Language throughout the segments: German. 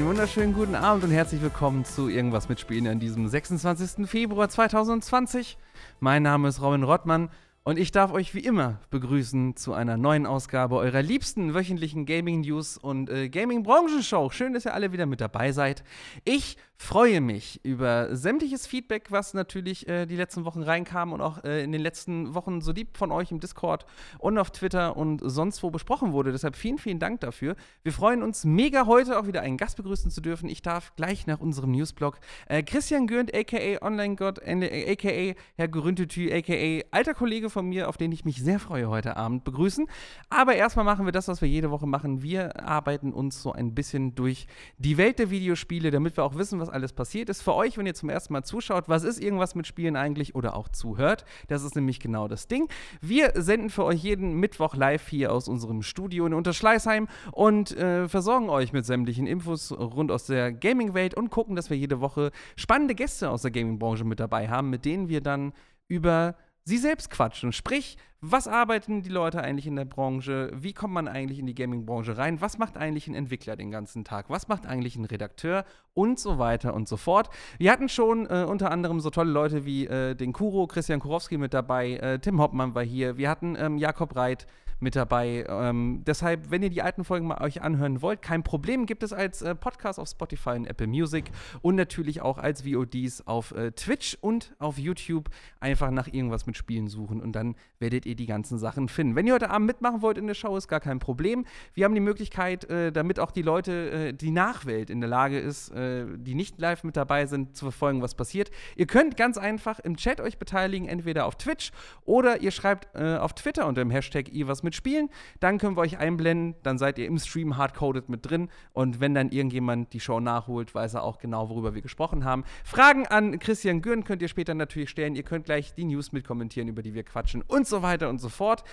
Einen wunderschönen guten Abend und herzlich willkommen zu Irgendwas mit Spielen an diesem 26. Februar 2020. Mein Name ist Robin Rottmann und ich darf euch wie immer begrüßen zu einer neuen Ausgabe eurer liebsten wöchentlichen Gaming News und äh, Gaming Branchenshow. Schön, dass ihr alle wieder mit dabei seid. Ich freue mich über sämtliches Feedback, was natürlich äh, die letzten Wochen reinkam und auch äh, in den letzten Wochen so lieb von euch im Discord und auf Twitter und sonst wo besprochen wurde. Deshalb vielen, vielen Dank dafür. Wir freuen uns mega heute auch wieder einen Gast begrüßen zu dürfen. Ich darf gleich nach unserem Newsblog äh, Christian Gürnt, aka Online-Gott, aka Herr Gründetü, aka alter Kollege von mir, auf den ich mich sehr freue heute Abend, begrüßen. Aber erstmal machen wir das, was wir jede Woche machen. Wir arbeiten uns so ein bisschen durch die Welt der Videospiele, damit wir auch wissen, was alles passiert ist. Für euch, wenn ihr zum ersten Mal zuschaut, was ist irgendwas mit Spielen eigentlich oder auch zuhört? Das ist nämlich genau das Ding. Wir senden für euch jeden Mittwoch live hier aus unserem Studio in Unterschleißheim und äh, versorgen euch mit sämtlichen Infos rund aus der Gaming-Welt und gucken, dass wir jede Woche spannende Gäste aus der Gaming-Branche mit dabei haben, mit denen wir dann über sie selbst quatschen. Sprich, was arbeiten die Leute eigentlich in der Branche? Wie kommt man eigentlich in die Gaming-Branche rein? Was macht eigentlich ein Entwickler den ganzen Tag? Was macht eigentlich ein Redakteur? Und so weiter und so fort. Wir hatten schon äh, unter anderem so tolle Leute wie äh, den Kuro, Christian Kurowski mit dabei, äh, Tim Hoppmann war hier, wir hatten ähm, Jakob Reit mit dabei. Ähm, deshalb, wenn ihr die alten Folgen mal euch anhören wollt, kein Problem, gibt es als äh, Podcast auf Spotify und Apple Music und natürlich auch als VODs auf äh, Twitch und auf YouTube. Einfach nach irgendwas mit Spielen suchen und dann werdet ihr die ganzen Sachen finden. Wenn ihr heute Abend mitmachen wollt in der Show, ist gar kein Problem. Wir haben die Möglichkeit, äh, damit auch die Leute, äh, die Nachwelt in der Lage ist, äh, die nicht live mit dabei sind, zu verfolgen, was passiert. Ihr könnt ganz einfach im Chat euch beteiligen, entweder auf Twitch oder ihr schreibt äh, auf Twitter unter dem Hashtag was mit mit spielen. Dann können wir euch einblenden. Dann seid ihr im Stream hardcoded mit drin. Und wenn dann irgendjemand die Show nachholt, weiß er auch genau, worüber wir gesprochen haben. Fragen an Christian Gürn könnt ihr später natürlich stellen. Ihr könnt gleich die News mitkommentieren, über die wir quatschen und so weiter und so fort.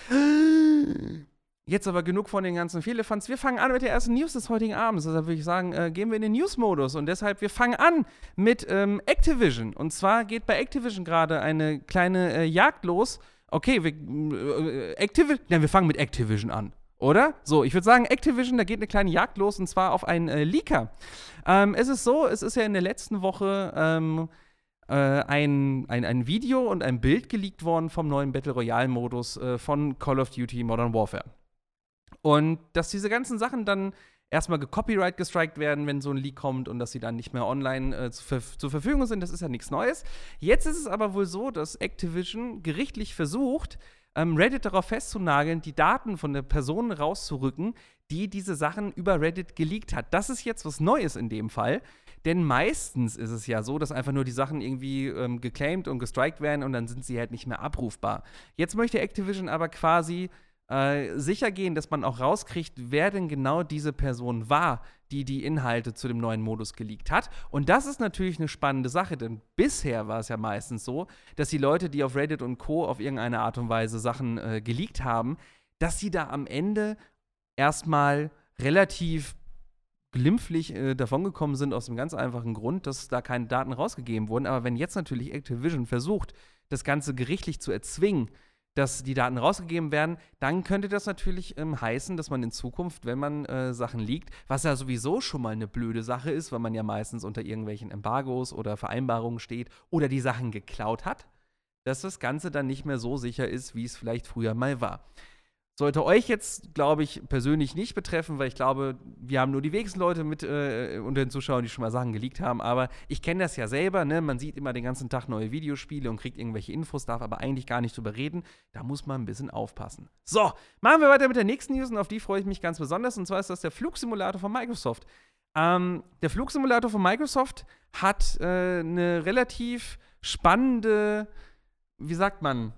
Jetzt aber genug von den ganzen Fehlefanz. Wir fangen an mit der ersten News des heutigen Abends. Deshalb würde ich sagen, äh, gehen wir in den News-Modus. Und deshalb, wir fangen an mit ähm, Activision. Und zwar geht bei Activision gerade eine kleine äh, Jagd los okay, wir, äh, Activision, ja, wir fangen mit Activision an. Oder? So, ich würde sagen, Activision, da geht eine kleine Jagd los und zwar auf einen äh, Leaker. Ähm, es ist so, es ist ja in der letzten Woche ähm, äh, ein, ein, ein Video und ein Bild geleakt worden vom neuen Battle Royale-Modus äh, von Call of Duty Modern Warfare. Und dass diese ganzen Sachen dann erstmal gecopyright gestrikt werden, wenn so ein Leak kommt und dass sie dann nicht mehr online äh, zu, zur Verfügung sind. Das ist ja nichts Neues. Jetzt ist es aber wohl so, dass Activision gerichtlich versucht, ähm, Reddit darauf festzunageln, die Daten von der Person rauszurücken, die diese Sachen über Reddit geleakt hat. Das ist jetzt was Neues in dem Fall. Denn meistens ist es ja so, dass einfach nur die Sachen irgendwie ähm, geclaimed und gestrikt werden und dann sind sie halt nicht mehr abrufbar. Jetzt möchte Activision aber quasi äh, sicher gehen, dass man auch rauskriegt, wer denn genau diese Person war, die die Inhalte zu dem neuen Modus geleakt hat. Und das ist natürlich eine spannende Sache, denn bisher war es ja meistens so, dass die Leute, die auf Reddit und Co. auf irgendeine Art und Weise Sachen äh, geleakt haben, dass sie da am Ende erstmal relativ glimpflich äh, davongekommen sind, aus dem ganz einfachen Grund, dass da keine Daten rausgegeben wurden. Aber wenn jetzt natürlich Activision versucht, das Ganze gerichtlich zu erzwingen, dass die Daten rausgegeben werden, dann könnte das natürlich ähm, heißen, dass man in Zukunft, wenn man äh, Sachen liegt, was ja sowieso schon mal eine blöde Sache ist, weil man ja meistens unter irgendwelchen Embargos oder Vereinbarungen steht oder die Sachen geklaut hat, dass das Ganze dann nicht mehr so sicher ist, wie es vielleicht früher mal war. Sollte euch jetzt, glaube ich, persönlich nicht betreffen, weil ich glaube, wir haben nur die wenigsten Leute mit äh, unter den Zuschauern, die schon mal Sachen geleakt haben. Aber ich kenne das ja selber, ne? Man sieht immer den ganzen Tag neue Videospiele und kriegt irgendwelche Infos, darf aber eigentlich gar nicht drüber reden. Da muss man ein bisschen aufpassen. So, machen wir weiter mit der nächsten News und auf die freue ich mich ganz besonders. Und zwar ist das der Flugsimulator von Microsoft. Ähm, der Flugsimulator von Microsoft hat äh, eine relativ spannende, wie sagt man,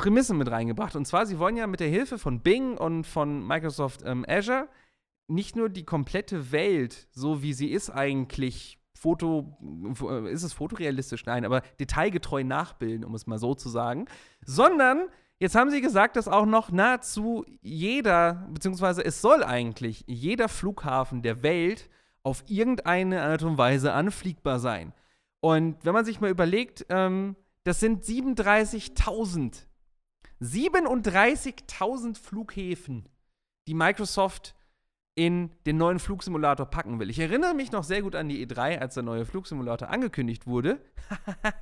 Prämisse mit reingebracht. Und zwar, sie wollen ja mit der Hilfe von Bing und von Microsoft ähm, Azure nicht nur die komplette Welt, so wie sie ist, eigentlich Foto, äh, ist es fotorealistisch? Nein, aber detailgetreu nachbilden, um es mal so zu sagen, sondern jetzt haben sie gesagt, dass auch noch nahezu jeder, beziehungsweise es soll eigentlich jeder Flughafen der Welt auf irgendeine Art und Weise anfliegbar sein. Und wenn man sich mal überlegt, ähm, das sind 37.000 37.000 Flughäfen, die Microsoft in den neuen Flugsimulator packen will. Ich erinnere mich noch sehr gut an die E3, als der neue Flugsimulator angekündigt wurde.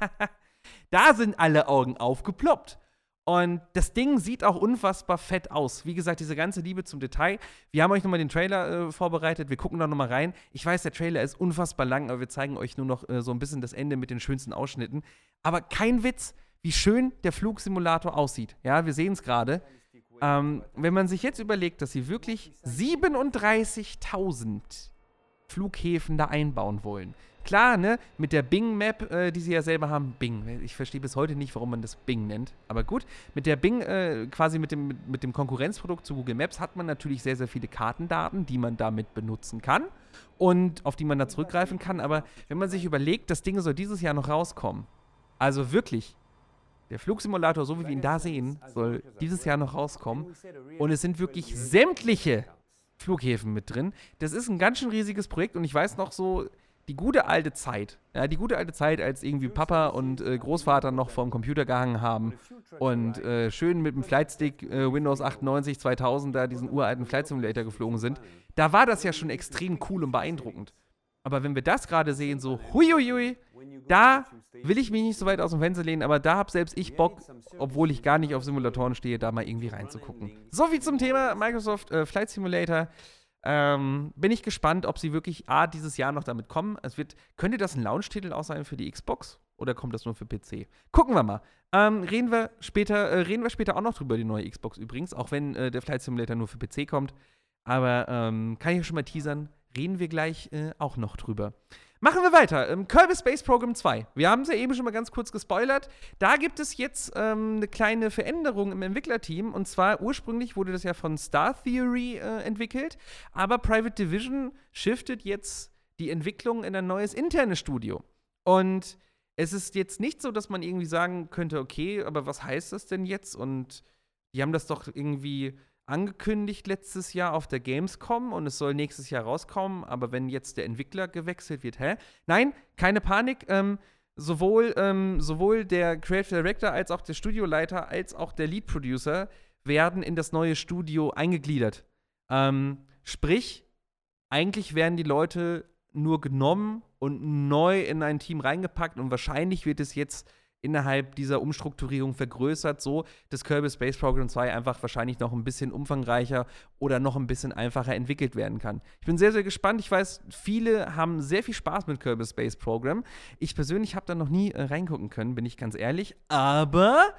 da sind alle Augen aufgeploppt. Und das Ding sieht auch unfassbar fett aus. Wie gesagt, diese ganze Liebe zum Detail. Wir haben euch nochmal den Trailer äh, vorbereitet. Wir gucken da nochmal rein. Ich weiß, der Trailer ist unfassbar lang, aber wir zeigen euch nur noch äh, so ein bisschen das Ende mit den schönsten Ausschnitten. Aber kein Witz, wie schön der Flugsimulator aussieht. Ja, wir sehen es gerade. Ähm, wenn man sich jetzt überlegt, dass sie wirklich 37.000 Flughäfen da einbauen wollen. Klar, ne, mit der Bing-Map, äh, die sie ja selber haben, Bing, ich verstehe bis heute nicht, warum man das Bing nennt, aber gut, mit der Bing, äh, quasi mit dem, mit dem Konkurrenzprodukt zu Google Maps hat man natürlich sehr, sehr viele Kartendaten, die man damit benutzen kann und auf die man da zurückgreifen kann, aber wenn man sich überlegt, das Ding soll dieses Jahr noch rauskommen, also wirklich, der Flugsimulator, so wie wir ihn da sehen, soll dieses Jahr noch rauskommen. Und es sind wirklich sämtliche Flughäfen mit drin. Das ist ein ganz schön riesiges Projekt und ich weiß noch so, die gute alte Zeit, ja, die gute alte Zeit, als irgendwie Papa und äh, Großvater noch vorm Computer gehangen haben und äh, schön mit dem Flightstick äh, Windows 98 2000 da diesen uralten Flight Simulator geflogen sind, da war das ja schon extrem cool und beeindruckend. Aber wenn wir das gerade sehen, so huiuiui, da will ich mich nicht so weit aus dem Fenster lehnen, aber da habe selbst ich Bock, obwohl ich gar nicht auf Simulatoren stehe, da mal irgendwie reinzugucken. So viel zum Thema Microsoft äh, Flight Simulator. Ähm, bin ich gespannt, ob sie wirklich A, dieses Jahr noch damit kommen. Es wird, könnte das ein Launch-Titel auch sein für die Xbox? Oder kommt das nur für PC? Gucken wir mal. Ähm, reden, wir später, äh, reden wir später auch noch drüber, die neue Xbox übrigens, auch wenn äh, der Flight Simulator nur für PC kommt. Aber ähm, kann ich ja schon mal teasern, reden wir gleich äh, auch noch drüber. Machen wir weiter. Ähm, Kirby Space Program 2. Wir haben es ja eben schon mal ganz kurz gespoilert. Da gibt es jetzt ähm, eine kleine Veränderung im Entwicklerteam. Und zwar ursprünglich wurde das ja von Star Theory äh, entwickelt. Aber Private Division shiftet jetzt die Entwicklung in ein neues internes Studio. Und es ist jetzt nicht so, dass man irgendwie sagen könnte, okay, aber was heißt das denn jetzt? Und die haben das doch irgendwie angekündigt letztes Jahr auf der Gamescom und es soll nächstes Jahr rauskommen, aber wenn jetzt der Entwickler gewechselt wird, hä? Nein, keine Panik. Ähm, sowohl, ähm, sowohl der Creative Director als auch der Studioleiter als auch der Lead Producer werden in das neue Studio eingegliedert. Ähm, sprich, eigentlich werden die Leute nur genommen und neu in ein Team reingepackt und wahrscheinlich wird es jetzt innerhalb dieser Umstrukturierung vergrößert, so dass Kirby Space Program 2 einfach wahrscheinlich noch ein bisschen umfangreicher oder noch ein bisschen einfacher entwickelt werden kann. Ich bin sehr, sehr gespannt. Ich weiß, viele haben sehr viel Spaß mit Kirby Space Program. Ich persönlich habe da noch nie äh, reingucken können, bin ich ganz ehrlich. Aber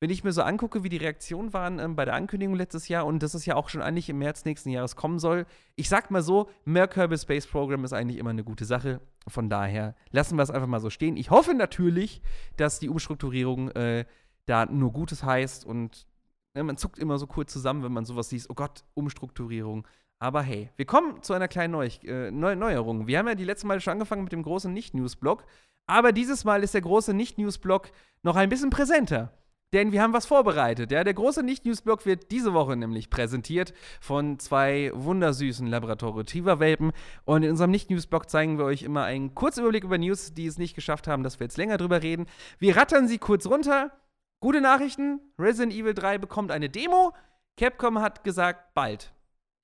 wenn ich mir so angucke, wie die Reaktionen waren ähm, bei der Ankündigung letztes Jahr und dass es ja auch schon eigentlich im März nächsten Jahres kommen soll, ich sag mal so, mehr Kirby Space Program ist eigentlich immer eine gute Sache. Von daher lassen wir es einfach mal so stehen. Ich hoffe natürlich, dass die Umstrukturierung äh, da nur Gutes heißt und äh, man zuckt immer so kurz zusammen, wenn man sowas sieht. Oh Gott, Umstrukturierung. Aber hey, wir kommen zu einer kleinen Neu äh, Neu Neuerung. Wir haben ja die letzte Mal schon angefangen mit dem großen Nicht-News-Blog. Aber dieses Mal ist der große Nicht-News-Blog noch ein bisschen präsenter. Denn wir haben was vorbereitet. Ja? Der große Nicht-News-Blog wird diese Woche nämlich präsentiert von zwei wundersüßen Labrador Retriever-Welpen. Und in unserem Nicht-News-Blog zeigen wir euch immer einen kurzen Überblick über News, die es nicht geschafft haben, dass wir jetzt länger drüber reden. Wir rattern sie kurz runter. Gute Nachrichten: Resident Evil 3 bekommt eine Demo. Capcom hat gesagt, bald.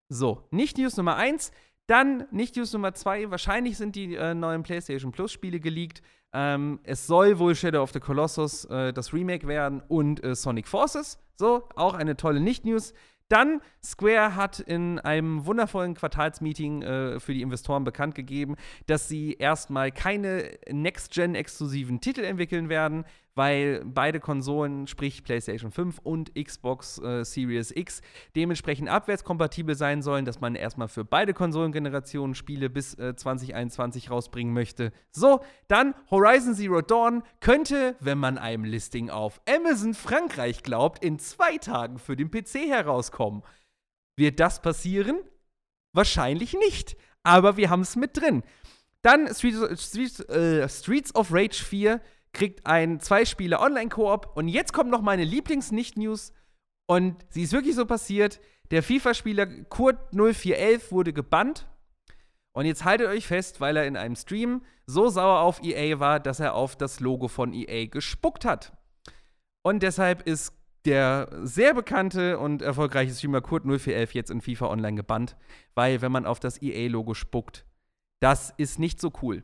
So, Nicht-News Nummer 1. Dann Nicht-News Nummer 2. Wahrscheinlich sind die äh, neuen PlayStation Plus-Spiele geleakt. Ähm, es soll wohl Shadow of the Colossus äh, das Remake werden und äh, Sonic Forces. So, auch eine tolle Nicht-News. Dann, Square hat in einem wundervollen Quartalsmeeting äh, für die Investoren bekannt gegeben, dass sie erstmal keine Next-Gen-exklusiven Titel entwickeln werden, weil beide Konsolen, sprich PlayStation 5 und Xbox äh, Series X, dementsprechend abwärtskompatibel sein sollen, dass man erstmal für beide Konsolengenerationen Spiele bis äh, 2021 rausbringen möchte. So, dann Horizon Zero Dawn könnte, wenn man einem Listing auf Amazon Frankreich glaubt, in zwei Tagen für den PC herauskommen. Wird das passieren? Wahrscheinlich nicht. Aber wir haben es mit drin. Dann Streets, äh, Streets of Rage 4 kriegt ein Zwei-Spieler Online-Koop. Und jetzt kommt noch meine Lieblings-Nicht-News. Und sie ist wirklich so passiert. Der FIFA-Spieler Kurt 0411 wurde gebannt. Und jetzt haltet euch fest, weil er in einem Stream so sauer auf EA war, dass er auf das Logo von EA gespuckt hat. Und deshalb ist der sehr bekannte und erfolgreiche Streamer Kurt 0411 jetzt in FIFA Online gebannt, weil wenn man auf das EA-Logo spuckt, das ist nicht so cool.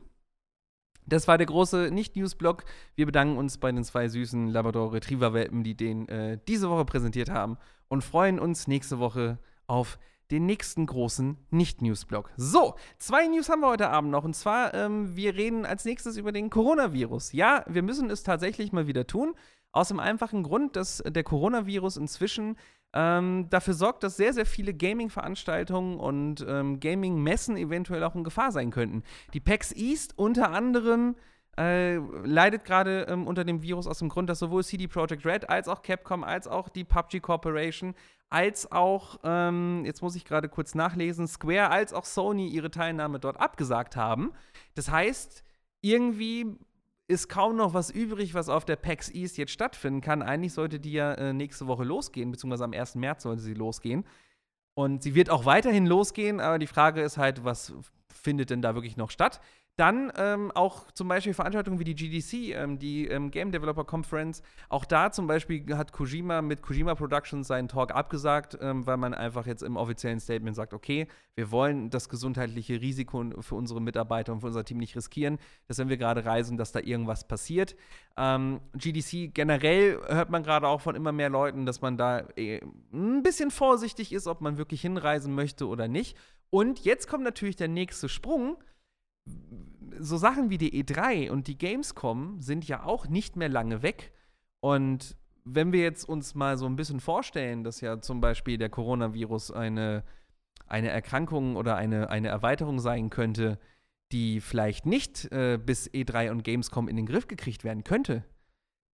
Das war der große Nicht-News-Blog. Wir bedanken uns bei den zwei süßen Labrador-Retriever-Welpen, die den äh, diese Woche präsentiert haben und freuen uns nächste Woche auf den nächsten großen Nicht-News-Blog. So, zwei News haben wir heute Abend noch. Und zwar, ähm, wir reden als nächstes über den Coronavirus. Ja, wir müssen es tatsächlich mal wieder tun. Aus dem einfachen Grund, dass der Coronavirus inzwischen ähm, dafür sorgt, dass sehr, sehr viele Gaming-Veranstaltungen und ähm, Gaming-Messen eventuell auch in Gefahr sein könnten. Die PAX East unter anderem äh, leidet gerade ähm, unter dem Virus aus dem Grund, dass sowohl CD Projekt Red als auch Capcom als auch die PUBG Corporation als auch, ähm, jetzt muss ich gerade kurz nachlesen, Square als auch Sony ihre Teilnahme dort abgesagt haben. Das heißt, irgendwie ist kaum noch was übrig, was auf der PAX East jetzt stattfinden kann. Eigentlich sollte die ja äh, nächste Woche losgehen, beziehungsweise am 1. März sollte sie losgehen. Und sie wird auch weiterhin losgehen, aber die Frage ist halt, was findet denn da wirklich noch statt? Dann ähm, auch zum Beispiel Veranstaltungen wie die GDC, ähm, die ähm, Game Developer Conference. Auch da zum Beispiel hat Kojima mit Kojima Productions seinen Talk abgesagt, ähm, weil man einfach jetzt im offiziellen Statement sagt, okay, wir wollen das gesundheitliche Risiko für unsere Mitarbeiter und für unser Team nicht riskieren, dass wenn wir gerade reisen, dass da irgendwas passiert. Ähm, GDC generell hört man gerade auch von immer mehr Leuten, dass man da äh, ein bisschen vorsichtig ist, ob man wirklich hinreisen möchte oder nicht. Und jetzt kommt natürlich der nächste Sprung so Sachen wie die E3 und die Gamescom sind ja auch nicht mehr lange weg. Und wenn wir jetzt uns mal so ein bisschen vorstellen, dass ja zum Beispiel der Coronavirus eine, eine Erkrankung oder eine, eine Erweiterung sein könnte, die vielleicht nicht äh, bis E3 und Gamescom in den Griff gekriegt werden könnte,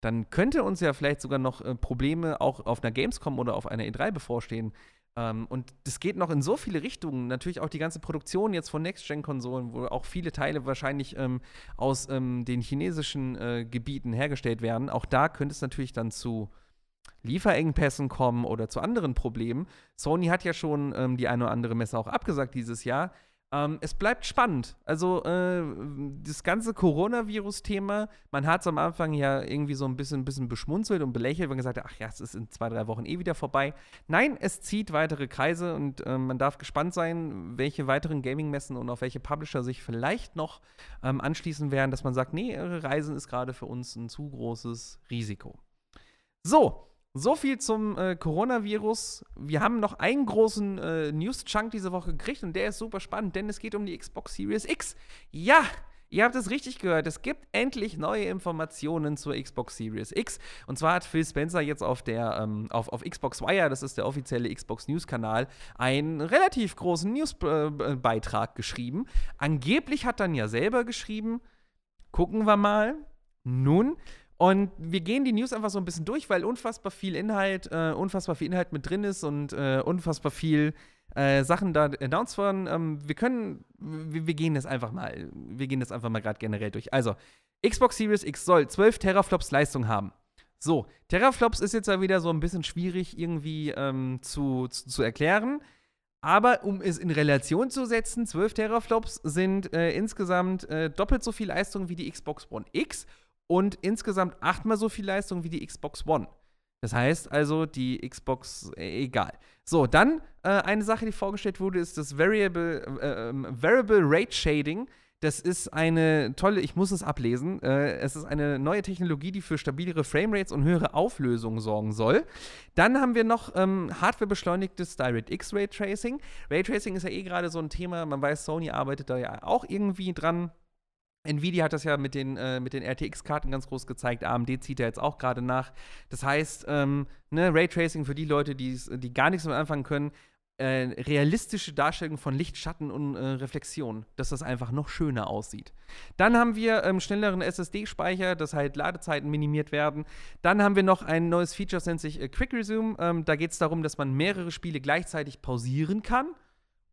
dann könnte uns ja vielleicht sogar noch äh, Probleme auch auf einer Gamescom oder auf einer E3 bevorstehen. Ähm, und das geht noch in so viele Richtungen. Natürlich auch die ganze Produktion jetzt von Next-Gen-Konsolen, wo auch viele Teile wahrscheinlich ähm, aus ähm, den chinesischen äh, Gebieten hergestellt werden. Auch da könnte es natürlich dann zu Lieferengpässen kommen oder zu anderen Problemen. Sony hat ja schon ähm, die eine oder andere Messe auch abgesagt dieses Jahr. Ähm, es bleibt spannend. Also, äh, das ganze Coronavirus-Thema, man hat es am Anfang ja irgendwie so ein bisschen, bisschen beschmunzelt und belächelt, wenn man gesagt ach ja, es ist in zwei, drei Wochen eh wieder vorbei. Nein, es zieht weitere Kreise und äh, man darf gespannt sein, welche weiteren Gaming-Messen und auf welche Publisher sich vielleicht noch ähm, anschließen werden, dass man sagt, nee, Reisen ist gerade für uns ein zu großes Risiko. So, so viel zum äh, Coronavirus. Wir haben noch einen großen äh, News-Chunk diese Woche gekriegt und der ist super spannend, denn es geht um die Xbox Series X. Ja, Ihr habt es richtig gehört. Es gibt endlich neue Informationen zur Xbox Series X. Und zwar hat Phil Spencer jetzt auf der ähm, auf, auf Xbox Wire, das ist der offizielle Xbox News-Kanal, einen relativ großen Newsbeitrag geschrieben. Angeblich hat dann ja selber geschrieben. Gucken wir mal. Nun, und wir gehen die News einfach so ein bisschen durch, weil unfassbar viel Inhalt, äh, unfassbar viel Inhalt mit drin ist und äh, unfassbar viel äh, Sachen da announced wurden. Ähm, wir können, wir, wir, gehen das einfach mal, wir gehen das einfach mal gerade generell durch. Also, Xbox Series X soll 12 Teraflops Leistung haben. So, Teraflops ist jetzt ja wieder so ein bisschen schwierig irgendwie ähm, zu, zu, zu, erklären. Aber um es in Relation zu setzen, 12 Teraflops sind äh, insgesamt äh, doppelt so viel Leistung wie die Xbox One X und insgesamt achtmal so viel Leistung wie die Xbox One. Das heißt also, die Xbox, äh, egal. So, dann äh, eine Sache, die vorgestellt wurde, ist das Variable, äh, ähm, Variable Rate Shading. Das ist eine tolle, ich muss es ablesen, äh, es ist eine neue Technologie, die für stabilere Framerates und höhere Auflösungen sorgen soll. Dann haben wir noch ähm, hardwarebeschleunigtes DirectX Raytracing. Raytracing ist ja eh gerade so ein Thema, man weiß, Sony arbeitet da ja auch irgendwie dran. Nvidia hat das ja mit den, äh, den RTX-Karten ganz groß gezeigt. AMD zieht ja jetzt auch gerade nach. Das heißt, ähm, ne, Raytracing für die Leute, die gar nichts damit anfangen können, äh, realistische Darstellung von Licht, Schatten und äh, Reflexion, dass das einfach noch schöner aussieht. Dann haben wir ähm, schnelleren SSD-Speicher, dass halt Ladezeiten minimiert werden. Dann haben wir noch ein neues Feature, das nennt sich äh, Quick Resume. Ähm, da geht es darum, dass man mehrere Spiele gleichzeitig pausieren kann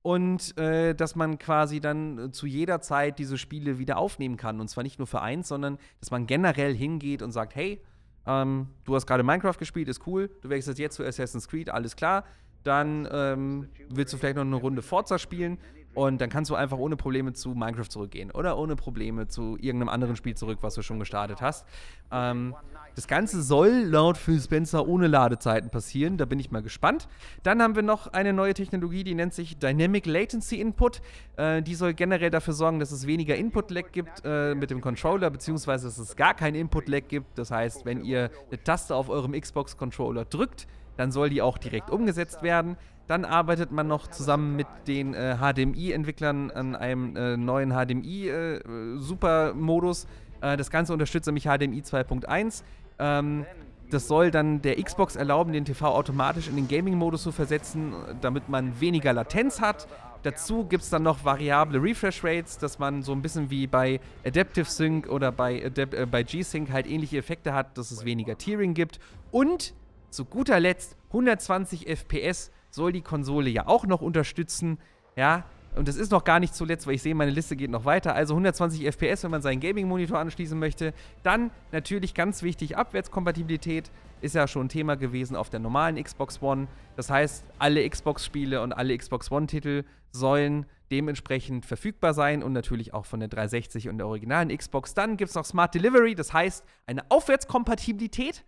und äh, dass man quasi dann äh, zu jeder Zeit diese Spiele wieder aufnehmen kann. Und zwar nicht nur für eins, sondern dass man generell hingeht und sagt, hey, ähm, du hast gerade Minecraft gespielt, ist cool, du wechselst jetzt zu Assassin's Creed, alles klar. Dann ähm, willst du vielleicht noch eine Runde Forza spielen und dann kannst du einfach ohne Probleme zu Minecraft zurückgehen oder ohne Probleme zu irgendeinem anderen Spiel zurück, was du schon gestartet hast. Ähm, Das Ganze soll laut Phil Spencer ohne Ladezeiten passieren. Da bin ich mal gespannt. Dann haben wir noch eine neue Technologie, die nennt sich Dynamic Latency Input. Äh, die soll generell dafür sorgen, dass es weniger Input-Lag gibt äh, mit dem Controller, beziehungsweise dass es gar kein Input-Lag gibt. Das heißt, wenn ihr eine Taste auf eurem Xbox-Controller drückt, dann soll die auch direkt umgesetzt werden. Dann arbeitet man noch zusammen mit den äh, HDMI-Entwicklern an einem äh, neuen HDMI-Super-Modus. Äh, äh, das Ganze unterstützt nämlich HDMI 2.1. Ähm, das soll dann der Xbox erlauben, den TV automatisch in den Gaming-Modus zu versetzen, damit man weniger Latenz hat. Dazu gibt es dann noch variable Refresh Rates, dass man so ein bisschen wie bei Adaptive Sync oder bei, Adap äh, bei G-Sync halt ähnliche Effekte hat, dass es weniger Tearing gibt. Und zu guter Letzt 120 FPS soll die Konsole ja auch noch unterstützen. Ja, und das ist noch gar nicht zuletzt, weil ich sehe, meine Liste geht noch weiter. Also 120 FPS, wenn man seinen Gaming-Monitor anschließen möchte. Dann natürlich ganz wichtig, Abwärtskompatibilität ist ja schon ein Thema gewesen auf der normalen Xbox One. Das heißt, alle Xbox-Spiele und alle Xbox One-Titel sollen dementsprechend verfügbar sein und natürlich auch von der 360 und der originalen Xbox. Dann gibt es noch Smart Delivery, das heißt eine Aufwärtskompatibilität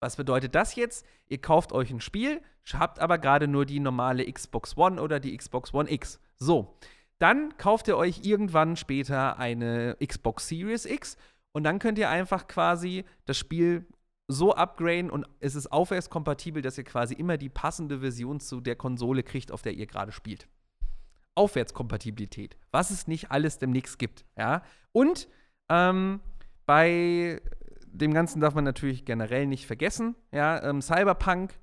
was bedeutet das jetzt? Ihr kauft euch ein Spiel, habt aber gerade nur die normale Xbox One oder die Xbox One X. So, dann kauft ihr euch irgendwann später eine Xbox Series X und dann könnt ihr einfach quasi das Spiel so upgraden und es ist aufwärtskompatibel, dass ihr quasi immer die passende Version zu der Konsole kriegt, auf der ihr gerade spielt. Aufwärtskompatibilität, was es nicht alles demnächst gibt, ja. Und ähm, bei dem Ganzen darf man natürlich generell nicht vergessen. Ja, ähm, Cyberpunk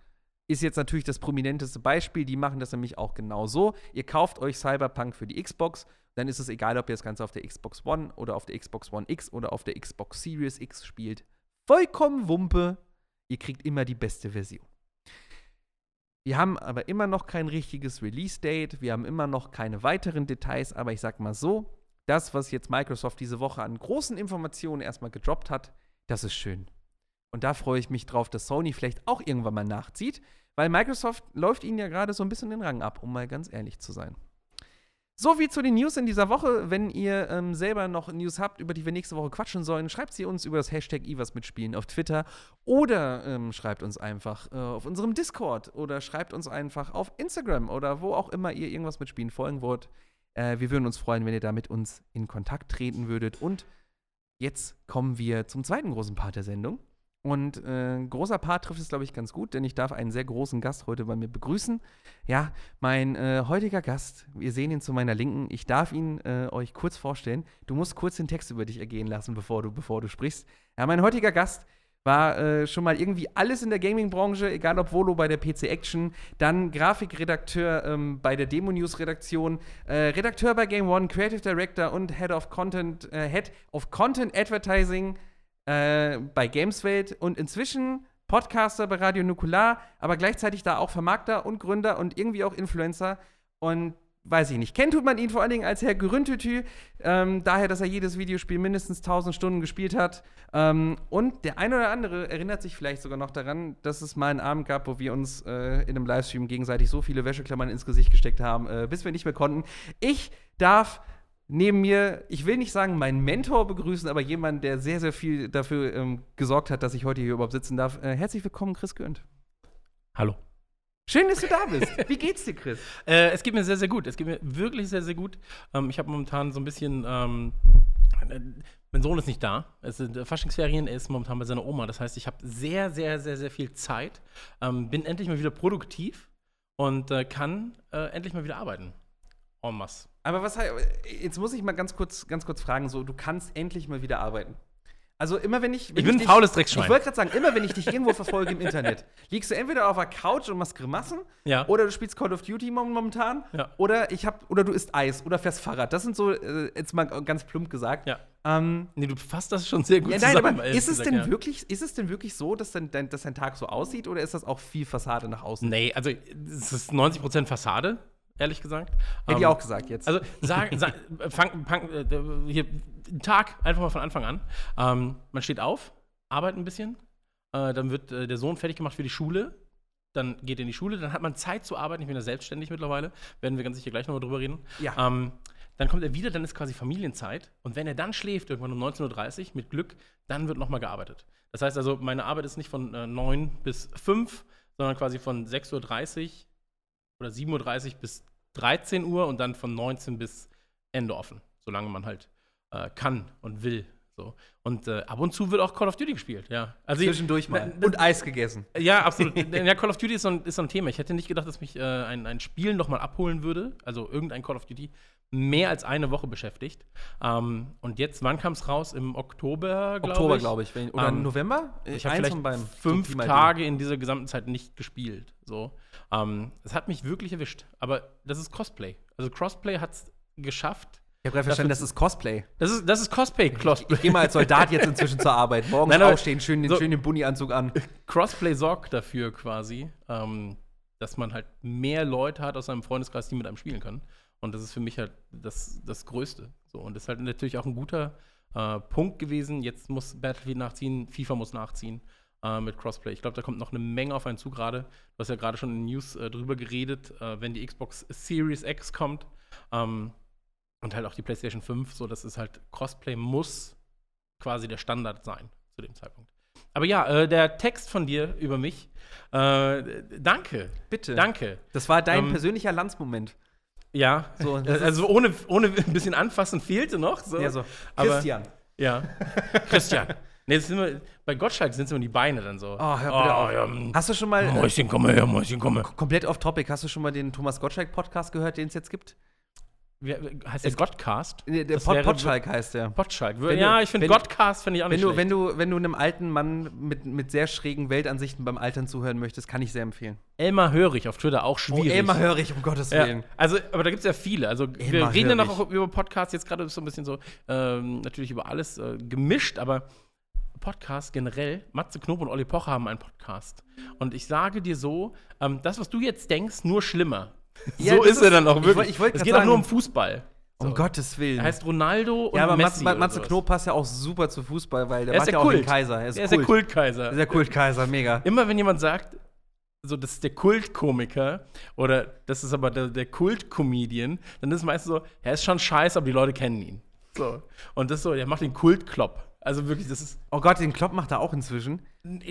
ist jetzt natürlich das prominenteste Beispiel. Die machen das nämlich auch genau so. Ihr kauft euch Cyberpunk für die Xbox, dann ist es egal, ob ihr das Ganze auf der Xbox One oder auf der Xbox One X oder auf der Xbox Series X spielt. Vollkommen Wumpe. Ihr kriegt immer die beste Version. Wir haben aber immer noch kein richtiges Release-Date. Wir haben immer noch keine weiteren Details. Aber ich sag mal so: Das, was jetzt Microsoft diese Woche an großen Informationen erstmal gedroppt hat, das ist schön. Und da freue ich mich drauf, dass Sony vielleicht auch irgendwann mal nachzieht, weil Microsoft läuft ihnen ja gerade so ein bisschen den Rang ab, um mal ganz ehrlich zu sein. So viel zu den News in dieser Woche. Wenn ihr ähm, selber noch News habt, über die wir nächste Woche quatschen sollen, schreibt sie uns über das Hashtag Ivas mitspielen auf Twitter oder ähm, schreibt uns einfach äh, auf unserem Discord oder schreibt uns einfach auf Instagram oder wo auch immer ihr irgendwas mitspielen folgen wollt. Äh, wir würden uns freuen, wenn ihr da mit uns in Kontakt treten würdet und Jetzt kommen wir zum zweiten großen Part der Sendung. Und äh, großer Part trifft es, glaube ich, ganz gut, denn ich darf einen sehr großen Gast heute bei mir begrüßen. Ja, mein äh, heutiger Gast, wir sehen ihn zu meiner Linken. Ich darf ihn äh, euch kurz vorstellen. Du musst kurz den Text über dich ergehen lassen, bevor du, bevor du sprichst. Ja, mein heutiger Gast war äh, schon mal irgendwie alles in der Gaming-Branche, egal ob Volo bei der PC Action, dann Grafikredakteur ähm, bei der Demo News Redaktion, äh, Redakteur bei Game One, Creative Director und Head of Content, äh, Head of Content Advertising äh, bei Gameswelt und inzwischen Podcaster bei Radio Nukular, aber gleichzeitig da auch Vermarkter und Gründer und irgendwie auch Influencer. Und weiß ich nicht. Kennt tut man ihn vor allen Dingen als Herr Grüntütü, ähm, daher, dass er jedes Videospiel mindestens 1000 Stunden gespielt hat. Ähm, und der eine oder andere erinnert sich vielleicht sogar noch daran, dass es mal einen Abend gab, wo wir uns äh, in einem Livestream gegenseitig so viele Wäscheklammern ins Gesicht gesteckt haben, äh, bis wir nicht mehr konnten. Ich darf neben mir, ich will nicht sagen meinen Mentor begrüßen, aber jemanden, der sehr, sehr viel dafür ähm, gesorgt hat, dass ich heute hier überhaupt sitzen darf. Äh, herzlich willkommen, Chris Gönnt. Hallo. Schön, dass du da bist. Wie geht's dir, Chris? Äh, es geht mir sehr, sehr gut. Es geht mir wirklich sehr, sehr gut. Ähm, ich habe momentan so ein bisschen. Ähm, äh, mein Sohn ist nicht da. Es sind äh, Faschingsferien, er ist momentan bei seiner Oma. Das heißt, ich habe sehr, sehr, sehr, sehr viel Zeit. Ähm, bin endlich mal wieder produktiv und äh, kann äh, endlich mal wieder arbeiten. En masse. Aber was jetzt muss ich mal ganz kurz, ganz kurz fragen: so, du kannst endlich mal wieder arbeiten. Also immer wenn ich. Wenn ich bin ein faules Dreckschwein. Ich wollte gerade sagen, immer wenn ich dich irgendwo verfolge im Internet, liegst du entweder auf der Couch und machst Grimassen, ja. oder du spielst Call of Duty momentan, ja. oder ich hab, oder du isst Eis oder fährst Fahrrad. Das sind so, äh, jetzt mal ganz plump gesagt. Ja. Ähm, nee, du fasst das schon sehr gut ja, nein, zusammen. Aber ist es, denn ja. wirklich, ist es denn wirklich so, dass dein, dein, dass dein Tag so aussieht, oder ist das auch viel Fassade nach außen? Nee, also es ist 90% Fassade ehrlich gesagt. Hätte ich ähm, auch gesagt jetzt. Also sag, sag fang, fang, äh, hier, Tag einfach mal von Anfang an. Ähm, man steht auf, arbeitet ein bisschen, äh, dann wird äh, der Sohn fertig gemacht für die Schule, dann geht er in die Schule, dann hat man Zeit zu arbeiten. Ich bin ja selbstständig mittlerweile, werden wir ganz sicher gleich nochmal drüber reden. Ja. Ähm, dann kommt er wieder, dann ist quasi Familienzeit. Und wenn er dann schläft, irgendwann um 19.30 Uhr, mit Glück, dann wird nochmal gearbeitet. Das heißt also, meine Arbeit ist nicht von äh, 9 bis 5, sondern quasi von 6.30 Uhr oder 7.30 Uhr bis 13 Uhr und dann von 19 bis Ende offen, solange man halt äh, kann und will. So. Und äh, ab und zu wird auch Call of Duty gespielt, ja. Also Zwischendurch mal. und Eis gegessen. Ja, absolut. ja, Call of Duty ist so, ein, ist so ein Thema. Ich hätte nicht gedacht, dass mich äh, ein, ein Spiel nochmal abholen würde, also irgendein Call of Duty, mehr als eine Woche beschäftigt. Ähm, und jetzt, wann kam es raus? Im Oktober, glaube ich. Oktober, glaube ich. Oder ähm, November? Ich habe vielleicht beim fünf Tage in dieser gesamten Zeit nicht gespielt. So. Ähm, es hat mich wirklich erwischt. Aber das ist Cosplay. Also Crossplay hat es geschafft, ich habe gerade verstanden, das ist Cosplay. Das ist, das ist Cosplay. Ich, ich gehe mal als Soldat jetzt inzwischen zur Arbeit. Morgens Nein, aufstehen, schön den, so, schön den Bunny-Anzug an. Crossplay sorgt dafür quasi, ähm, dass man halt mehr Leute hat aus seinem Freundeskreis, die mit einem spielen können. Und das ist für mich halt das, das Größte. So, und das ist halt natürlich auch ein guter äh, Punkt gewesen. Jetzt muss Battlefield nachziehen, FIFA muss nachziehen äh, mit Crossplay. Ich glaube, da kommt noch eine Menge auf einen zu gerade. Du hast ja gerade schon in den News äh, drüber geredet, äh, wenn die Xbox Series X kommt. Ähm, und halt auch die PlayStation 5, so das ist halt Crossplay muss quasi der Standard sein zu dem Zeitpunkt. Aber ja, äh, der Text von dir über mich, äh, danke. Bitte. Danke. Das war dein ähm, persönlicher Landsmoment. Ja, so, also ohne, ohne ein bisschen anfassen fehlte noch. So. Ja, so. Christian. Aber, ja, Christian. Nee, sind wir, bei Gottschalk sind es immer die Beine dann so. Oh, hör bitte oh, ja. Hm. Hast du schon mal. Mäuschen, komme her, Mäuschen, komme. Komplett off topic. Hast du schon mal den Thomas Gottschalk-Podcast gehört, den es jetzt gibt? Wie, heißt der Godcast? Der, der Pot, Potschalk heißt der. Potschalk. Ja, ich finde Godcast finde ich auch nicht wenn du, wenn du Wenn du einem alten Mann mit, mit sehr schrägen Weltansichten beim Altern zuhören möchtest, kann ich sehr empfehlen. Elmar Hörig auf Twitter, auch schwierig. Oh, Elmar Hörig, um Gottes Willen. Ja, also, aber da gibt es ja viele. Also, Elmar wir reden ja noch über Podcasts, jetzt gerade so ein bisschen so, ähm, natürlich über alles äh, gemischt, aber Podcast generell, Matze Knob und Olli Pocher haben einen Podcast. Und ich sage dir so, ähm, das, was du jetzt denkst, nur schlimmer. Ja, so ist er dann auch wirklich. Ich, ich es geht auch nur um Fußball. So. Um Gottes Willen. Er heißt Ronaldo und Ja, aber Messi Matze, Matze Knob passt ja auch super zu Fußball, weil der macht ja auch den Kaiser. Er ist, er ist der Kultkaiser. Er ist der Kultkaiser, mega. Immer wenn jemand sagt, so, das ist der Kultkomiker oder das ist aber der, der Kultcomedian, dann ist es meistens so, er ist schon scheiße, aber die Leute kennen ihn. So. Und das ist so, der macht den Kultklopp. Also wirklich, das ist. Oh Gott, den Klopp macht er auch inzwischen.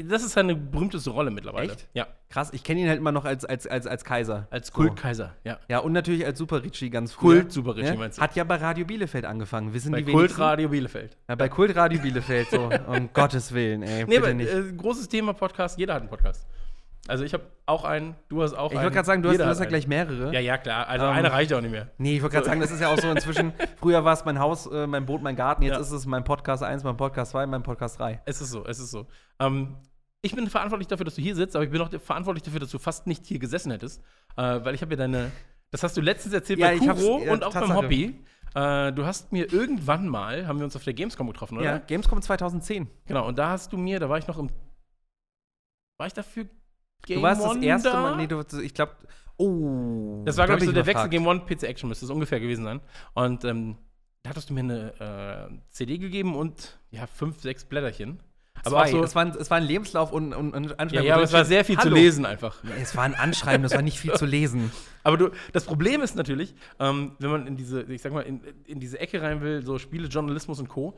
Das ist seine berühmteste Rolle mittlerweile. Echt? Ja. Krass, ich kenne ihn halt immer noch als, als, als, als Kaiser. Als Kultkaiser, so. ja. Ja, und natürlich als Super Ricci ganz früh. Kult Super Ricci ja? meinst du? Hat ja bei Radio Bielefeld angefangen. Wissen bei die Kult Radio Bielefeld. Ja, bei Kult Radio Bielefeld, so. um Gottes Willen, ey. Nee, aber äh, großes Thema Podcast, jeder hat einen Podcast. Also ich habe auch einen, du hast auch ich einen. Ich wollte gerade sagen, du hast, du hast ja gleich mehrere. Ja, ja, klar. Also um, einer reicht auch nicht mehr. Nee, ich wollte gerade sagen, das ist ja auch so inzwischen, früher war es mein Haus, äh, mein Boot, mein Garten, jetzt ja. ist es mein Podcast 1, mein Podcast 2, mein Podcast 3. Es ist so, es ist so. Ähm, ich bin verantwortlich dafür, dass du hier sitzt, aber ich bin auch verantwortlich dafür, dass du fast nicht hier gesessen hättest. Äh, weil ich habe ja deine, das hast du letztens erzählt ja, bei Kuro ja, und auch Tatsache. beim Hobby. Äh, du hast mir irgendwann mal, haben wir uns auf der Gamescom getroffen, oder? Ja, Gamescom 2010. Genau, und da hast du mir, da war ich noch im, war ich dafür Game Du warst One das erste Mal, nee, du, ich glaube, oh. Das war, glaube ich, so der Wechsel Game One PC Action müsste es ungefähr gewesen sein. Und ähm, da hattest du mir eine äh, CD gegeben und ja, fünf, sechs Blätterchen. Aber. So, es, war ein, es war ein Lebenslauf und, und, und Anschreiben. Ja, ja aber es war sehr viel Hallo. zu lesen einfach. Es war ein Anschreiben, das war nicht viel zu lesen. Aber du, das Problem ist natürlich, ähm, wenn man in diese, ich sag mal, in, in diese Ecke rein will, so Spiele, Journalismus und Co.,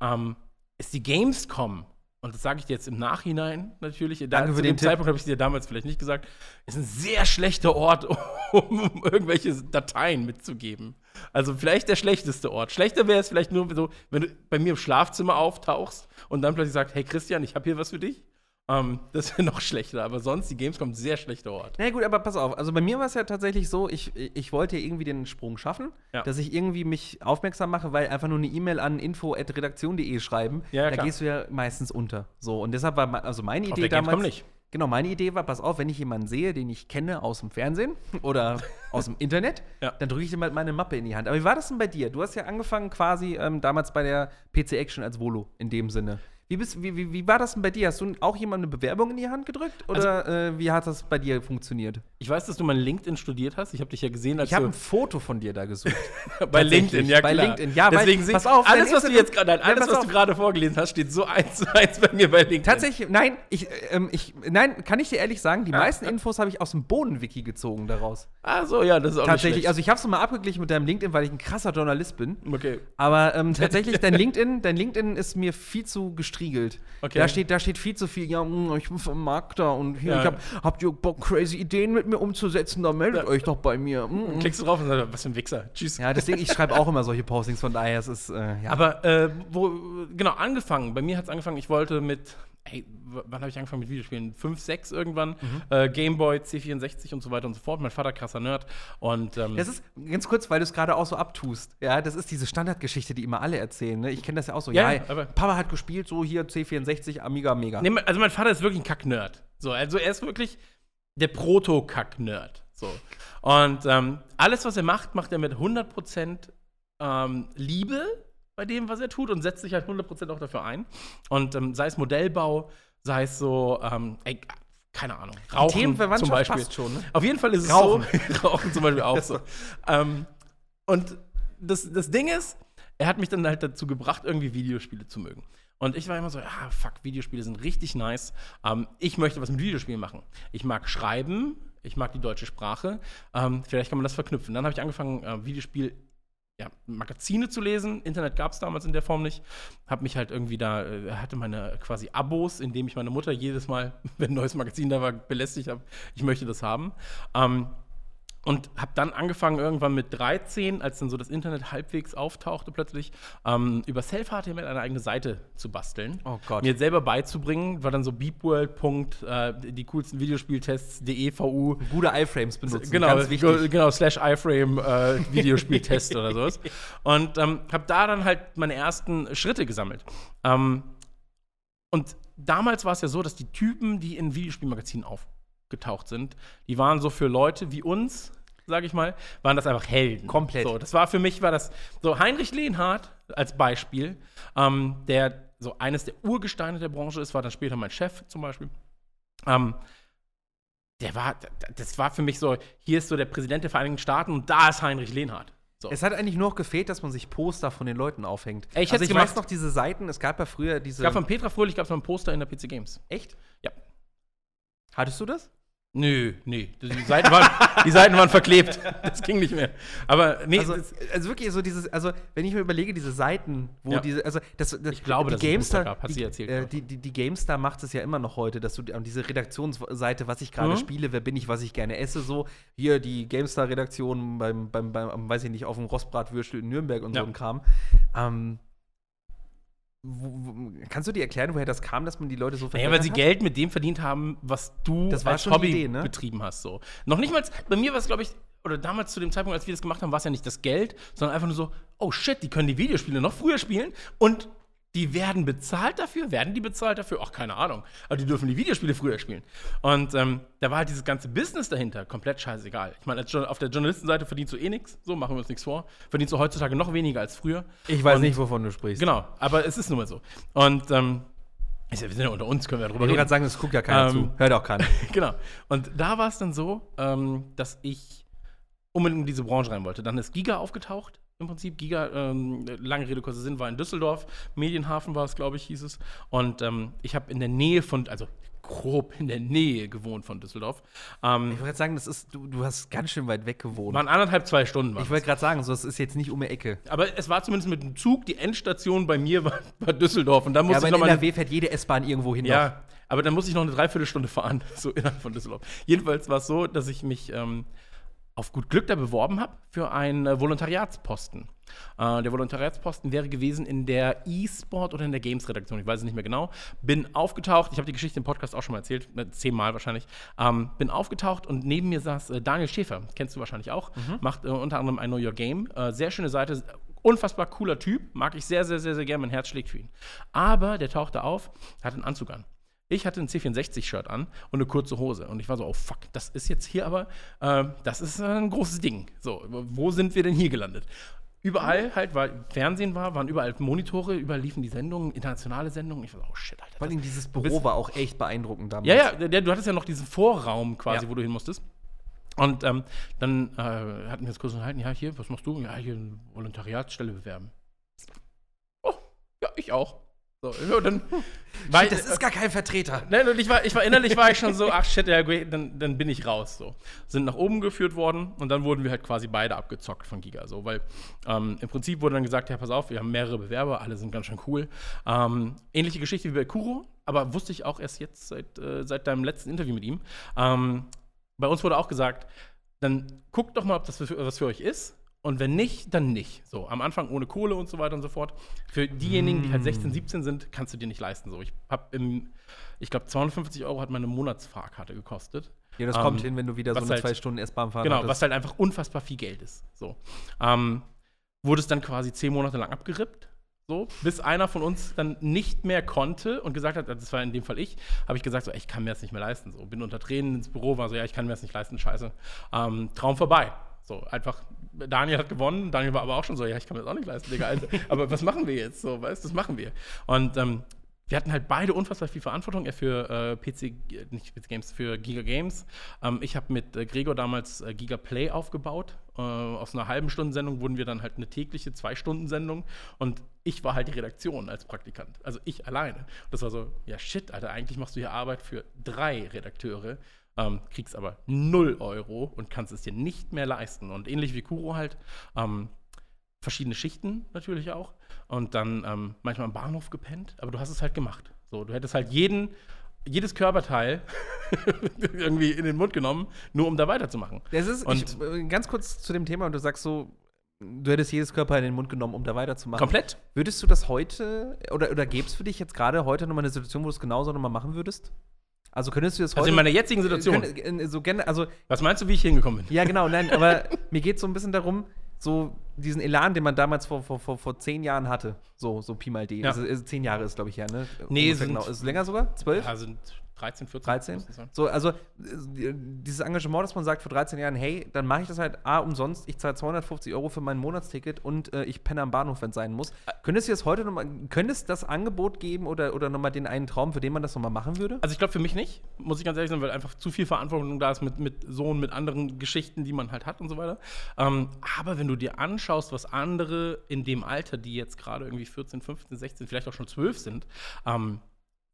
ähm, ist die Gamescom und das sage ich dir jetzt im Nachhinein natürlich, da, Danke zu dem Zeitpunkt habe ich dir damals vielleicht nicht gesagt, ist ein sehr schlechter Ort, um irgendwelche Dateien mitzugeben. Also vielleicht der schlechteste Ort. Schlechter wäre es vielleicht nur so, wenn du bei mir im Schlafzimmer auftauchst und dann plötzlich sagst, hey Christian, ich habe hier was für dich. Ähm, das wäre noch schlechter, aber sonst die Gamescom sehr schlechter Ort. Na ja, gut, aber pass auf. Also bei mir war es ja tatsächlich so, ich, ich wollte ja irgendwie den Sprung schaffen, ja. dass ich irgendwie mich aufmerksam mache, weil einfach nur eine E-Mail an info.redaktion.de schreiben, ja, da gehst du ja meistens unter. So, und deshalb war also meine Idee auf der damals. Nicht. Genau, meine Idee war, pass auf, wenn ich jemanden sehe, den ich kenne aus dem Fernsehen oder aus dem Internet, ja. dann drücke ich ihm halt meine Mappe in die Hand. Aber wie war das denn bei dir? Du hast ja angefangen quasi ähm, damals bei der PC Action als Volo in dem Sinne. Wie, bist, wie, wie, wie war das denn bei dir? Hast du auch jemandem eine Bewerbung in die Hand gedrückt? Oder äh, wie hat das bei dir funktioniert? Ich weiß, dass du mal LinkedIn studiert hast. Ich habe dich ja gesehen, als Ich habe ein Foto von dir da gesucht. bei LinkedIn, ja Bei klar. LinkedIn, ja, weil- Deswegen sehe pass auf, alles, was du jetzt gerade, nein, Ja, alles, was auf. du gerade vorgelesen hast, steht so eins zu eins bei mir bei LinkedIn. Tatsächlich, nein, ich, ähm, ich, nein, kann ich dir ehrlich sagen, die meisten Infos habe ich aus dem Boden-Wiki gezogen daraus. Ah, so, ja, das ist auch Tatsächlich, also ich habe es mal abgeglichen mit deinem LinkedIn, weil ich ein krasser Journalist bin. Okay. Aber ähm, tatsächlich, dein LinkedIn, dein LinkedIn ist mir viel zu gestriegelt. Okay. Da steht, da steht viel zu viel, ja, mh, ich bin Vermarkter und hier, Ja. ich hab, habt ihr Bock, crazy Ideen mit mir umzusetzen, dann meldet Ja. euch doch bei mir. Mm. Klickst du drauf und sagst, was für ein Wichser. Tschüss. Ja, deswegen, ich schreibe auch immer solche Postings, von daher es ist äh, ja. Aber äh, wo, genau, angefangen. Bei mir hat es angefangen, ich wollte mit, ey, w- wann habe ich angefangen mit Videospielen? 5, 6 irgendwann. Mhm. Äh, Gameboy, C64 und so weiter und so fort. Mein Vater krasser Nerd. Und ähm, Das ist ganz kurz, weil du es gerade auch so abtust. Ja, das ist diese Standardgeschichte, die immer alle erzählen. Ne? Ich kenne das ja auch so. Ja, Ja, Papa hat gespielt, so hier C64, Amiga, Mega. Nee, also mein Vater ist wirklich ein Kack-Nerd. So, also er ist wirklich der Proto-Kack-Nerd. So. Und ähm, alles, was er macht, macht er mit 100% ähm, Liebe bei dem, was er tut und setzt sich halt 100% auch dafür ein. Und ähm, sei es Modellbau, sei es so, ähm, ey, keine Ahnung, Rauchen Themenverwandtschaft zum Beispiel. passt schon, ne? Auf jeden Fall ist es Rauchen. so. Rauchen zum Beispiel auch so. ähm, und das, das Ding ist, er hat mich dann halt dazu gebracht, irgendwie Videospiele zu mögen. Und ich war immer so, ah, fuck, Videospiele sind richtig nice. Ähm, ich möchte was mit Videospielen machen. Ich mag schreiben, ich mag die deutsche Sprache. Ähm, vielleicht kann man das verknüpfen. Dann habe ich angefangen, äh, Videospiel ja, Magazine zu lesen. Internet gab es damals in der Form nicht. Habe mich halt irgendwie da, äh, hatte meine quasi Abos, indem ich meine Mutter jedes Mal, wenn ein neues Magazin da war, belästigt habe, ich möchte das haben. Ähm, und habe dann angefangen, irgendwann mit 13, als dann so das Internet halbwegs auftauchte plötzlich, ähm, über Self-HTML eine eigene Seite zu basteln. Oh Gott. Mir selber beizubringen, war dann so beepworld. Äh, die coolsten Videospieltests.de VU. Gute iFrames benutzen, Genau, ganz wichtig. ge- genau, slash iFrame äh, Videospieltest oder sowas. Und ähm, habe da dann halt meine ersten Schritte gesammelt. Ähm, und damals war es ja so, dass die Typen, die in Videospielmagazinen aufgetaucht sind, die waren so für Leute wie uns, sage ich mal, waren das einfach Helden. Komplett. So, das war für mich, war das so Heinrich Lehnhardt als Beispiel, ähm, der so eines der Urgesteine der Branche ist, war dann später mein Chef zum Beispiel. Ähm, der war, das war für mich so, hier ist so der Präsident der Vereinigten Staaten und da ist Heinrich Lehnhardt. So. Es hat eigentlich nur noch gefehlt, dass man sich Poster von den Leuten aufhängt. Ey, ich also ich weiß noch diese Seiten, es gab ja früher diese. Es gab von Petra Fröhlich gab es mal ein Poster in der PC Games. Echt? Ja. Hattest du das? Nö, nee. Die Seiten waren, die Seiten waren verklebt. Das ging nicht mehr. Aber nee, Also, das, also wirklich so dieses, also wenn ich mir überlege, diese Seiten, wo Ja. diese, also das, das Ich glaube, die dass GameStar, gab, hat die, sie erzählt, äh, die, die, die GameStar macht es ja immer noch heute, dass du an diese Redaktionsseite, was ich gerade Mhm. spiele, wer bin ich, was ich gerne esse, so hier die GameStar-Redaktion beim, beim, beim, weiß ich nicht, auf dem Rostbratwürstel in Nürnberg und Ja. so ein Kram. Ähm, wo, kannst du dir erklären, woher das kam, dass man die Leute so Naja, weil sie hat? Geld mit dem verdient haben, was du Das als Hobby Idee, ne? betrieben hast. So. Noch nicht mal, bei mir war es, glaube ich, oder damals zu dem Zeitpunkt, als wir das gemacht haben, war es ja nicht das Geld, sondern einfach nur so, oh shit, die können die Videospiele noch früher spielen und die werden bezahlt dafür? Werden die bezahlt dafür? Ach, keine Ahnung. Aber die dürfen die Videospiele früher spielen. Und ähm, da war halt dieses ganze Business dahinter komplett scheißegal. Ich meine, auf der Journalistenseite verdienst du eh nichts, so machen wir uns nichts vor. Verdienst du heutzutage noch weniger als früher. Ich weiß Und- nicht, wovon du sprichst. Genau, aber es ist nun mal so. Und ähm, ist ja, wir sind ja unter uns, können wir Ich darüber wollte reden. gerade sagen, das guckt ja keiner Ähm, zu. Hört auch keiner. genau. Und da war es dann so, ähm, dass ich unbedingt in diese Branche rein wollte. Dann ist Giga aufgetaucht, im Prinzip. Giga, ähm, lange Rede, kurzer Sinn, war in Düsseldorf. Medienhafen war es, glaube ich, hieß es. Und ähm, ich habe in der Nähe von, also grob in der Nähe gewohnt von Düsseldorf. Ähm, Ich wollte gerade sagen, das ist, du, du hast ganz schön weit weg gewohnt. waren anderthalb, zwei Stunden. Ich wollte gerade sagen, so, das ist jetzt nicht um die Ecke. Aber es war zumindest mit dem Zug, die Endstation bei mir war, war Düsseldorf. Und da Ja, musste aber ich in noch mal NRW fährt jede S-Bahn irgendwo hin. noch. Ja, aber dann muss ich noch eine Dreiviertelstunde fahren, so innerhalb von Düsseldorf. Jedenfalls war es so, dass ich mich ähm, auf gut Glück da beworben habe für einen äh, Volontariatsposten. Äh, der Volontariatsposten wäre gewesen in der E-Sport oder in der Games-Redaktion, ich weiß es nicht mehr genau. Bin aufgetaucht, ich habe die Geschichte im Podcast auch schon mal erzählt, äh, zehnmal wahrscheinlich. Ähm, bin aufgetaucht und neben mir saß äh, Daniel Schäfer, kennst du wahrscheinlich auch, macht äh, unter anderem I Know Your Game. Äh, sehr schöne Seite, unfassbar cooler Typ, mag ich sehr, sehr, sehr, sehr gerne, mein Herz schlägt für ihn. Aber der tauchte auf, hat einen Anzug an. Ich hatte ein C64-Shirt an und eine kurze Hose. Und ich war so, oh fuck, das ist jetzt hier aber, äh, das ist ein großes Ding. So, wo sind wir denn hier gelandet? Überall halt, weil Fernsehen war, waren überall Monitore, überall liefen die Sendungen, internationale Sendungen. Ich war so, oh shit, Alter. Vor allem dieses Büro war auch echt beeindruckend damals. Ja, ja, der, du hattest ja noch diesen Vorraum quasi, Ja. wo du hin musstest. Und ähm, dann äh, hatten wir das kurz unterhalten, ja, hier, was machst du? Ja, hier eine Volontariatsstelle bewerben. Oh, ja, ich auch. So, dann war Das ist gar kein Vertreter. Nein, und ich war, ich war innerlich war ich schon so, ach shit, ja, dann, dann bin ich raus. So. Sind nach oben geführt worden und dann wurden wir halt quasi beide abgezockt von Giga. So, weil ähm, im Prinzip wurde dann gesagt, ja, pass auf, wir haben mehrere Bewerber, alle sind ganz schön cool. Ähm, ähnliche Geschichte wie bei Kuro, aber wusste ich auch erst jetzt seit, äh, seit deinem letzten Interview mit ihm. Ähm, bei uns wurde auch gesagt, dann guckt doch mal, ob das für, was für euch ist. Und wenn nicht, dann nicht. So, am Anfang ohne Kohle und so weiter und so fort. Für diejenigen, die halt 16, 17 sind, kannst du dir nicht leisten. So, ich habe im, ich glaube, 250 Euro hat meine Monatsfahrkarte gekostet. Ja, das Ähm, kommt hin, wenn du wieder so eine halt- zwei Stunden S-Bahn fahren Genau, hattest. was halt einfach unfassbar viel Geld ist. So. Ähm, wurde es dann quasi zehn Monate lang abgerippt. So, bis einer von uns dann nicht mehr konnte und gesagt hat, das war in dem Fall ich, habe ich gesagt, so, ey, ich kann mir das nicht mehr leisten. So, bin unter Tränen ins Büro, war so, ja, ich kann mir das nicht leisten, scheiße. Ähm, Traum vorbei. So, einfach, Daniel hat gewonnen, Daniel war aber auch schon so, ja, ich kann mir das auch nicht leisten, Digga. Also, aber was machen wir jetzt? So, weißt du, das machen wir. Und ähm, wir hatten halt beide unfassbar viel Verantwortung. Er für äh, PC, nicht PC Games, für Giga Games. Ähm, ich habe mit äh, Gregor damals äh, Giga Play aufgebaut. Äh, aus einer halben Stunden Sendung wurden wir dann halt eine tägliche Zwei-Stunden-Sendung. Und ich war halt die Redaktion als Praktikant. Also ich alleine. Das war so, ja shit, Alter, eigentlich machst du hier Arbeit für drei Redakteure. Ähm, kriegst aber 0 Euro und kannst es dir nicht mehr leisten. Und ähnlich wie Kuro halt, ähm, verschiedene Schichten natürlich auch. Und dann ähm, manchmal am Bahnhof gepennt, aber du hast es halt gemacht. So, du hättest halt jeden, jedes Körperteil irgendwie in den Mund genommen, nur um da weiterzumachen. Das ist, Und- ich, äh, ganz kurz zu dem Thema, und du sagst so, du hättest jedes Körper in den Mund genommen, um da weiterzumachen. Komplett? Würdest du das heute, oder, oder gäbe es für dich jetzt gerade heute nochmal eine Situation, wo du es genauso nochmal machen würdest? Also könntest du das heute. Also in meiner jetzigen Situation. Könnt- so gerne, also, Was meinst du, wie ich hingekommen bin? ja, genau, nein, aber mir geht es so ein bisschen darum, so diesen Elan, den man damals vor, vor, vor, vor zehn Jahren hatte. So, so Pi mal D. Ja. Also, ist, zehn Jahre ist, glaube ich, ja, ne? Nee, sind- genau. Ist es länger sogar? Zwölf? Ja, sind 13, 14. 13? müssen es sein. So, also äh, dieses Engagement, dass man sagt vor 13 Jahren, hey, dann mache ich das halt A umsonst, ich zahle 250 Euro für mein Monatsticket und äh, ich penne am Bahnhof, wenn es sein muss. Könntest du das heute nochmal, könntest das Angebot geben oder, oder nochmal den einen Traum, für den man das nochmal machen würde? Also ich glaube für mich nicht, muss ich ganz ehrlich sagen, weil einfach zu viel Verantwortung da ist mit, mit Sohn, mit anderen Geschichten, die man halt hat und so weiter. Ähm, aber wenn du dir anschaust, was andere in dem Alter, die jetzt gerade irgendwie 14, 15, 16, vielleicht auch schon 12 sind, ähm,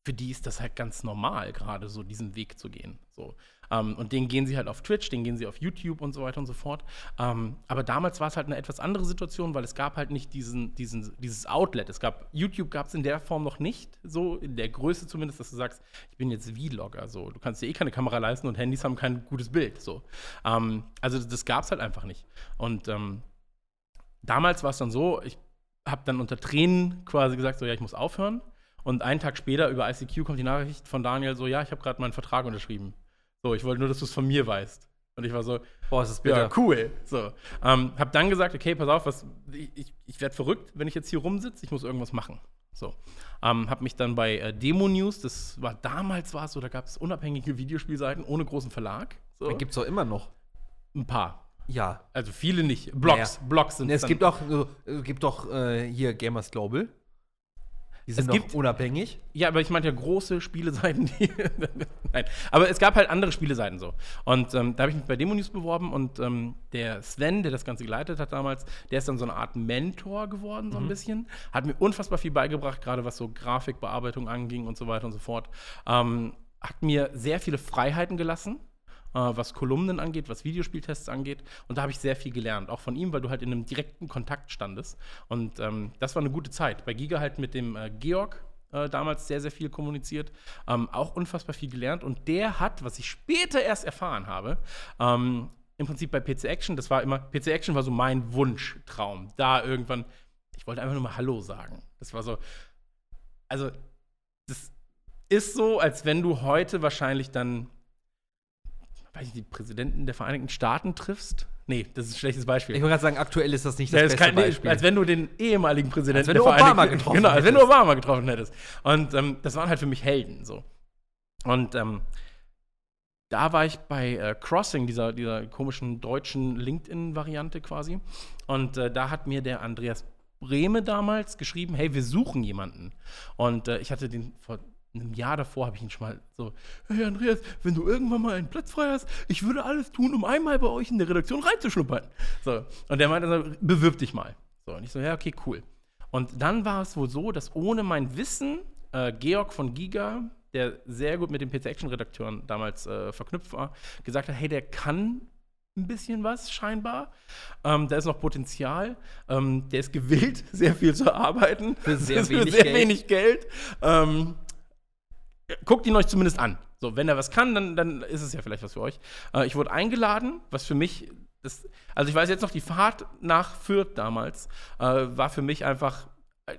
für die ist das halt ganz normal, gerade so diesen Weg zu gehen. So. Ähm, und den gehen sie halt auf Twitch, den gehen sie auf YouTube und so weiter und so fort. Ähm, aber damals war es halt eine etwas andere Situation, weil es gab halt nicht diesen, diesen, dieses Outlet. Es gab, YouTube gab es in der Form noch nicht, so in der Größe zumindest, dass du sagst, ich bin jetzt Vlogger. So. Du kannst dir eh keine Kamera leisten und Handys haben kein gutes Bild. So. Ähm, also das gab es halt einfach nicht. Und ähm, damals war es dann so, ich habe dann unter Tränen quasi gesagt, so ja, ich muss aufhören. Und einen Tag später über ICQ kommt die Nachricht von Daniel so, ja, ich habe gerade meinen Vertrag unterschrieben. So, ich wollte nur, dass du es von mir weißt. Und ich war so, Boah, das ist ja, cool. So, ähm, hab dann gesagt, okay, pass auf, was, ich, ich, werde verrückt, wenn ich jetzt hier rumsitze, ich muss irgendwas machen. So, ähm, hab mich dann bei äh, Demo News, das war damals war es so, da gab es unabhängige Videospielseiten ohne großen Verlag. So, Gibt es doch immer noch. ein paar. Ja. Also viele nicht. Blogs, Blogs sind Es dann- gibt auch, es gibt doch äh, hier Gamers Global. Die sind Es gibt- unabhängig. Ja, aber ich meinte ja große Spieleseiten, die. Nein. Aber es gab halt andere Spieleseiten so. Und ähm, da habe ich mich bei Demo News beworben und ähm, der Sven, der das Ganze geleitet hat damals, der ist dann so eine Art Mentor geworden, so ein bisschen. Hat mir unfassbar viel beigebracht, gerade was so Grafikbearbeitung anging und so weiter und so fort. Ähm, hat mir sehr viele Freiheiten gelassen. Äh, was Kolumnen angeht, was Videospieltests angeht. Und da habe ich sehr viel gelernt, auch von ihm, weil du halt in einem direkten Kontakt standest. Und ähm, das war eine gute Zeit. Bei Giga halt mit dem äh, Georg äh, damals sehr, sehr viel kommuniziert, ähm, auch unfassbar viel gelernt. Und der hat, was ich später erst erfahren habe, ähm, im Prinzip bei PC Action, das war immer, PC Action war so mein Wunschtraum. Da irgendwann, ich wollte einfach nur mal Hallo sagen. Das war so, also, das ist so, als wenn du heute wahrscheinlich dann weiß ich, die Präsidenten der Vereinigten Staaten triffst. Nee, das ist ein schlechtes Beispiel. Ich wollte gerade sagen, aktuell ist das nicht das Ja, das beste nee, Beispiel. als wenn du den ehemaligen Präsidenten Als wenn der du Obama Vereinigten- getroffen Genau, als wenn du hättest. Obama getroffen hättest. Und ähm, das waren halt für mich Helden so. Und ähm, da war ich bei äh, Crossing, dieser, dieser komischen deutschen LinkedIn-Variante quasi. Und äh, da hat mir der Andreas Brehme damals geschrieben, hey, wir suchen jemanden. Und äh, ich hatte den vor einem Jahr davor, habe ich ihn schon mal so, hey Andreas, wenn du irgendwann mal einen Platz frei hast, ich würde alles tun, um einmal bei euch in der Redaktion reinzuschnuppern. So. Und der meinte, so, bewirb dich mal. So. Und ich so, ja, okay, cool. Und dann war es wohl so, dass ohne mein Wissen äh, Georg von Giga, der sehr gut mit den PC-Action-Redakteuren damals äh, verknüpft war, gesagt hat, hey, der kann ein bisschen was scheinbar. Ähm, da ist noch Potenzial. Ähm, der ist gewillt, sehr viel zu arbeiten. Für sehr, wenig, sehr Geld. wenig Geld. Ähm, guckt ihn euch zumindest an. So, wenn er was kann, dann, dann ist es ja vielleicht was für euch. Äh, ich wurde eingeladen, was für mich, das, also ich weiß jetzt noch, die Fahrt nach Fürth damals äh, war für mich einfach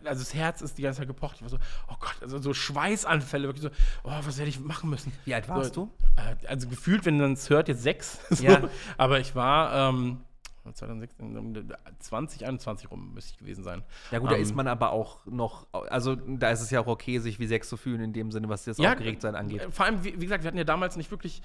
also das Herz ist die ganze Zeit gepocht. Ich war so, oh Gott, also so Schweißanfälle, wirklich so, oh, was hätte ich machen müssen? Wie alt warst so, du? Äh, also gefühlt, wenn man es hört, jetzt sechs. So. Ja. Aber ich war ähm, 2016, um 20, 21 rum müsste ich gewesen sein. Ja gut, da Ähm, ist man aber auch noch, also da ist es ja auch okay, sich wie sechs zu fühlen in dem Sinne, was das Aufgeregtsein angeht. äh, Vor allem, wie, wie gesagt, wir hatten ja damals nicht wirklich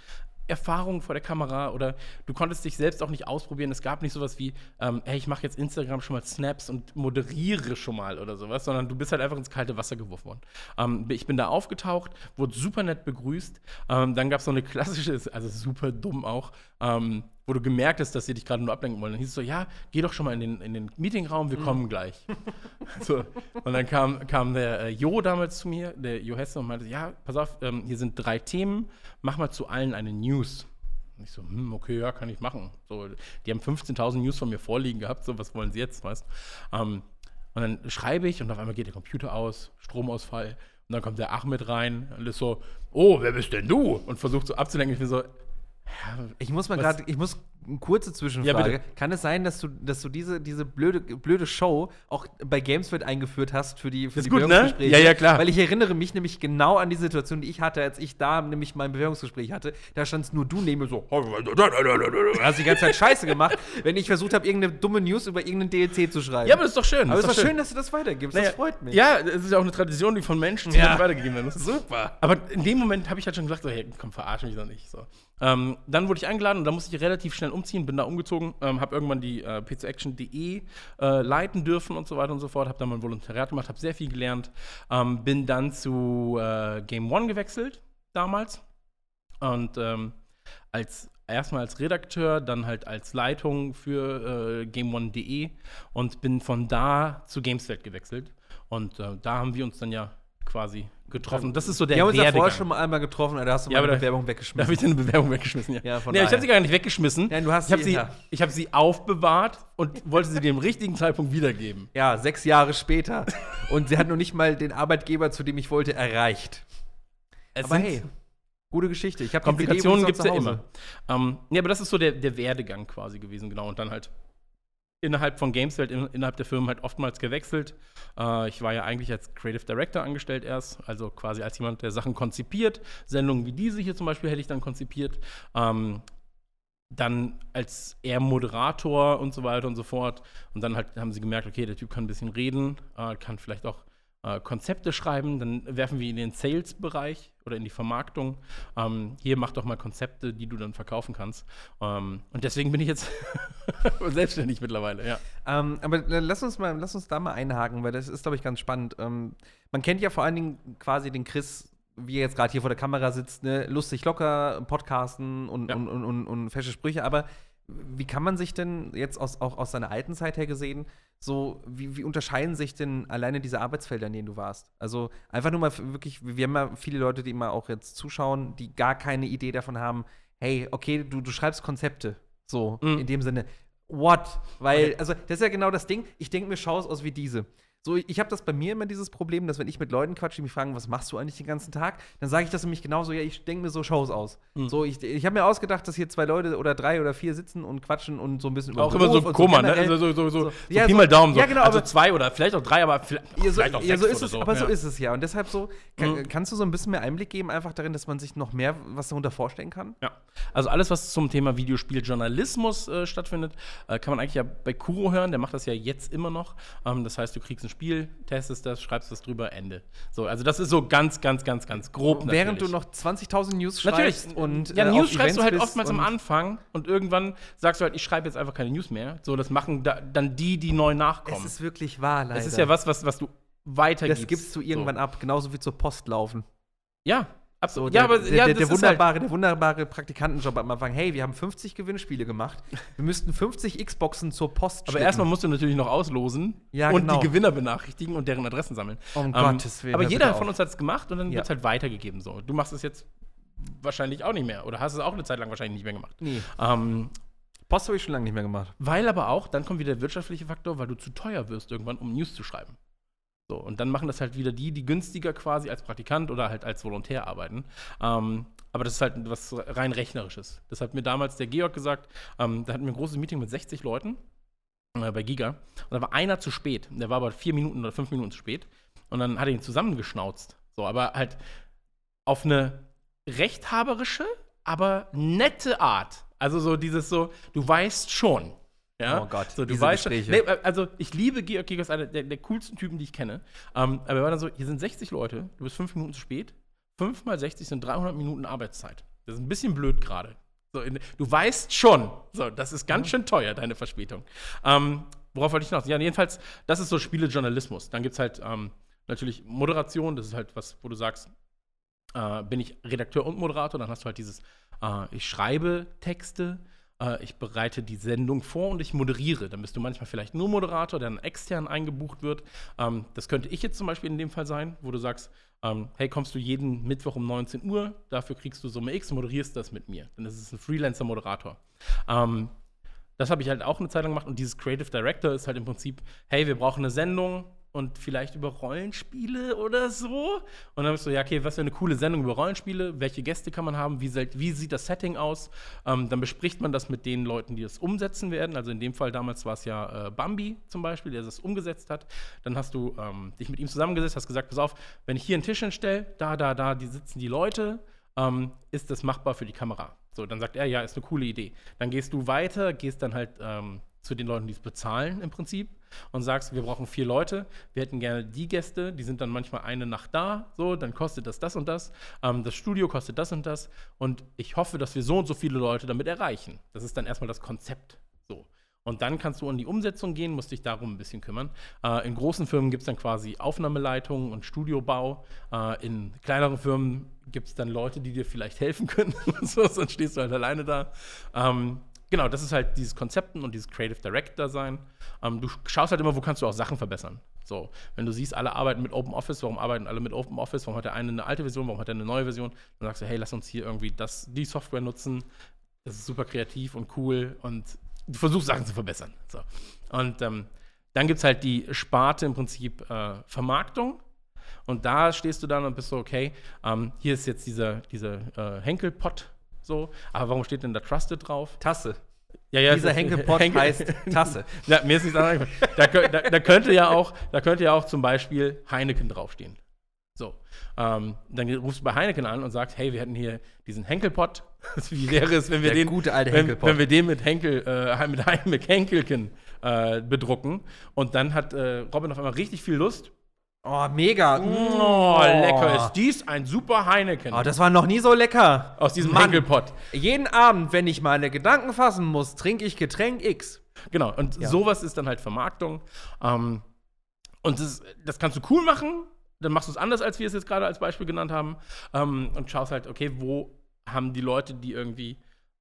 Erfahrung vor der Kamera oder du konntest dich selbst auch nicht ausprobieren. Es gab nicht sowas wie, ähm, hey, ich mache jetzt Instagram schon mal Snaps und moderiere schon mal oder sowas, sondern du bist halt einfach ins kalte Wasser geworfen worden. Ähm, ich bin da aufgetaucht, wurde super nett begrüßt. Ähm, dann gab es so eine klassische, also super dumm auch, ähm, wo du gemerkt hast, dass sie dich gerade nur ablenken wollen. Dann hieß es so, ja, geh doch schon mal in den, in den Meetingraum, wir kommen gleich. so. Und dann kam, kam der äh, Jo damals zu mir, der Jo Hesse, und meinte, ja, pass auf, ähm, hier sind drei Themen, mach mal zu allen eine News. Und ich so, hm, okay, ja, kann ich machen. So, die haben 15.000 News von mir vorliegen gehabt, so, was wollen sie jetzt, weißt ähm, Und dann schreibe ich und auf einmal geht der Computer aus, Stromausfall. Und dann kommt der Ahmed rein und ist so, oh, wer bist denn du? Und versucht so abzulenken. Ich bin so, Ich muss mal gerade, ich muss kurze Ja, Zwischenfrage. bitte. Kann es sein, dass du, dass du diese, diese blöde, blöde Show auch bei Gamesfeld eingeführt hast für die, für die gut, ne? Bewerbungsgespräche? Ja, ja, klar. Weil ich erinnere mich nämlich genau an die Situation, die ich hatte, als ich da nämlich mein Bewerbungsgespräch hatte. Da standst nur du neben mir so, hast die ganze Zeit Scheiße gemacht, wenn ich versucht habe, irgendeine dumme News über irgendeinen DLC zu schreiben. ja, aber das ist doch schön. aber es ist war doch schön, dass du das weitergibst. Naja, das freut mich. Ja, es ist ja auch eine Tradition, die von Menschen Ja. Weitergegeben werden muss. super. Aber in dem Moment habe ich halt schon gesagt, so, hey, komm, verarsch mich doch nicht. So. Ähm, dann wurde ich eingeladen und da musste ich relativ schnell umziehen, bin da umgezogen, ähm, habe irgendwann die äh, pcaction.de äh, leiten dürfen und so weiter und so fort, habe dann mein Volontariat gemacht, habe sehr viel gelernt, ähm, bin dann zu äh, Game One gewechselt damals und ähm, als erstmal als Redakteur, dann halt als Leitung für äh, GameOne.de und bin von da zu Gameswelt gewechselt und äh, da haben wir uns dann ja quasi getroffen. Das ist so der Wir haben uns ja vorher schon mal einmal getroffen, da hast du Ja, meine da- Bewerbung Da weggeschmissen. habe ich deine Bewerbung weggeschmissen, ja. Ja, nee, ich habe sie gar nicht weggeschmissen. Nein, du hast ich habe sie- ich hab sie aufbewahrt und wollte sie dem richtigen Zeitpunkt wiedergeben. Ja, sechs Jahre später. Und sie hat noch nicht mal den Arbeitgeber, zu dem ich wollte, erreicht. Es Aber hey, gute Geschichte. Ich habe Komplikationen gibt es ja immer. Ähm, ja, aber das ist so der, der Werdegang quasi gewesen, genau. Und dann halt innerhalb von Gameswelt, in, innerhalb der Firmen halt oftmals gewechselt. Äh, ich war ja eigentlich als Creative Director angestellt erst, also quasi als jemand, der Sachen konzipiert. Sendungen wie diese hier zum Beispiel hätte ich dann konzipiert. Ähm, dann als eher Moderator und so weiter und so fort. Und dann halt haben sie gemerkt, okay, der Typ kann ein bisschen reden, äh, kann vielleicht auch äh, Konzepte schreiben. Dann werfen wir ihn in den Sales-Bereich oder in die Vermarktung. Ähm, hier mach doch mal Konzepte, die du dann verkaufen kannst. Ähm, und deswegen bin ich jetzt selbstständig mittlerweile, ja. Ähm, aber lass uns mal, lass uns da mal einhaken, weil das ist, glaube ich, ganz spannend. Ähm, man kennt ja vor allen Dingen quasi den Chris, wie er jetzt gerade hier vor der Kamera sitzt, ne? lustig locker, Podcasten und, Ja. und, und, und, und fesche Sprüche. Aber wie kann man sich denn jetzt aus, auch aus seiner alten Zeit her gesehen, so, wie, wie unterscheiden sich denn alleine diese Arbeitsfelder, in denen du warst? Also einfach nur mal wirklich, wir haben ja viele Leute, die immer auch jetzt zuschauen, die gar keine Idee davon haben, hey, okay, du, du schreibst Konzepte. So, Mhm. in dem Sinne, what? Weil, also, das ist ja genau das Ding. Ich denke mir Shows aus wie diese. So, ich habe das bei mir immer dieses Problem, dass wenn ich mit Leuten quatsche, die mich fragen, was machst du eigentlich den ganzen Tag, dann sage ich das nämlich genauso, ja, ich denke mir so Shows aus. Mhm. So, ich, ich habe mir ausgedacht, dass hier zwei Leute oder drei oder vier sitzen und quatschen und so ein bisschen über Auch immer so und Koma, ne? Also so, so, so, so, Ja, Pi so- mal Daumen. So. ja, genau, also zwei oder vielleicht auch drei, aber vielleicht, Ja, so, vielleicht auch ja, so ist es, so. aber so ja. ist es ja. Und deshalb so, kann, Mhm. kannst du so ein bisschen mehr Einblick geben, einfach darin, dass man sich noch mehr was darunter vorstellen kann? Ja, also alles, was zum Thema Videospieljournalismus äh, stattfindet, äh, kann man eigentlich ja bei Kuro hören. Der macht das ja jetzt immer noch. Ähm, das heißt, du kriegst einen Spiel, testest das, schreibst das drüber, Ende. So, also das ist so ganz, ganz, ganz, ganz grob. Während natürlich. du noch 20.000 News Natürlich. schreibst und ja, äh, News schreibst du Events halt bist oftmals am Anfang und irgendwann sagst du halt, ich schreibe jetzt einfach keine News mehr. So, das machen da, dann die, die neu nachkommen. Es ist wirklich wahr, leider. Das ist ja was, was, was du weitergibst. Das gibst du irgendwann so. ab, genauso wie zur Post laufen. Ja, So, absolut. der, ja, aber der, ja, der, der, ist halt, wunderbare, der wunderbare Praktikantenjob am Anfang. Hey, wir haben 50 Gewinnspiele gemacht. Wir müssten 50 Xboxen zur Post aber schicken. erstmal musst du natürlich noch auslosen Ja, und genau. die Gewinner benachrichtigen und deren Adressen sammeln. Um Ähm, Gottes Willen. Aber jeder von uns hat es gemacht und dann Ja. wird es halt weitergegeben. So. Du machst es jetzt wahrscheinlich auch nicht mehr oder hast es auch eine Zeit lang wahrscheinlich nicht mehr gemacht. Nee. Ähm, Post habe ich schon lange nicht mehr gemacht. weil aber auch, dann kommt wieder der wirtschaftliche Faktor, weil du zu teuer wirst irgendwann, um News zu schreiben. So, und dann machen das halt wieder die, die günstiger quasi als Praktikant oder halt als Volontär arbeiten. Ähm, aber das ist halt was rein rechnerisches. Das hat mir damals der Georg gesagt. Ähm, da hatten wir ein großes Meeting mit 60 Leuten äh, bei Giga. Und da war einer zu spät. Der war aber vier Minuten oder fünf Minuten zu spät. Und dann hat er ihn zusammengeschnauzt. So, aber halt auf eine rechthaberische, aber nette Art. Also so dieses so, du weißt schon. Ja? Oh Gott, so, du diese weißt. Gespräche. Nee, also ich liebe Georg ist einer der, der coolsten Typen, die ich kenne. Ähm, aber er war dann so, hier sind 60 Leute, du bist fünf Minuten zu spät. 5 mal 60 sind 300 Minuten Arbeitszeit. Das ist ein bisschen blöd gerade. So, du weißt schon, so, das ist ganz schön teuer, deine Verspätung. Ähm, worauf wollte ich noch? Ja, jedenfalls, das ist so Spielejournalismus. Dann gibt es halt ähm, natürlich Moderation, das ist halt was, wo du sagst, äh, bin ich Redakteur und Moderator, dann hast du halt dieses, äh, ich schreibe Texte, äh, ich bereite die Sendung vor und ich moderiere. Dann bist du manchmal vielleicht nur Moderator, der dann extern eingebucht wird. Ähm, das könnte ich jetzt zum Beispiel in dem Fall sein, wo du sagst, ähm, hey, kommst du jeden Mittwoch um 19 Uhr, dafür kriegst du Summe X, moderierst das mit mir. Dann ist es ein Freelancer-Moderator. Ähm, das habe ich halt auch eine Zeit lang gemacht und dieses Creative Director ist halt im Prinzip, hey, wir brauchen eine Sendung und vielleicht über Rollenspiele oder so. Und dann bist du, ja, okay, was für eine coole Sendung über Rollenspiele, welche Gäste kann man haben, wie, wie sieht das Setting aus? Ähm, dann bespricht man das mit den Leuten, die das umsetzen werden. Also in dem Fall damals war es ja äh, Bambi zum Beispiel, der das umgesetzt hat. Dann hast du ähm, dich mit ihm zusammengesetzt, hast gesagt, pass auf, wenn ich hier einen Tisch hinstelle, da, da, da, die sitzen die Leute, ähm, ist das machbar für die Kamera? So, dann sagt er, ja, ist eine coole Idee. Dann gehst du weiter, gehst dann halt ähm, zu den Leuten, die es bezahlen im Prinzip und sagst, wir brauchen vier Leute, wir hätten gerne die Gäste, die sind dann manchmal eine Nacht da, so, dann kostet das das und das, ähm, das Studio kostet das und das und ich hoffe, dass wir so und so viele Leute damit erreichen. Das ist dann erstmal das Konzept, so. Und dann kannst du in die Umsetzung gehen, musst dich darum ein bisschen kümmern. Äh, in großen Firmen gibt es dann quasi Aufnahmeleitungen und Studiobau. Äh, in kleineren Firmen gibt es dann Leute, die dir vielleicht helfen können. so, sonst stehst du halt alleine da. Ähm, genau, das ist halt dieses Konzepten und dieses Creative Director sein. Ähm, du schaust halt immer, wo kannst du auch Sachen verbessern. So, wenn du siehst, alle arbeiten mit Open Office, warum arbeiten alle mit Open Office? Warum hat der eine eine alte Version, warum hat er eine neue Version? Dann sagst du, hey, lass uns hier irgendwie das, die Software nutzen. Das ist super kreativ und cool und du versuchst Sachen zu verbessern. So. Und ähm, dann gibt es halt die Sparte im Prinzip äh, Vermarktung. Und da stehst du dann und bist so, okay, ähm, hier ist jetzt dieser, dieser äh, Henkelpott so, aber warum steht denn da Trusted drauf? Tasse. Ja, ja, Dieser Henkelpott Henkel- heißt Tasse. Ja, mir ist nichts anderes. Da, da, da, könnte ja auch, da könnte ja auch zum Beispiel Heineken draufstehen. So. Ähm, dann rufst du bei Heineken an und sagst, hey, wir hätten hier diesen Henkelpott. Wie wäre es, wenn wir Der den, gute alte wenn, wenn wir den mit Henkel, äh, mit, mit Henkelken äh, bedrucken? Und dann hat äh, Robin auf einmal richtig viel Lust. Oh, mega. Oh, lecker ist dies ein super Heineken. Oh, das war noch nie so lecker. aus diesem Mann. Henkelpott. Jeden Abend, wenn ich meine Gedanken fassen muss, trinke ich Getränk X. Genau, und Ja. sowas ist dann halt Vermarktung. Ähm, und das, das kannst du cool machen, dann machst du es anders, als wir es jetzt gerade als Beispiel genannt haben. Ähm, und schaust halt, okay, wo haben die Leute, die irgendwie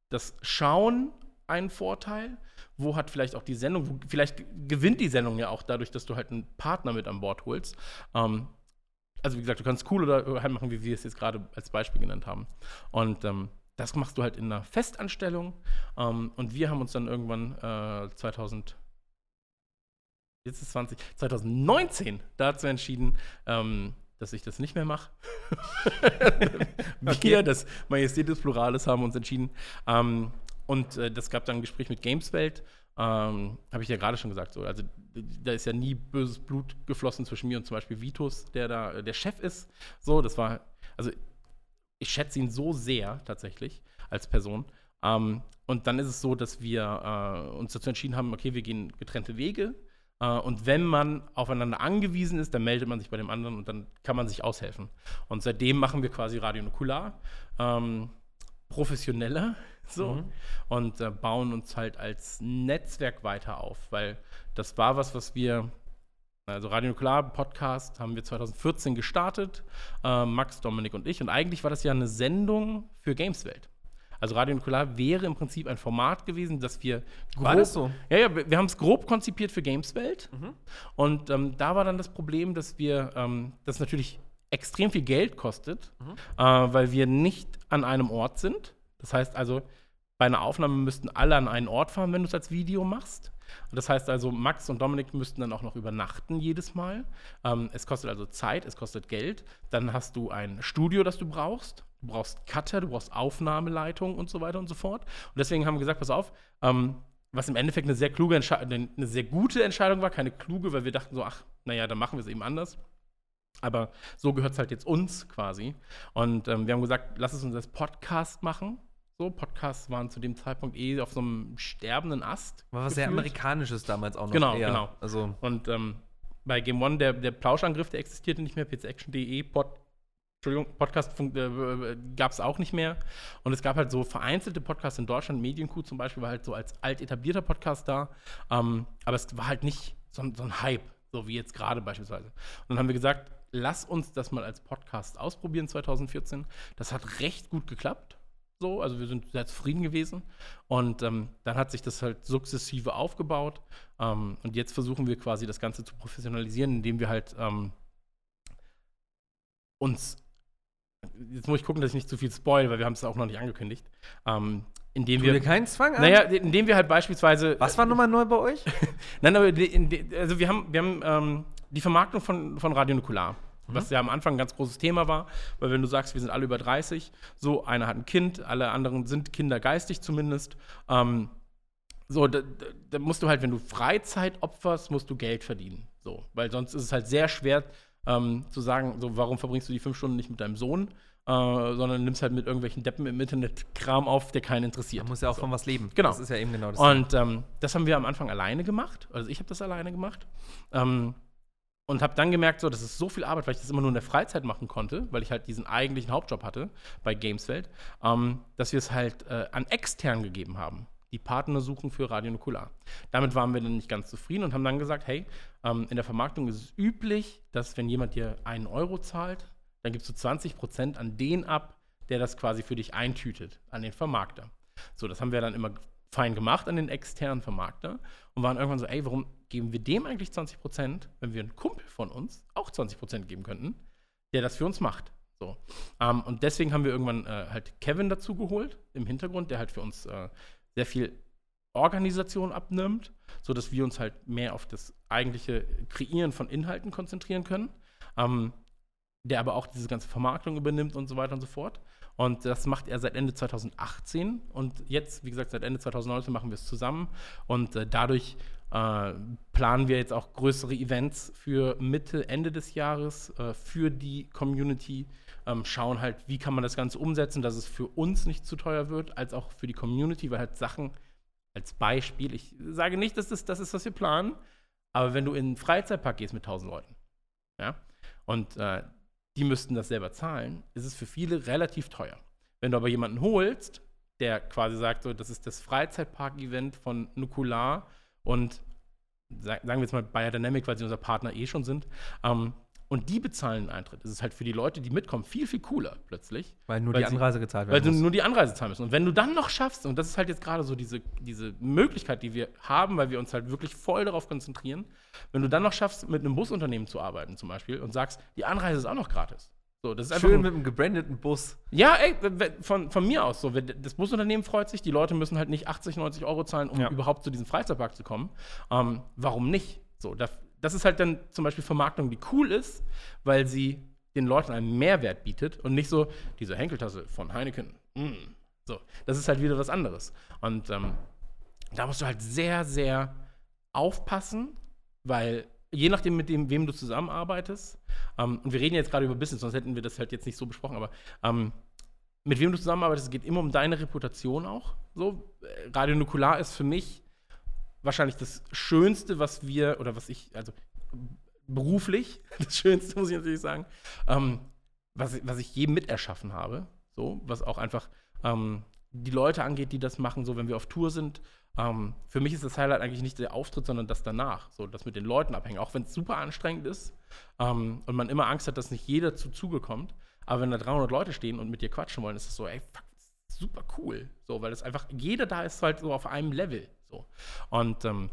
das schauen, einen Vorteil? Wo hat vielleicht auch die Sendung, wo, vielleicht gewinnt die Sendung ja auch dadurch, dass du halt einen Partner mit an Bord holst. Ähm, also wie gesagt, du kannst cool oder halt machen, wie wir es jetzt gerade als Beispiel genannt haben. Und ähm, das machst du halt in einer Festanstellung. Ähm, und wir haben uns dann irgendwann äh, 2000, jetzt ist 20, 2019 dazu entschieden, ähm, dass ich das nicht mehr mache. Wir, das Majestät des Plurales, haben uns entschieden. Ähm, und äh, das gab dann ein Gespräch mit Gameswelt. Ähm, Habe ich ja gerade schon gesagt. So. Also da ist ja nie böses Blut geflossen zwischen mir und zum Beispiel Vitus, der da äh, der Chef ist. So, das war, also ich schätze ihn so sehr tatsächlich als Person. Ähm, und dann ist es so, dass wir äh, uns dazu entschieden haben, okay, wir gehen getrennte Wege. Äh, und wenn man aufeinander angewiesen ist, dann meldet man sich bei dem anderen und dann kann man sich aushelfen. Und seitdem machen wir quasi Radio Nukular. Ähm, professioneller so mhm. und äh, bauen uns halt als Netzwerk weiter auf, weil das war was, was wir also Radio Nuklear Podcast haben wir 2014 gestartet, äh, Max, Dominik und ich. Und eigentlich war das ja eine Sendung für Gameswelt. Also Radio Nuklear wäre im Prinzip ein Format gewesen, das wir grob, war das so? Ja, ja, wir, wir haben es grob konzipiert für Gameswelt. Mhm. Und ähm, da war dann das Problem, dass wir ähm, das natürlich extrem viel Geld kostet, mhm. äh, weil wir nicht an einem Ort sind. Das heißt also, bei einer Aufnahme müssten alle an einen Ort fahren, wenn du es als Video machst. Das heißt also, Max und Dominik müssten dann auch noch übernachten jedes Mal. Ähm, es kostet also Zeit, es kostet Geld. Dann hast du ein Studio, das du brauchst. Du brauchst Cutter, du brauchst Aufnahmeleitung und so weiter und so fort. Und deswegen haben wir gesagt, pass auf, ähm, was im Endeffekt eine sehr kluge Entscheidung, eine sehr gute Entscheidung war, keine kluge, weil wir dachten so, ach, naja, dann machen wir es eben anders. Aber so gehört es halt jetzt uns quasi. Und ähm, wir haben gesagt, lass es uns als Podcast machen. So, Podcasts waren zu dem Zeitpunkt eh auf so einem sterbenden Ast. War was sehr Amerikanisches damals auch noch. Genau, eher. genau. Also und ähm, bei Game One, der, der Plauschangriff, der existierte nicht mehr, pcaction.de, Pod, Entschuldigung, Podcast äh, gab es auch nicht mehr. Und es gab halt so vereinzelte Podcasts in Deutschland, Medienkuh zum Beispiel war halt so als alt etablierter Podcast da. Ähm, aber es war halt nicht so, so ein Hype, so wie jetzt gerade beispielsweise. Und dann haben wir gesagt, lass uns das mal als Podcast ausprobieren 2014. Das hat recht gut geklappt. So, also wir sind sehr zufrieden gewesen. Und ähm, dann hat sich das halt sukzessive aufgebaut. Ähm, und jetzt versuchen wir quasi das Ganze zu professionalisieren, indem wir halt ähm, uns jetzt muss ich gucken, dass ich nicht zu viel spoil, weil wir haben es auch noch nicht angekündigt. Ähm, indem tu wir keinen Zwang an? Naja, indem wir halt beispielsweise. Was war nochmal neu bei euch? Nein, aber also wir haben, wir haben ähm, die Vermarktung von, von Radio Nukular. Mhm. Was ja am Anfang ein ganz großes Thema war, weil wenn du sagst, wir sind alle über 30, so einer hat ein Kind, alle anderen sind Kinder geistig zumindest. Ähm, so, da, da, musst du halt, wenn du Freizeit opferst, musst du Geld verdienen. So, weil sonst ist es halt sehr schwer ähm, zu sagen, so, warum verbringst du die fünf Stunden nicht mit deinem Sohn? Äh, sondern nimmst halt mit irgendwelchen Deppen im Internet Kram auf, der keinen interessiert. Man muss ja auch so. von was leben. Genau. Das ist ja eben genau das. Und ähm, das haben wir am Anfang alleine gemacht. Also ich habe das alleine gemacht. Ähm, und habe dann gemerkt, so, das ist so viel Arbeit, weil ich das immer nur in der Freizeit machen konnte, weil ich halt diesen eigentlichen Hauptjob hatte bei Gameswelt, ähm, dass wir es halt äh, an extern gegeben haben. Die Partner suchen für Radio Nukular. Damit waren wir dann nicht ganz zufrieden und haben dann gesagt, hey, ähm, in der Vermarktung ist es üblich, dass wenn jemand dir einen Euro zahlt, dann gibst du 20 Prozent an den ab, der das quasi für dich eintütet, an den Vermarkter. So, das haben wir dann immer fein gemacht an den externen Vermarkter und waren irgendwann so, ey, warum geben wir dem eigentlich 20 Prozent, wenn wir einen Kumpel von uns auch 20 Prozent geben könnten, der das für uns macht? So. Ähm, und deswegen haben wir irgendwann äh, halt Kevin dazu geholt im Hintergrund, der halt für uns äh, sehr viel Organisation abnimmt, sodass wir uns halt mehr auf das eigentliche Kreieren von Inhalten konzentrieren können. Ähm, der aber auch diese ganze Vermarktung übernimmt und so weiter und so fort. Und das macht er seit Ende 2018. Und jetzt, wie gesagt, seit Ende 2019 machen wir es zusammen. Und äh, dadurch äh, planen wir jetzt auch größere Events für Mitte, Ende des Jahres äh, für die Community. Ähm, schauen halt, wie kann man das Ganze umsetzen, dass es für uns nicht zu teuer wird, als auch für die Community, weil halt Sachen als Beispiel, ich sage nicht, dass das das ist, was wir planen, aber wenn du in einen Freizeitpark gehst mit 1000 Leuten, ja, und äh, die müssten das selber zahlen, ist es für viele relativ teuer. Wenn du aber jemanden holst, der quasi sagt, so, das ist das Freizeitpark-Event von Nukular und sagen wir jetzt mal Biodynamic, weil sie unser Partner eh schon sind, ähm, und die bezahlen den Eintritt. Das ist halt für die Leute, die mitkommen, viel, viel cooler plötzlich. Weil nur weil die Anreise gezahlt werden Weil muss. du nur die Anreise zahlen müssen. Und wenn du dann noch schaffst, und das ist halt jetzt gerade so diese, diese Möglichkeit, die wir haben, weil wir uns halt wirklich voll darauf konzentrieren, wenn du dann noch schaffst, mit einem Busunternehmen zu arbeiten zum Beispiel und sagst, die Anreise ist auch noch gratis. So, das ist Schön mit einem gebrandeten Bus. Ja, ey, von, von mir aus so. Das Busunternehmen freut sich, die Leute müssen halt nicht 80, 90 Euro zahlen, um ja. überhaupt zu diesem Freizeitpark zu kommen. Ähm, warum nicht? So, da, das ist halt dann zum Beispiel Vermarktung, die cool ist, weil sie den Leuten einen Mehrwert bietet und nicht so diese Henkeltasse von Heineken. Mm. So, das ist halt wieder was anderes. Und ähm, da musst du halt sehr, sehr aufpassen, weil je nachdem, mit dem, wem du zusammenarbeitest, ähm, und wir reden jetzt gerade über Business, sonst hätten wir das halt jetzt nicht so besprochen, aber ähm, mit wem du zusammenarbeitest, es geht immer um deine Reputation auch. So, Radio Nukular ist für mich wahrscheinlich das Schönste, was wir, oder was ich, also beruflich, das Schönste, muss ich natürlich sagen, ähm, was, was ich jedem miterschaffen habe. So, was auch einfach ähm, die Leute angeht, die das machen, so wenn wir auf Tour sind. Ähm, für mich ist das Highlight eigentlich nicht der Auftritt, sondern das danach. So, das mit den Leuten abhängen. Auch wenn es super anstrengend ist ähm, und man immer Angst hat, dass nicht jeder zu Zuge kommt. Aber wenn da 300 Leute stehen und mit dir quatschen wollen, ist es so, ey, fuck, super cool. So, weil es einfach, jeder da ist halt so auf einem Level. So. Und ähm,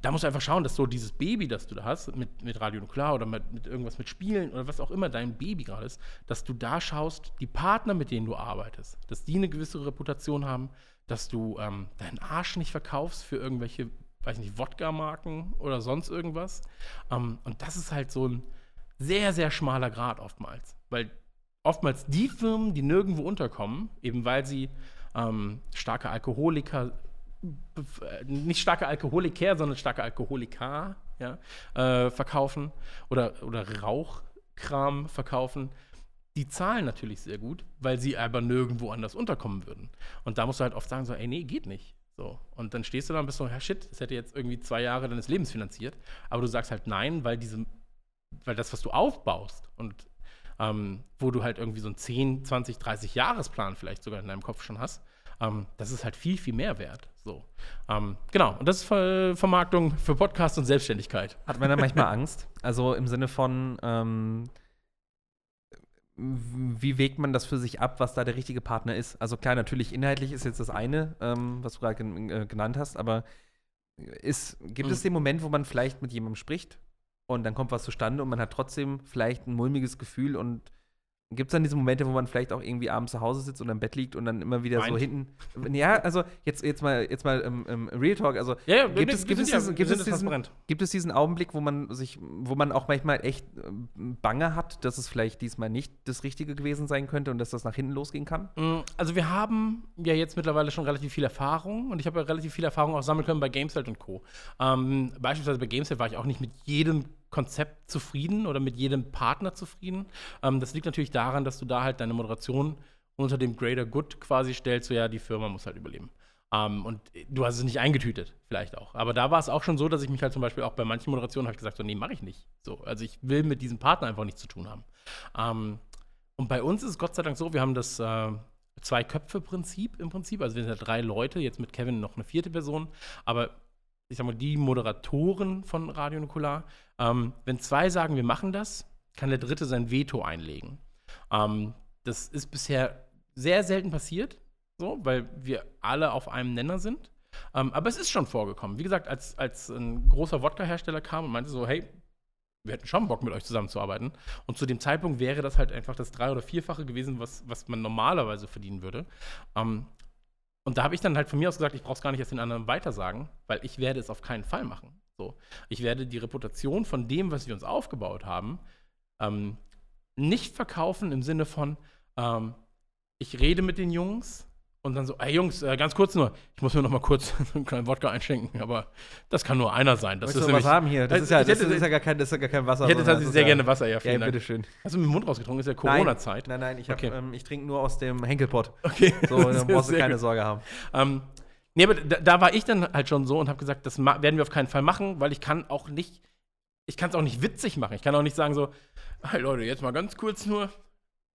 da musst du einfach schauen, dass so dieses Baby, das du da hast, mit, mit Radio Nuklear oder mit, mit irgendwas mit Spielen oder was auch immer dein Baby gerade ist, dass du da schaust, die Partner, mit denen du arbeitest, dass die eine gewisse Reputation haben, dass du ähm, deinen Arsch nicht verkaufst für irgendwelche, weiß nicht, Wodka-Marken oder sonst irgendwas. Ähm, und das ist halt so ein sehr, sehr schmaler Grad oftmals. Weil oftmals die Firmen, die nirgendwo unterkommen, eben weil sie ähm, starke Alkoholiker nicht starke Alkoholiker, sondern starke Alkoholiker ja, äh, verkaufen oder, oder Rauchkram verkaufen, die zahlen natürlich sehr gut, weil sie aber nirgendwo anders unterkommen würden. Und da musst du halt oft sagen, so, ey, nee, geht nicht. So. Und dann stehst du da und bist so, ja shit, das hätte jetzt irgendwie zwei Jahre deines Lebens finanziert. Aber du sagst halt nein, weil diese, weil das, was du aufbaust und ähm, wo du halt irgendwie so einen 10, 20, 30 Jahresplan vielleicht sogar in deinem Kopf schon hast, ähm, das ist halt viel, viel mehr wert. So. Ähm, genau, und das ist Ver Vermarktung für Podcast und Selbstständigkeit. Hat man da manchmal Angst? Also im Sinne von, ähm, wie wägt man das für sich ab, was da der richtige Partner ist? Also klar, natürlich inhaltlich ist jetzt das eine, ähm, was du gerade gen äh, genannt hast, aber ist, gibt mhm. es den Moment, wo man vielleicht mit jemandem spricht und dann kommt was zustande und man hat trotzdem vielleicht ein mulmiges Gefühl und Gibt es dann diese Momente, wo man vielleicht auch irgendwie abends zu Hause sitzt oder im Bett liegt und dann immer wieder Meint. so hinten. Ja, also jetzt, jetzt mal, jetzt mal im, im Real Talk. Also ja, ja, gibt, es, gibt, es diesen, gibt, es diesen, gibt es diesen Augenblick, wo man sich, wo man auch manchmal echt ähm, Bange hat, dass es vielleicht diesmal nicht das Richtige gewesen sein könnte und dass das nach hinten losgehen kann? Mm, also wir haben ja jetzt mittlerweile schon relativ viel Erfahrung und ich habe ja relativ viel Erfahrung auch sammeln können bei Gamesfeld und Co. Ähm, beispielsweise bei Gamesfeld war ich auch nicht mit jedem Konzept zufrieden oder mit jedem Partner zufrieden. Ähm, das liegt natürlich daran, dass du da halt deine Moderation unter dem Greater Good quasi stellst, so ja, die Firma muss halt überleben. Um, ähm, und du hast es nicht eingetütet, vielleicht auch. Aber da war es auch schon so, dass ich mich halt zum Beispiel auch bei manchen Moderationen habe gesagt, so, nee, mache ich nicht. So, also ich will mit diesem Partner einfach nichts zu tun haben. Um, ähm, und bei uns ist es Gott sei Dank so, wir haben das äh, Zwei-Köpfe-Prinzip im Prinzip. Also wir sind ja drei Leute, jetzt mit Kevin noch eine vierte Person. Aber ich sag mal, die Moderatoren von Radio Nukular, ähm, wenn zwei sagen, wir machen das, kann der dritte sein Veto einlegen. Ähm, das ist bisher sehr selten passiert, so, weil wir alle auf einem Nenner sind. Ähm, aber es ist schon vorgekommen. Wie gesagt, als, als ein großer Wodka-Hersteller kam und meinte so, hey, wir hätten schon Bock, mit euch zusammenzuarbeiten. Und zu dem Zeitpunkt wäre das halt einfach das drei- oder vierfache gewesen, was, was man normalerweise verdienen würde. Ähm, und da habe ich dann halt von mir aus gesagt, ich brauche es gar nicht erst den anderen weitersagen, weil ich werde es auf keinen Fall machen. So. Ich werde die Reputation von dem, was wir uns aufgebaut haben, ähm, nicht verkaufen im Sinne von, ähm, ich rede mit den Jungs und dann so, ey Jungs, äh, ganz kurz nur, ich muss mir noch mal kurz einen kleinen Wodka einschenken, aber das kann nur einer sein. Das Möchtest ist nämlich, was haben hier? Das, ist ja, das, hätte, ist ja gar kein, das ist ja gar kein Wasser. Ich hätte tatsächlich sehr ja, gerne Wasser, ja, vielen ja, bitteschön. Hast du mit dem Mund rausgetrunken? Ist ja Corona-Zeit. Nein, nein, nein, ich, okay. ähm, ich trinke nur aus dem Henkelpott. Okay. So, dann brauchst du keine gut. Sorge haben. Ähm, nee, aber da, da, war ich dann halt schon so und habe gesagt, das werden wir auf keinen Fall machen, weil ich kann auch nicht, ich kann es auch nicht witzig machen. Ich kann auch nicht sagen so, hey Leute, jetzt mal ganz kurz nur,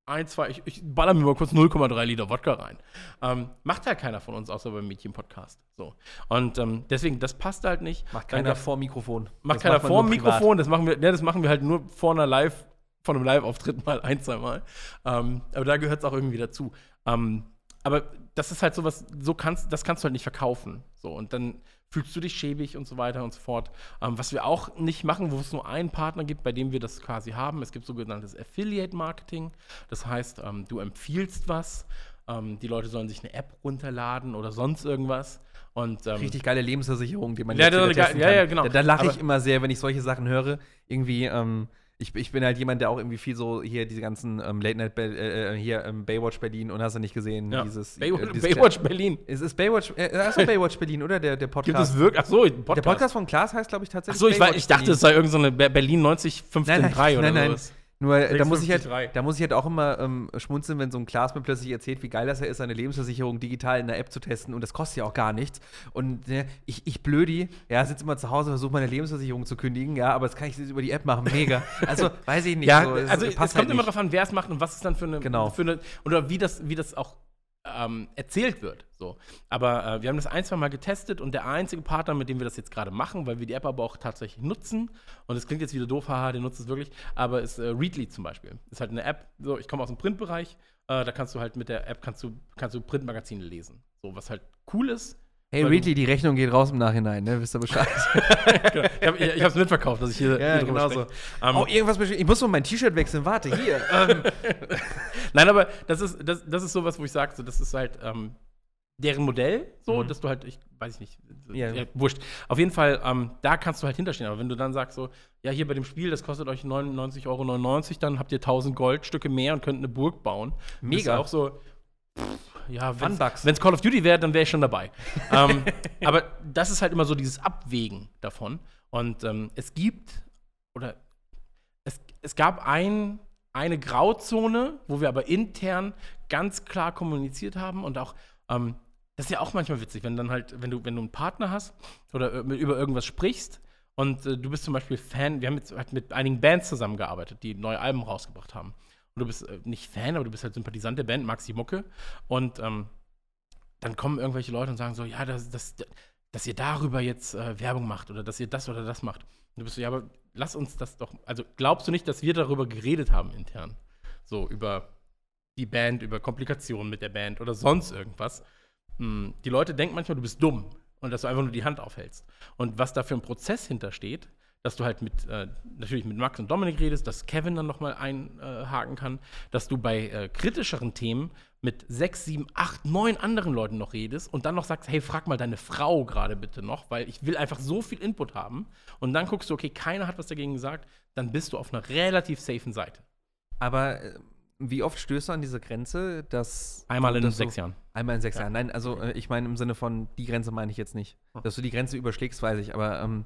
ein, zwei, ich, ich baller mir mal kurz 0,3 Liter Wodka rein. Ähm, macht ja keiner von uns, außer beim Mädchen-Podcast. So. Und ähm, deswegen, das passt halt nicht. Macht keiner Dann, vor Mikrofon. Macht das keiner macht vor Mikrofon, das machen, wir, ja, das machen wir halt nur vor einer Live, von einem Live-Auftritt mal ein, zwei Mal. Ähm, aber da gehört es auch irgendwie dazu. Ähm, aber das ist halt sowas, so kannst, das kannst du halt nicht verkaufen. So, und dann fühlst du dich schäbig und so weiter und so fort. Ähm, was wir auch nicht machen, wo es nur einen Partner gibt, bei dem wir das quasi haben, es gibt sogenanntes Affiliate Marketing. Das heißt, ähm, du empfiehlst was, ähm, die Leute sollen sich eine App runterladen oder sonst irgendwas. Und, ähm, Richtig geile Lebensversicherung, die man ja, jetzt ja, ja, ja, genau. Da, da lache ich immer sehr, wenn ich solche Sachen höre. Irgendwie, ähm, ich, ich bin halt jemand, der auch irgendwie viel so hier diese ganzen ähm, Late Night äh, äh, hier ähm, Baywatch Berlin und hast du nicht gesehen ja. dieses Baywatch, äh, Baywatch Berlin. Es ist Baywatch äh, achso, Baywatch Berlin oder der der Podcast. Gibt es wirklich? Ach so, Podcast. Der Podcast von Klaas heißt glaube ich tatsächlich Ach so, ich, war, ich dachte, es sei irgendeine so Berlin 90593 oder nein, nein. sowas. Nur äh, da, muss ich 6,53. halt, da muss ich halt auch immer ähm, schmunzeln, wenn so ein Klaas mir plötzlich erzählt, wie geil das ja ist, seine Lebensversicherung digital in der App zu testen. Und das kostet ja auch gar nichts. Und äh, ich, ich blödi, ja, sitze immer zu Hause, versuche meine Lebensversicherung zu kündigen, ja, aber das kann ich jetzt über die App machen. Mega. Also, weiß ich nicht. Ja, so, also es passt kommt halt immer darauf an, wer es macht und was es dann für eine, Genau. für eine oder wie das, wie das auch ähm, erzählt wird. So. Aber äh, wir haben das ein, zwei Mal getestet und der einzige Partner, mit dem wir das jetzt gerade machen, weil wir die App aber auch tatsächlich nutzen, und es klingt jetzt wieder doof, haha, der nutzt es wirklich, aber ist äh, Readly zum Beispiel. Ist halt eine App, so, ich komme aus dem Printbereich, äh, da kannst du halt mit der App kannst du, kannst du Printmagazine lesen. So, was halt cool ist. Hey, Readly, die Rechnung geht raus im Nachhinein, ne? Wisst ihr Bescheid? Genau. Ich habe ich hab's mitverkauft, dass ich hier, Ja, hier genau so. Ähm, oh, irgendwas Ich muss mal mein T-Shirt wechseln. Warte, hier. ähm, Nein, aber das ist, das, das ist sowas, wo ich sage, so, das ist halt ähm, deren Modell, so, Mhm. dass du halt, ich weiß ich nicht, Ja. ja. wurscht. Auf jeden Fall, ähm, da kannst du halt hinterstehen. Aber wenn du dann sagst, so, ja, hier bei dem Spiel, das kostet euch 99,99 Euro, dann habt ihr 1000 Goldstücke mehr und könnt eine Burg bauen. Mega. Bist du auch so, pff, ja, wenn es Call of Duty wäre, dann wäre ich schon dabei. ähm, aber das ist halt immer so dieses Abwägen davon. Und ähm, es gibt, oder es, es gab ein, eine Grauzone, wo wir aber intern ganz klar kommuniziert haben und auch, ähm, das ist ja auch manchmal witzig, wenn dann halt, wenn du, wenn du einen Partner hast oder äh, über irgendwas sprichst und äh, du bist zum Beispiel Fan, wir haben jetzt halt mit einigen Bands zusammengearbeitet, die neue Alben rausgebracht haben. Du bist äh, nicht Fan, aber du bist halt Sympathisant der Band, magst die Mucke. Und ähm, dann kommen irgendwelche Leute und sagen so, ja, das, das, dass ihr darüber jetzt äh, Werbung macht oder dass ihr das oder das macht. Und du bist so, ja, aber lass uns das doch, also glaubst du nicht, dass wir darüber geredet haben intern? So über die Band, über Komplikationen mit der Band oder sonst irgendwas. Hm, die Leute denken manchmal, du bist dumm und dass du einfach nur die Hand aufhältst. Und was da für ein Prozess hintersteht, dass du halt mit, äh, natürlich mit Max und Dominik redest, dass Kevin dann nochmal einhaken kann, dass du bei äh, kritischeren Themen mit sechs, sieben, acht, neun anderen Leuten noch redest und dann noch sagst, hey, frag mal deine Frau gerade bitte noch, weil ich will einfach so viel Input haben. Und dann guckst du, okay, keiner hat was dagegen gesagt, dann bist du auf einer relativ safen Seite. aber äh, wie oft stößt du an diese Grenze, dass. Einmal in dass sechs Jahren. Einmal in sechs Ja. Jahren. Nein, also äh, ich meine im Sinne von, die Grenze meine ich jetzt nicht. Dass du die Grenze überschlägst, weiß ich. Aber ähm,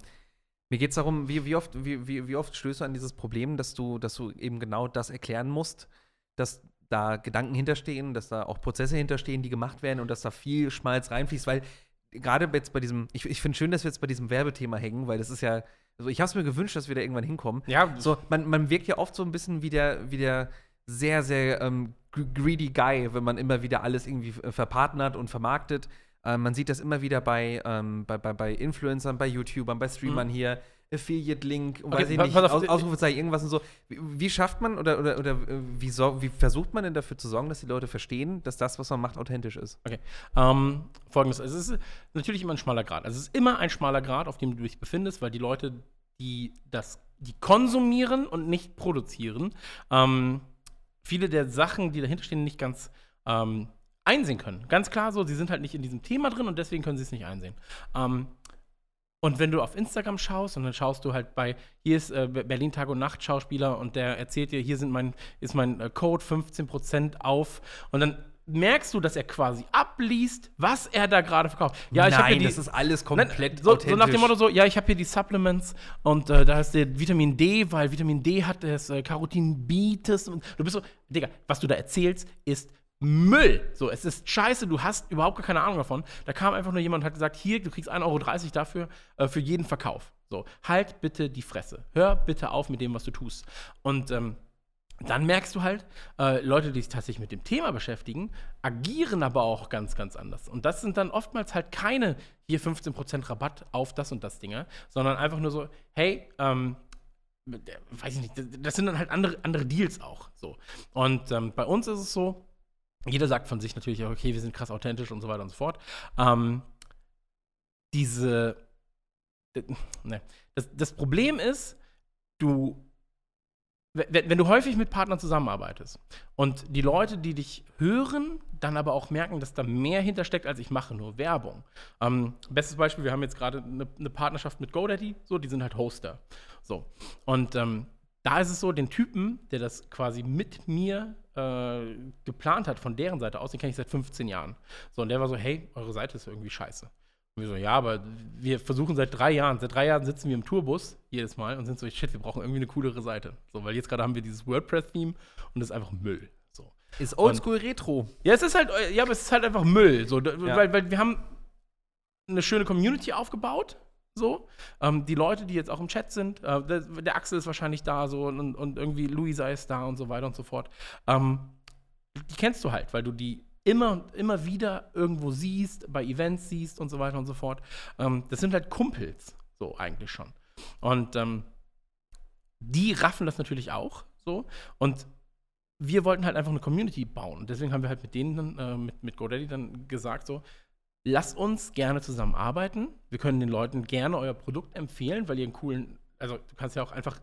mir geht es darum, wie, wie, oft, wie, wie, wie oft stößt du an dieses Problem, dass du, dass du eben genau das erklären musst, dass da Gedanken hinterstehen, dass da auch Prozesse hinterstehen, die gemacht werden und dass da viel Schmalz reinfließt, weil gerade jetzt bei diesem, ich, ich finde schön, dass wir jetzt bei diesem Werbethema hängen, weil das ist ja, also ich habe es mir gewünscht, dass wir da irgendwann hinkommen. Ja, So, man, man wirkt ja oft so ein bisschen wie der, wie der sehr, sehr ähm, gr- greedy Guy, wenn man immer wieder alles irgendwie äh, verpartnert und vermarktet. Ähm, man sieht das immer wieder bei, ähm, bei, bei, bei Influencern, bei YouTubern, bei Streamern hier. Affiliate-Link, und Okay, weiß ich nicht, auf, Aus, äh, Ausrufezeichen, irgendwas und so. Wie, wie schafft man oder, oder, oder äh, wie, sor- wie versucht man denn dafür zu sorgen, dass die Leute verstehen, dass das, was man macht, authentisch ist? Okay. Ähm, Folgendes: Es ist natürlich immer ein schmaler Grad. Also es ist immer ein schmaler Grad, auf dem du dich befindest, weil die Leute, die das, die konsumieren und nicht produzieren, ähm, viele der Sachen, die dahinter stehen, nicht ganz ähm, einsehen können. Ganz klar so, sie sind halt nicht in diesem Thema drin und deswegen können sie es nicht einsehen. Ähm, und wenn du auf Instagram schaust und dann schaust du halt bei, hier ist äh, Berlin Tag und Nacht Schauspieler und der erzählt dir, hier sind mein, ist mein äh, Code 15% auf und dann merkst du, dass er quasi abliest, was er da gerade verkauft. Ja, ich habe hier Nein, die, das ist alles Nein, komplett so, so nach dem. Motto so, ja, ich habe hier die Supplements und äh, da ist der Vitamin D, weil Vitamin D hat das äh, Carotin B-Test. und Du bist so, Digga, was du da erzählst, ist Müll. So, es ist scheiße, du hast überhaupt gar keine Ahnung davon. Da kam einfach nur jemand und hat gesagt, hier, du kriegst 1,30 Euro dafür äh, für jeden Verkauf. So, halt bitte die Fresse. Hör bitte auf mit dem, was du tust. Und ähm, dann merkst du halt, äh, Leute, die sich tatsächlich mit dem Thema beschäftigen, agieren aber auch ganz, ganz anders. Und das sind dann oftmals halt keine hier 15% Rabatt auf das und das Dinge, sondern einfach nur so, hey, ähm, weiß ich nicht, das- das sind dann halt andere, andere Deals auch. So. Und ähm, bei uns ist es so, jeder sagt von sich natürlich, okay, wir sind krass authentisch und so weiter und so fort. Ähm, diese, ne. das, das Problem ist, du wenn, du häufig mit Partnern zusammenarbeitest und die Leute, die dich hören, dann aber auch merken, dass da mehr hintersteckt, als ich mache nur Werbung. Ähm, bestes Beispiel, wir haben jetzt gerade eine, eine Partnerschaft mit GoDaddy, so, die sind halt Hoster. So. Und ähm, da ist es so, den Typen, der das quasi mit mir äh, geplant hat, von deren Seite aus, den kenne ich seit 15 Jahren. So, und der war so, hey, eure Seite ist irgendwie scheiße. Und wir so, ja, aber wir versuchen seit drei Jahren, seit drei Jahren sitzen wir im Tourbus jedes Mal und sind so, shit, wir brauchen irgendwie eine coolere Seite. So, weil jetzt gerade haben wir dieses WordPress-Theme und das ist einfach Müll. So. Ist oldschool retro. Ja, es ist halt, ja, aber es ist halt einfach Müll. So, weil, weil wir haben eine schöne Community aufgebaut. So, ähm, die Leute, die jetzt auch im Chat sind, äh, der, der, Axel ist wahrscheinlich da so und, und irgendwie Luisa ist da und so weiter und so fort. Ähm, die kennst du halt, weil du die immer und immer wieder irgendwo siehst, bei Events siehst und so weiter und so fort. Ähm, das sind halt Kumpels, so eigentlich schon. Und ähm, die raffen das natürlich auch so. Und wir wollten halt einfach eine Community bauen. Deswegen haben wir halt mit denen dann, äh, mit, mit GoDaddy dann gesagt, so, lass uns gerne zusammenarbeiten. Wir können den Leuten gerne euer Produkt empfehlen, weil ihr einen coolen, also du kannst ja auch einfach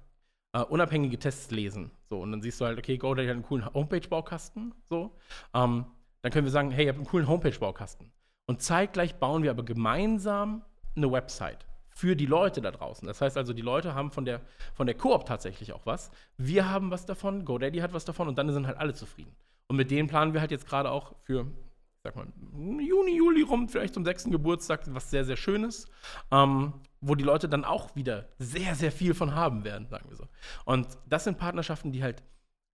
Uh, unabhängige Tests lesen. So, und dann siehst du halt, okay, GoDaddy hat einen coolen Homepage-Baukasten. So. Ähm, dann können wir sagen, hey, ihr habt einen coolen Homepage-Baukasten. Und zeitgleich bauen wir aber gemeinsam eine Website für die Leute da draußen. Das heißt also, die Leute haben von der, von der Koop tatsächlich auch was. Wir haben was davon, GoDaddy hat was davon und dann sind halt alle zufrieden. Und mit denen planen wir halt jetzt gerade auch für, sag mal, Juni, Juli rum, vielleicht zum sechsten Geburtstag, was sehr, sehr Schönes, ähm, wo die Leute dann auch wieder sehr, sehr viel von haben werden, sagen wir so. Und das sind Partnerschaften, die halt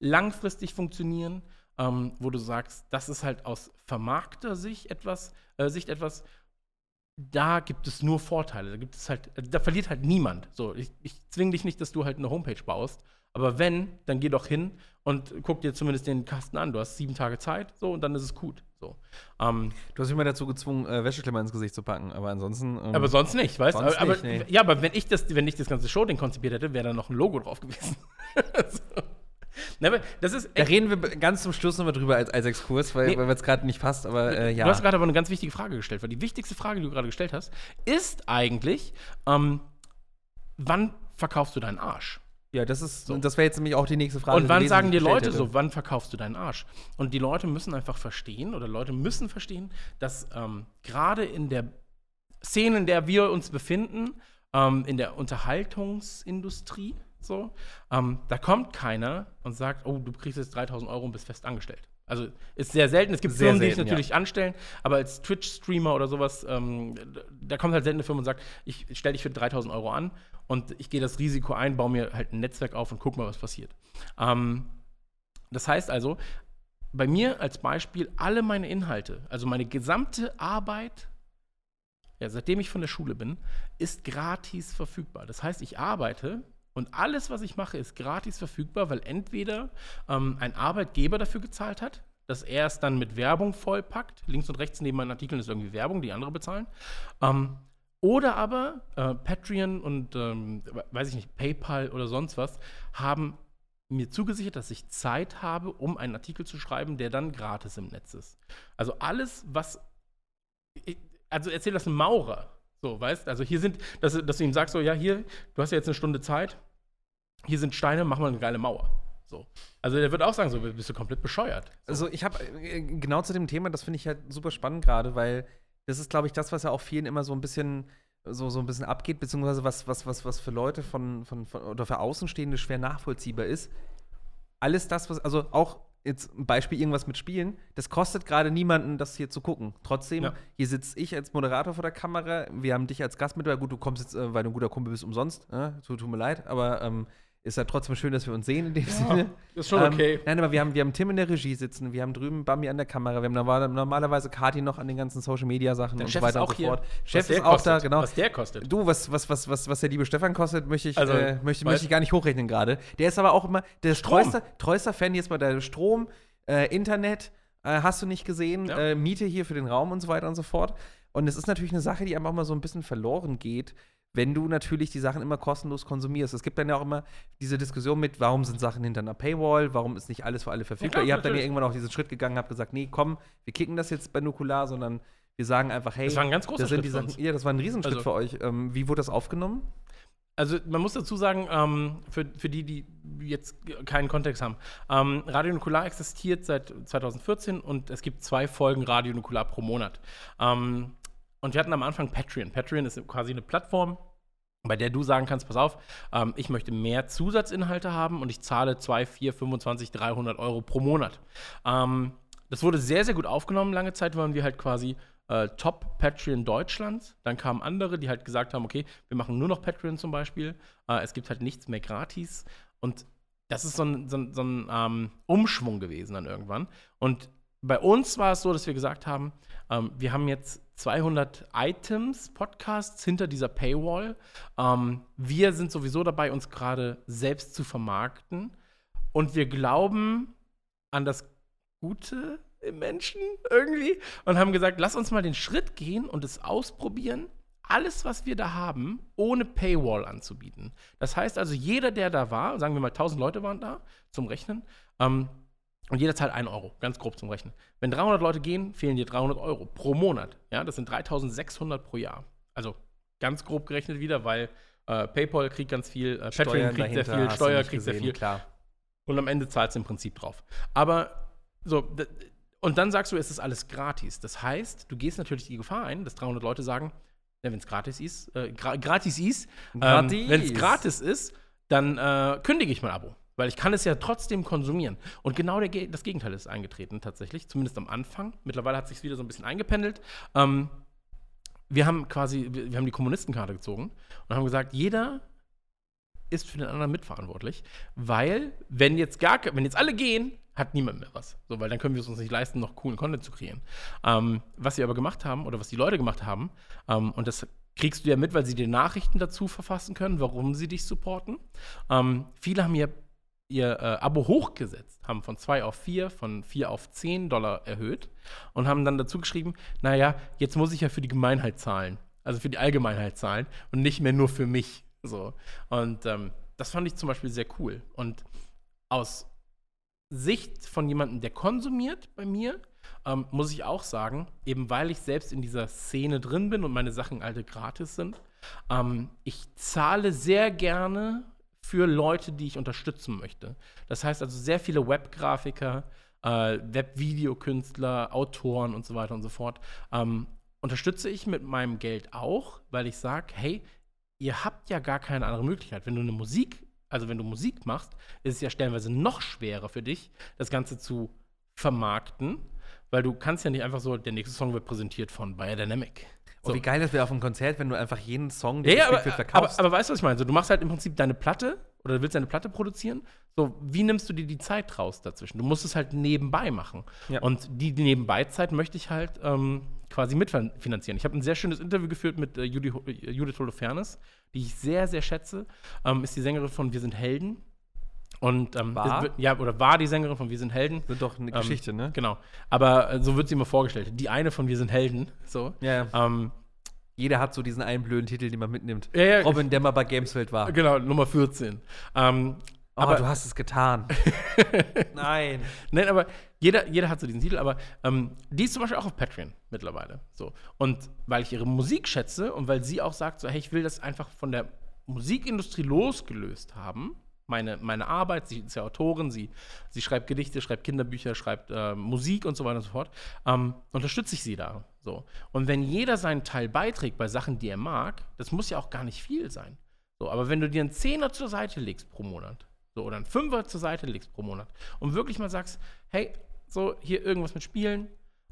langfristig funktionieren, ähm, wo du sagst, das ist halt aus vermarkter Sicht etwas, äh, Sicht etwas, da gibt es nur Vorteile. Da gibt es halt, da verliert halt niemand. So, ich, ich zwinge dich nicht, dass du halt eine Homepage baust, aber wenn, dann geh doch hin und guck dir zumindest den Kasten an. Du hast sieben Tage Zeit, so und dann ist es gut. So. Ähm, du hast mich mal dazu gezwungen, äh, Wäscheklemmer ins Gesicht zu packen, aber ansonsten. Ähm, aber sonst nicht, weißt du? Aber, nee. Ja, aber wenn ich das, wenn ich das ganze Show konzipiert hätte, wäre da noch ein Logo drauf gewesen. so. Ne, das ist da reden wir ganz zum Schluss nochmal drüber als, als Exkurs, weil, nee. es gerade nicht passt, aber äh, ja. Du hast gerade aber eine ganz wichtige Frage gestellt, weil die wichtigste Frage, die du gerade gestellt hast, ist eigentlich, ähm, wann verkaufst du deinen Arsch? Ja, das ist, so. das wäre jetzt nämlich auch die nächste Frage. Und wann sagen die Leute hätte. so, wann verkaufst du deinen Arsch? Und die Leute müssen einfach verstehen, oder Leute müssen verstehen, dass ähm, gerade in der Szene, in der wir uns befinden, ähm, in der Unterhaltungsindustrie, so. Ähm, da kommt keiner und sagt, oh, du kriegst jetzt 3000 Euro und bist fest angestellt. Also ist sehr selten. Es gibt sehr Firmen, die es natürlich ja. anstellen, aber als Twitch-Streamer oder sowas, ähm, da kommt halt selten eine Firma und sagt, ich stelle dich für 3000 Euro an und ich gehe das Risiko ein, baue mir halt ein Netzwerk auf und guck mal, was passiert. Ähm, das heißt also, bei mir als Beispiel, alle meine Inhalte, also meine gesamte Arbeit, ja, seitdem ich von der Schule bin, ist gratis verfügbar. Das heißt, ich arbeite und alles, was ich mache, ist gratis verfügbar, weil entweder ähm, ein Arbeitgeber dafür gezahlt hat, dass er es dann mit Werbung vollpackt. Links und rechts neben meinen Artikeln ist irgendwie Werbung, die andere bezahlen. Ähm, oder aber äh, Patreon und, ähm, weiß ich nicht, PayPal oder sonst was haben mir zugesichert, dass ich Zeit habe, um einen Artikel zu schreiben, der dann gratis im Netz ist. Also alles, was. Also erzähl das einem Maurer. So, weißt Also hier sind, dass, dass du ihm sagst, so, ja, hier, du hast ja jetzt eine Stunde Zeit, hier sind Steine, mach mal eine geile Mauer. So. Also der wird auch sagen, so bist du komplett bescheuert. So. Also ich habe äh, genau zu dem Thema, das finde ich halt super spannend gerade, weil das ist, glaube ich, das, was ja auch vielen immer so ein bisschen so, so ein bisschen abgeht, beziehungsweise was, was, was, was für Leute von, von, von oder für Außenstehende schwer nachvollziehbar ist. Alles das, was, also auch jetzt ein Beispiel irgendwas mit Spielen, das kostet gerade niemanden, das hier zu gucken. Trotzdem, ja. hier sitze ich als Moderator vor der Kamera, wir haben dich als Gast mit, weil gut, du kommst jetzt, äh, weil du ein guter Kumpel bist, umsonst, äh, tut, tut mir leid, aber ähm, ist ja trotzdem schön, dass wir uns sehen in dem ja, Sinne. Ist schon okay. Ähm, nein, aber wir haben, wir haben Tim in der Regie sitzen, wir haben drüben Bambi an der Kamera, wir haben normalerweise Kati noch an den ganzen Social Media Sachen der und Chef so weiter und so fort. Chef ist auch kostet. da, genau. Was der kostet. Du, was, was, was, was, was der liebe Stefan kostet, möchte ich, also, äh, möchte, möchte ich gar nicht hochrechnen gerade. Der ist aber auch immer der treuster, treuester Fan jetzt bei der Strom, äh, Internet, äh, hast du nicht gesehen, ja. Äh, Miete hier für den Raum und so weiter und so fort. Und es ist natürlich eine Sache, die einfach mal so ein bisschen verloren geht, wenn du natürlich die Sachen immer kostenlos konsumierst. Es gibt dann ja auch immer diese Diskussion mit, warum sind Sachen hinter einer Paywall, warum ist nicht alles für alle verfügbar. Ja, Ihr habt natürlich. dann ja irgendwann auch diesen Schritt gegangen, habt gesagt, nee, komm, wir kicken das jetzt bei Nukular, sondern wir sagen einfach, hey, das war ein ganz großer Schritt Sachen, Ja, das war ein Riesenschritt also, für euch. Ähm, wie wurde das aufgenommen? Also man muss dazu sagen, ähm, für, für die, die jetzt keinen Kontext haben, ähm, Radio Nukular existiert seit 2014 und es gibt zwei Folgen Radio Nukular pro Monat. Ähm, und wir hatten am Anfang Patreon. Patreon ist quasi eine Plattform, bei der du sagen kannst, pass auf, ähm, ich möchte mehr Zusatzinhalte haben und ich zahle 2, 4, 25, 300 Euro pro Monat. Ähm, das wurde sehr, sehr gut aufgenommen. Lange Zeit waren wir halt quasi äh, Top-Patreon Deutschlands. Dann kamen andere, die halt gesagt haben, okay, wir machen nur noch Patreon zum Beispiel. Äh, es gibt halt nichts mehr gratis. Und das ist so ein, so ein, so ein ähm, Umschwung gewesen dann irgendwann. Und bei uns war es so, dass wir gesagt haben, ähm, wir haben jetzt 200 Items, Podcasts hinter dieser Paywall. Ähm, wir sind sowieso dabei, uns gerade selbst zu vermarkten. Und wir glauben an das Gute im Menschen irgendwie und haben gesagt, lass uns mal den Schritt gehen und es ausprobieren, alles, was wir da haben, ohne Paywall anzubieten. Das heißt also, jeder, der da war, sagen wir mal 1000 Leute waren da zum Rechnen, ähm, und jeder zahlt 1 Euro, ganz grob zum Rechnen. Wenn 300 Leute gehen, fehlen dir 300 Euro pro Monat. Ja, das sind 3600 pro Jahr. Also ganz grob gerechnet wieder, weil äh, PayPal kriegt ganz viel, äh, Patreon kriegt sehr viel, Steuer kriegt gesehen, sehr viel. Klar. Und am Ende zahlst du im Prinzip drauf. Aber so, und dann sagst du, es ist alles gratis. Das heißt, du gehst natürlich die Gefahr ein, dass 300 Leute sagen, wenn es gratis ist, äh, gra gratis ist, ähm, wenn es gratis ist, dann äh, kündige ich mein Abo. Weil ich kann es ja trotzdem konsumieren. Und genau der, das Gegenteil ist eingetreten tatsächlich, zumindest am Anfang. Mittlerweile hat sich wieder so ein bisschen eingependelt. Ähm, wir haben quasi, wir haben die Kommunistenkarte gezogen und haben gesagt, jeder ist für den anderen mitverantwortlich, weil wenn jetzt gar, wenn jetzt alle gehen, hat niemand mehr was. So, weil dann können wir es uns nicht leisten, noch coolen Content zu kreieren. Ähm, was wir aber gemacht haben oder was die Leute gemacht haben, ähm, und das kriegst du ja mit, weil sie dir Nachrichten dazu verfassen können, warum sie dich supporten. Ähm, viele haben ihr ihr äh, Abo hochgesetzt, haben von 2 auf 4, von 4 auf 10 Dollar erhöht und haben dann dazu geschrieben, naja, jetzt muss ich ja für die Gemeinheit zahlen, also für die Allgemeinheit zahlen und nicht mehr nur für mich. So. Und ähm, das fand ich zum Beispiel sehr cool. Und aus Sicht von jemandem, der konsumiert bei mir, ähm, muss ich auch sagen, eben weil ich selbst in dieser Szene drin bin und meine Sachen alte gratis sind, ähm, ich zahle sehr gerne für Leute, die ich unterstützen möchte. Das heißt also sehr viele Webgrafiker, äh, Webvideokünstler, Autoren und so weiter und so fort. Ähm, unterstütze ich mit meinem Geld auch, weil ich sage, hey, ihr habt ja gar keine andere Möglichkeit. Wenn du eine Musik, also wenn du Musik machst, ist es ja stellenweise noch schwerer für dich, das Ganze zu vermarkten, weil du kannst ja nicht einfach so, der nächste Song wird präsentiert von Biodynamic. So. Und wie geil das wäre auf einem Konzert, wenn du einfach jeden Song, ja, du aber, verkaufst. Aber, aber, weißt du, was ich meine? So, du machst halt im Prinzip deine Platte oder du willst deine Platte produzieren. So, wie nimmst du dir die Zeit raus dazwischen? Du musst es halt nebenbei machen. Ja. Und die, die Nebenbeizeit möchte ich halt ähm, quasi mitfinanzieren. Ich habe ein sehr schönes Interview geführt mit äh, Judy, äh, Judith Holofernes, die ich sehr, sehr schätze. Ähm, ist die Sängerin von Wir sind Helden. Und ähm, war? Wird, ja, oder war die Sängerin von Wir sind Helden. Sind doch eine ähm, Geschichte, ne? Genau. Aber äh, so wird sie immer vorgestellt. Die eine von Wir sind Helden. So. Ja. Ähm, jeder hat so diesen einen blöden Titel, den man mitnimmt. Ja, ja. Robin, der mal bei Gamesfeld war. Genau, Nummer 14. Ähm, oh, aber du hast es getan. Nein. Nein, aber jeder, jeder hat so diesen Titel, aber ähm, die ist zum Beispiel auch auf Patreon mittlerweile. So. Und weil ich ihre Musik schätze und weil sie auch sagt, so, hey, ich will das einfach von der Musikindustrie losgelöst haben, meine, meine Arbeit. Sie ist ja Autorin, sie, sie schreibt Gedichte, schreibt Kinderbücher, schreibt äh, Musik und so weiter und so fort. Ähm, unterstütze ich sie da. So. Und wenn jeder seinen Teil beiträgt bei Sachen, die er mag, das muss ja auch gar nicht viel sein. So, aber wenn du dir einen Zehner zur Seite legst pro Monat, so, oder einen Fünfer zur Seite legst pro Monat und wirklich mal sagst, hey, so hier irgendwas mit Spielen,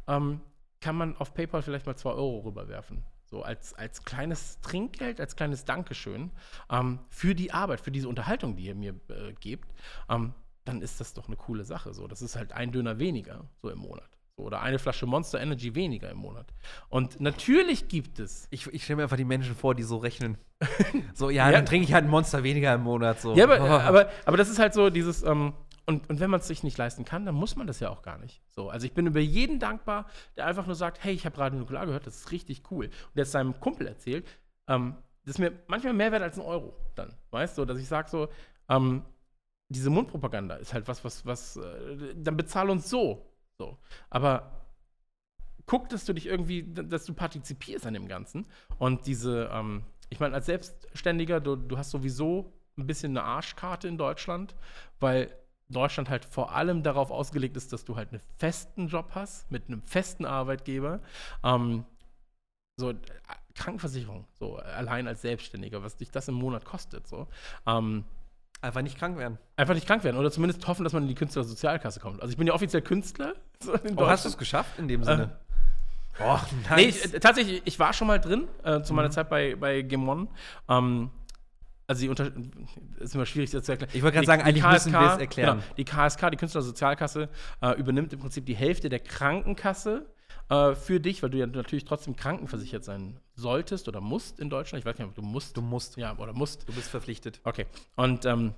ähm, kann man auf PayPal vielleicht mal zwei Euro rüberwerfen. So als, als kleines Trinkgeld, als kleines Dankeschön ähm, für die Arbeit, für diese Unterhaltung, die ihr mir äh, gebt, ähm, dann ist das doch eine coole Sache. So, das ist halt ein Döner weniger so im Monat. So, oder eine Flasche Monster Energy weniger im Monat. Und natürlich gibt es. Ich, ich stelle mir einfach die Menschen vor, die so rechnen. so, ja, ja. dann trinke ich halt ein Monster weniger im Monat. So. Ja, aber, oh. aber, aber das ist halt so dieses, ähm, und, und wenn man es sich nicht leisten kann, dann muss man das ja auch gar nicht. So, also ich bin über jeden dankbar, der einfach nur sagt, hey, ich habe Radio Nukular gehört, das ist richtig cool. Und der es seinem Kumpel erzählt, ähm, das ist mir manchmal mehr wert als ein Euro dann. Weißt du, dass ich sage so, ähm, diese Mundpropaganda ist halt was, was, was, äh, dann bezahl uns so. So. Aber guck, dass du dich irgendwie, dass du partizipierst an dem Ganzen. Und diese, ähm, ich meine, als Selbstständiger, du, du hast sowieso ein bisschen eine Arschkarte in Deutschland, weil Deutschland halt vor allem darauf ausgelegt ist, dass du halt einen festen Job hast, mit einem festen Arbeitgeber. Ähm, so, äh, Krankenversicherung, so allein als Selbstständiger, was dich das im Monat kostet. So. Ähm, einfach nicht krank werden. Einfach nicht krank werden oder zumindest hoffen, dass man in die Künstlersozialkasse kommt. Also ich bin ja offiziell Künstler. So oh, hast du es geschafft in dem Sinne? Oh, Nee, ich, äh, tatsächlich, ich war schon mal drin, äh, zu meiner Zeit bei, bei Game One. Ähm, also die unter ist immer schwierig das zu erklären. Ich wollte gerade sagen, eigentlich müssen KSK wir es erklären. Genau, die KSK, die Künstlersozialkasse, äh, übernimmt im Prinzip die Hälfte der Krankenkasse äh, für dich, weil du ja natürlich trotzdem krankenversichert sein solltest oder musst in Deutschland. Ich weiß nicht, ob du musst. Du musst. Ja, oder musst. Du bist verpflichtet. Okay. Und ähm,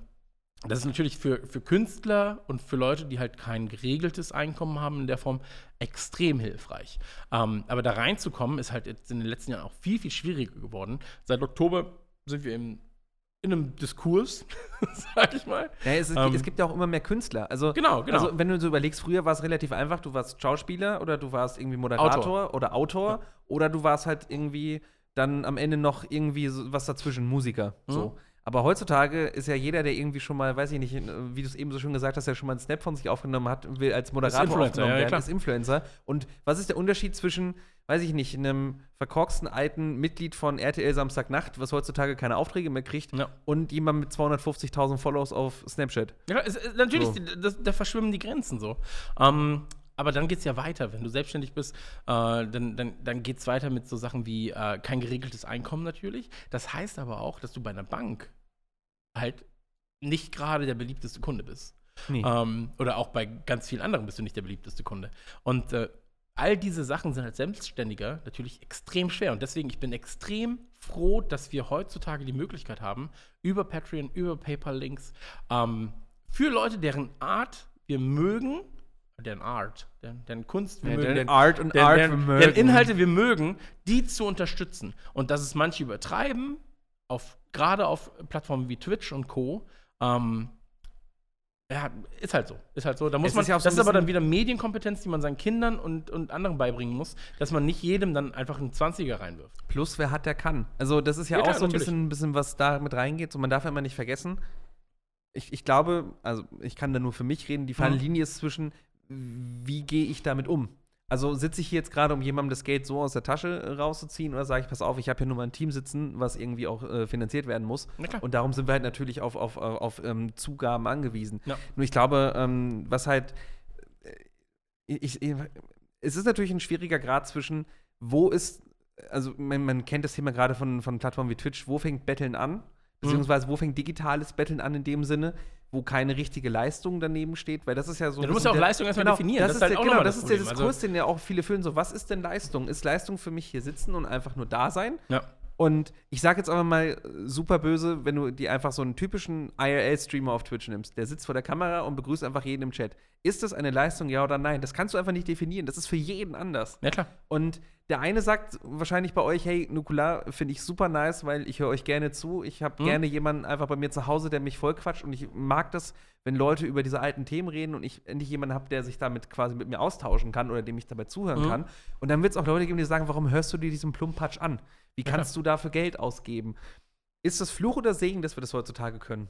das ist natürlich für, für Künstler und für Leute, die halt kein geregeltes Einkommen haben in der Form, extrem hilfreich. Ähm, aber da reinzukommen, ist halt jetzt in den letzten Jahren auch viel, viel schwieriger geworden. Seit Oktober sind wir im, in einem Diskurs, sag ich mal. Ja, es, Ähm, es gibt ja auch immer mehr Künstler. Also, Genau, genau. Also, wenn du so überlegst, früher war es relativ einfach. Du warst Schauspieler oder du warst irgendwie Moderator oder Autor oder du warst halt irgendwie dann am Ende noch irgendwie so was dazwischen, Musiker. Mhm. So. Aber heutzutage ist ja jeder, der irgendwie schon mal, weiß ich nicht, wie du es eben so schön gesagt hast, der schon mal einen Snap von sich aufgenommen hat, will als Moderator aufgenommen ja, ja, werden, klar. ist Influencer. Und was ist der Unterschied zwischen, weiß ich nicht, einem verkorksten alten Mitglied von RTL Samstagnacht, was heutzutage keine Aufträge mehr kriegt, Ja. und jemand mit 250.000 Follows auf Snapchat? Ja, es, es, natürlich, So. das, da verschwimmen die Grenzen so. Ähm, aber dann geht es ja weiter. Wenn du selbstständig bist, äh, dann, dann, dann geht es weiter mit so Sachen wie äh, kein geregeltes Einkommen natürlich. Das heißt aber auch, dass du bei einer Bank halt nicht gerade der beliebteste Kunde bist. Nee. Ähm, oder auch bei ganz vielen anderen bist du nicht der beliebteste Kunde. Und äh, all diese Sachen sind als Selbstständiger natürlich extrem schwer. Und deswegen, ich bin extrem froh, dass wir heutzutage die Möglichkeit haben, über Patreon, über PayPal-Links, ähm, für Leute, deren Art wir mögen, deren Art, deren, deren Kunst wir Ja, mögen, deren deren, Art und deren, Art deren, wir mögen. deren Inhalte wir mögen, die zu unterstützen. Und dass es manche übertreiben, auf, gerade auf Plattformen wie Twitch und Co., ähm, ja, ist halt so. Ist halt so. Da muss Es man, ist ja so das ist aber dann wieder Medienkompetenz, die man seinen Kindern und, und anderen beibringen muss, dass man nicht jedem dann einfach einen 20er reinwirft. Plus, wer hat, der kann. Also, das ist ja, Ja, auch klar, so ein bisschen, bisschen, was da mit reingeht. So, man darf ja immer nicht vergessen. Ich, ich glaube, also ich kann da nur für mich reden, die feine Mhm. Linie ist zwischen, wie gehe ich damit um? Also sitze ich hier jetzt gerade, um jemandem das Geld so aus der Tasche äh, rauszuziehen, oder sage ich, pass auf, ich habe hier nur mal ein Team sitzen, was irgendwie auch äh, finanziert werden muss. Und darum sind wir halt natürlich auf, auf, auf, auf ähm, Zugaben angewiesen. Ja. Nur ich glaube, ähm, was halt, äh, ich, ich, es ist natürlich ein schwieriger Grad zwischen, wo ist, also man, man kennt das Thema gerade von, von Plattformen wie Twitch, wo fängt Betteln an? Beziehungsweise wo fängt digitales Betteln an in dem Sinne, wo keine richtige Leistung daneben steht? Weil das ist ja so. Ja, du musst ja auch Leistung erstmal genau, definieren. Das, Das ist halt der, auch genau, das das ist der. Diskurs, den ja auch viele fühlen. So, was ist denn Leistung? Ist Leistung für mich hier sitzen und einfach nur da sein? Ja. Und ich sage jetzt aber mal äh, super böse, wenn du die einfach so einen typischen IRL-Streamer auf Twitch nimmst, der sitzt vor der Kamera und begrüßt einfach jeden im Chat. Ist das eine Leistung, ja oder nein? Das kannst du einfach nicht definieren. Das ist für jeden anders. Ja, klar. Und der eine sagt wahrscheinlich bei euch, hey, Nukular finde ich super nice, weil ich höre euch gerne zu. Ich habe Mhm. gerne jemanden einfach bei mir zu Hause, der mich vollquatscht. Und ich mag das, wenn Leute über diese alten Themen reden und ich endlich jemanden habe, der sich damit quasi mit mir austauschen kann oder dem ich dabei zuhören Mhm. kann. Und dann wird es auch Leute geben, die sagen, warum hörst du dir diesen Plumpatsch an? Wie Ja, kannst du dafür Geld ausgeben? Ist das Fluch oder Segen, dass wir das heutzutage können?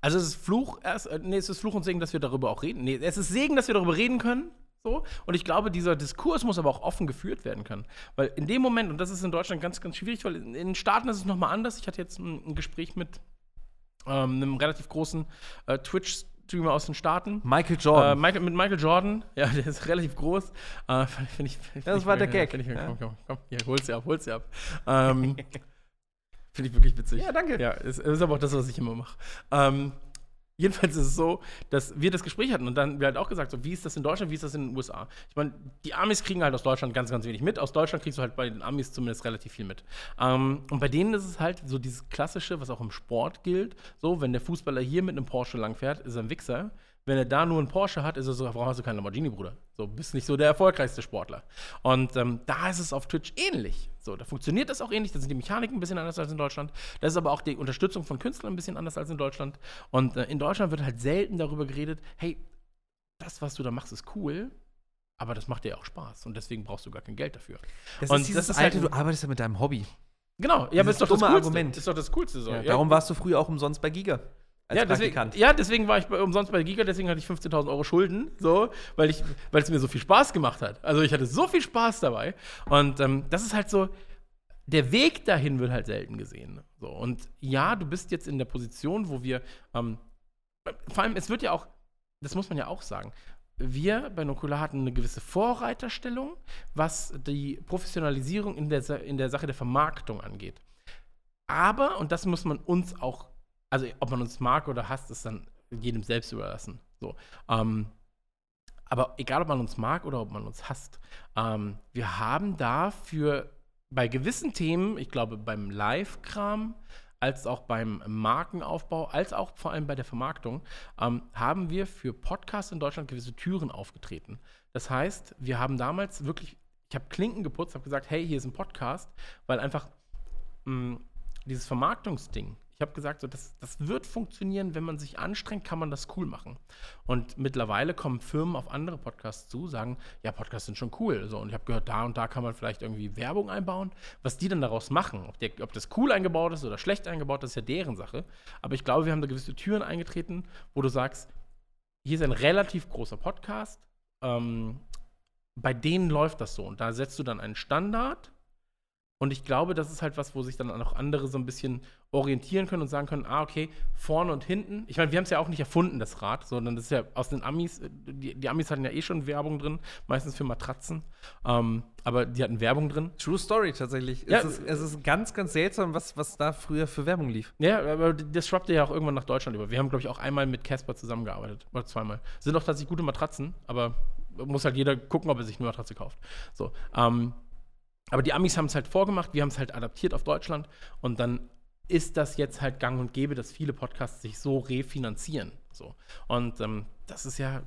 Also es ist Fluch, erst, äh, nee, es ist Fluch und Segen, dass wir darüber auch reden. Nee, es ist Segen, dass wir darüber reden können. So. Und ich glaube, dieser Diskurs muss aber auch offen geführt werden können. Weil in dem Moment, und das ist in Deutschland ganz, ganz schwierig, weil in, den Staaten ist es nochmal anders. Ich hatte jetzt ein, Gespräch mit ähm, einem relativ großen äh, Twitch-Streamer aus den Staaten. Michael Äh, Jordan. Michael, mit Michael Jordan, ja, der ist relativ groß. Äh, Finde ich, find Das ich- war der Gag, find Ich, ja. Komm, komm, komm, hier, hol's dir ab, hol's dir ab. Ähm, Finde ich wirklich witzig. Ja, danke. Ja, es ist aber auch das, was ich immer mache. Ähm, jedenfalls ist es so, dass wir das Gespräch hatten und dann wir halt auch gesagt, so, wie ist das in Deutschland, wie ist das in den USA? Ich meine, die Amis kriegen halt aus Deutschland ganz, ganz wenig mit. Aus Deutschland kriegst du halt bei den Amis zumindest relativ viel mit. Ähm, und bei denen ist es halt so dieses Klassische, was auch im Sport gilt. So, wenn der Fußballer hier mit einem Porsche langfährt, ist er ein Wichser. Wenn er da nur einen Porsche hat, ist er so, warum hast du keinen Lamborghini, Bruder? So, bist nicht so der erfolgreichste Sportler. Und ähm, da ist es auf Twitch ähnlich. So, da funktioniert das auch ähnlich. Da sind die Mechaniken ein bisschen anders als in Deutschland. Das ist aber auch die Unterstützung von Künstlern ein bisschen anders als in Deutschland. Und äh, in Deutschland wird halt selten darüber geredet, hey, das, was du da machst, ist cool, aber das macht dir auch Spaß. Und deswegen brauchst du gar kein Geld dafür. Das und ist dieses das ist halt alte, du arbeitest ja mit deinem Hobby. Genau, ja, aber ist doch das Coolste. Argument. Ist doch das Coolste so. Ja, Ja, darum warst du früher auch umsonst bei Giga. Ja, deswegen, ja, deswegen war ich bei, umsonst bei Giga, deswegen hatte ich 15.000 Euro Schulden, so, weil, ich, weil es mir so viel Spaß gemacht hat. Also ich hatte so viel Spaß dabei. Und ähm, das ist halt so, der Weg dahin wird halt selten gesehen. So, und ja, du bist jetzt in der Position, wo wir, ähm, vor allem, es wird ja auch, das muss man ja auch sagen, wir bei Nukular hatten eine gewisse Vorreiterstellung, was die Professionalisierung in der, in der Sache der Vermarktung angeht. Aber, und das muss man uns auch, also ob man uns mag oder hasst, ist dann jedem selbst überlassen. So. Ähm, aber egal, ob man uns mag oder ob man uns hasst, ähm, wir haben dafür bei gewissen Themen, ich glaube beim Live-Kram, als auch beim Markenaufbau, als auch vor allem bei der Vermarktung, ähm, haben wir für Podcasts in Deutschland gewisse Türen aufgetreten. Das heißt, wir haben damals wirklich, ich habe Klinken geputzt, habe gesagt, hey, hier ist ein Podcast, weil einfach mh, dieses Vermarktungsding, ich habe gesagt, so, das, das wird funktionieren, wenn man sich anstrengt, kann man das cool machen. Und mittlerweile kommen Firmen auf andere Podcasts zu, sagen, ja, Podcasts sind schon cool. So, und ich habe gehört, da und da kann man vielleicht irgendwie Werbung einbauen. Was die dann daraus machen, ob, der, ob das cool eingebaut ist oder schlecht eingebaut, das ist ja deren Sache. Aber ich glaube, wir haben da gewisse Türen eingetreten, wo du sagst, hier ist ein relativ großer Podcast, ähm, bei denen läuft das so. Und da setzt du dann einen Standard. Und ich glaube, das ist halt was, wo sich dann auch andere so ein bisschen orientieren können und sagen können, ah, okay, vorne und hinten. Ich meine, wir haben es ja auch nicht erfunden, das Rad, sondern das ist ja aus den Amis, äh, die, die Amis hatten ja eh schon Werbung drin, meistens für Matratzen. Ähm, aber die hatten Werbung drin. True Story tatsächlich. Ja, es, ist, es ist ganz, ganz seltsam, was, was da früher für Werbung lief. Ja, aber das schwappte ja auch irgendwann nach Deutschland über. Wir haben, glaube ich, auch einmal mit Casper zusammengearbeitet. Oder zweimal. Sind auch tatsächlich gute Matratzen, aber muss halt jeder gucken, ob er sich eine Matratze kauft. So. Ähm, aber die Amis haben es halt vorgemacht, wir haben es halt adaptiert auf Deutschland und dann ist das jetzt halt gang und gäbe, dass viele Podcasts sich so refinanzieren. So. Und ähm, das ist ja,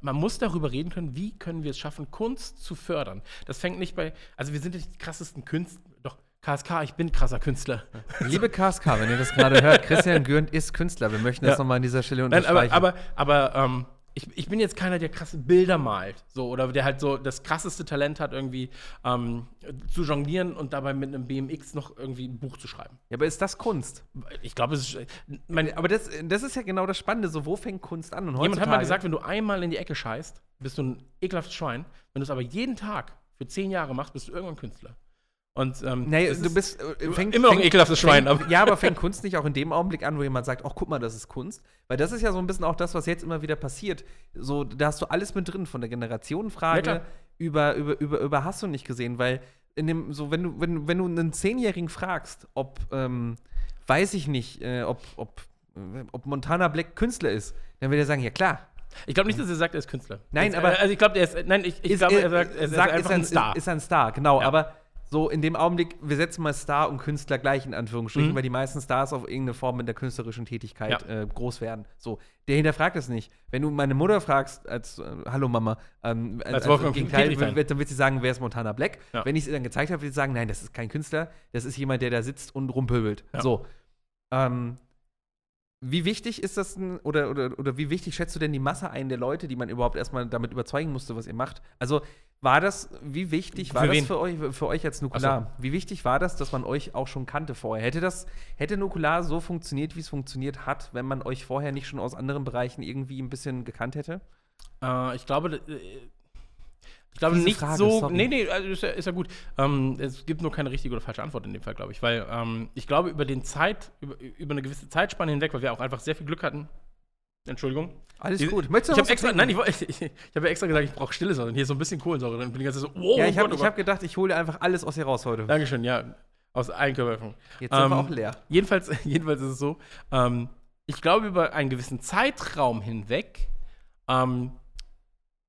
man muss darüber reden können, wie können wir es schaffen, Kunst zu fördern. Das fängt nicht bei, also wir sind nicht die krassesten Künstler, doch KSK, ich bin krasser Künstler. Liebe KSK, wenn ihr das gerade hört, Christian Gürnt ist Künstler. Wir möchten das Ja. nochmal an dieser Stelle Nein, unterstreichen. aber, aber, aber ähm, ich, ich bin jetzt keiner, der krasse Bilder malt. So, oder der halt so das krasseste Talent hat, irgendwie ähm, zu jonglieren und dabei mit einem BMX noch irgendwie ein Buch zu schreiben. ja, aber ist das Kunst? Ich glaube, es ist. Mein, Aber das, das ist ja genau das Spannende. So, wo fängt Kunst an? Und jemand hat mal gesagt, wenn du einmal in die Ecke scheißt, bist du ein ekelhaftes Schwein. Wenn du es aber jeden Tag für zehn Jahre machst, bist du irgendwann Künstler. Und ähm, Nee, du ist- bist äh, fängt, immer noch ein ekelhaftes Schwein, Fängt, aber- ja, aber fängt Kunst nicht auch in dem Augenblick an, wo jemand sagt, ach guck mal, das ist Kunst? Weil das ist ja so ein bisschen auch das, was jetzt immer wieder passiert. So, da hast du alles mit drin, von der Ja, Generationenfrage klar. über, über, über, über hast du nicht gesehen, weil in dem, so, wenn du, wenn, wenn du einen Zehnjährigen fragst, ob, ähm, weiß ich nicht, äh, ob, ob, äh, ob Montana Black Künstler ist, dann wird er sagen, ja klar. ich glaube nicht, dass er sagt, er ist Künstler. Nein, Jetzt, aber- Also ich glaube, er ist. Nein, ich, ich Ist- glaube, er sagt, er ist sagt, einfach ist ein Star. Ist, ist ein Star, genau. Ja. Aber so in dem Augenblick, wir setzen mal Star und Künstler gleich in Anführungsstrichen, Mhm. weil die meisten Stars auf irgendeine Form mit der künstlerischen Tätigkeit Ja. äh, groß werden. So, der hinterfragt es nicht. Wenn du meine Mutter fragst, als äh, Hallo Mama, ähm, Als Wolfgang Gegenteil, Petri-Fan. wird- dann wird sie sagen, wer ist Montana Black? Ja. Wenn ich es ihr dann gezeigt habe, wird sie sagen, nein, das ist kein Künstler, das ist jemand, der da sitzt und rumpöbelt. Ja. So. Ähm, wie wichtig ist das denn, oder, oder, oder wie wichtig schätzt du denn die Masse ein der Leute, die man überhaupt erstmal damit überzeugen musste, was ihr macht? Also war das, wie wichtig war Für das für euch, für euch als Nukular? Wie wichtig war das, dass man euch auch schon kannte vorher? Hätte das, hätte Nukular so funktioniert, wie es funktioniert hat, wenn man euch vorher nicht schon aus anderen Bereichen irgendwie ein bisschen gekannt hätte? Äh, ich glaube, äh, ich glaube nicht Frage, so. sorry. Nee, nee, also ist, ja, ist ja gut. Ähm, es gibt nur keine richtige oder falsche Antwort in dem Fall, glaube ich. Weil ähm, ich glaube, über den Zeit, über, über eine gewisse Zeitspanne hinweg, weil wir auch einfach sehr viel Glück hatten. Entschuldigung. Alles gut. Möchtest du Ich noch habe extra, nein, ich, ich, ich habe ja extra gesagt, ich brauche Stille, sondern hier ist so ein bisschen Kohlensäure. Dann bin ich ganz so, wow, Ja, ich oh habe oh hab gedacht, ich hole einfach alles aus dir raus heute. Dankeschön, ja. Aus Eigenkörperöffnung. Jetzt sind wir Ähm, auch leer. Jedenfalls, jedenfalls ist es so, ähm, ich glaube, über einen gewissen Zeitraum hinweg ähm,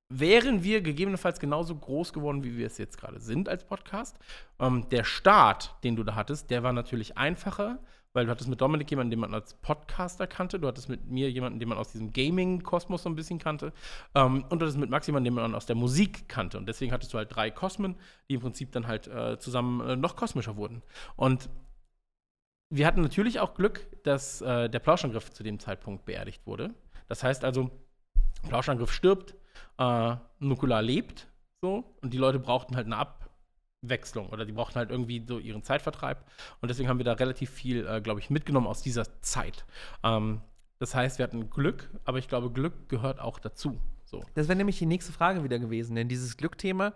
wären wir gegebenenfalls genauso groß geworden, wie wir es jetzt gerade sind als Podcast. Ähm, der Start, den du da hattest, der war natürlich einfacher, weil du hattest mit Dominik jemanden, den man als Podcaster kannte, du hattest mit mir jemanden, den man aus diesem Gaming-Kosmos so ein bisschen kannte ähm, und du hattest mit Max jemanden, den man aus der Musik kannte. Und deswegen hattest du halt drei Kosmen, die im Prinzip dann halt äh, zusammen äh, noch kosmischer wurden. Und wir hatten natürlich auch Glück, dass äh, der Plauschangriff zu dem Zeitpunkt beerdigt wurde. Das heißt also, Plauschangriff stirbt, äh, Nukular lebt, so, und die Leute brauchten halt eine Abwechslung oder die brauchten halt irgendwie so ihren Zeitvertreib. Und deswegen haben wir da relativ viel, äh, glaube ich, mitgenommen aus dieser Zeit. Ähm, das heißt, wir hatten Glück, aber ich glaube, Glück gehört auch dazu. So. Das wäre nämlich die nächste Frage wieder gewesen, denn dieses Glückthema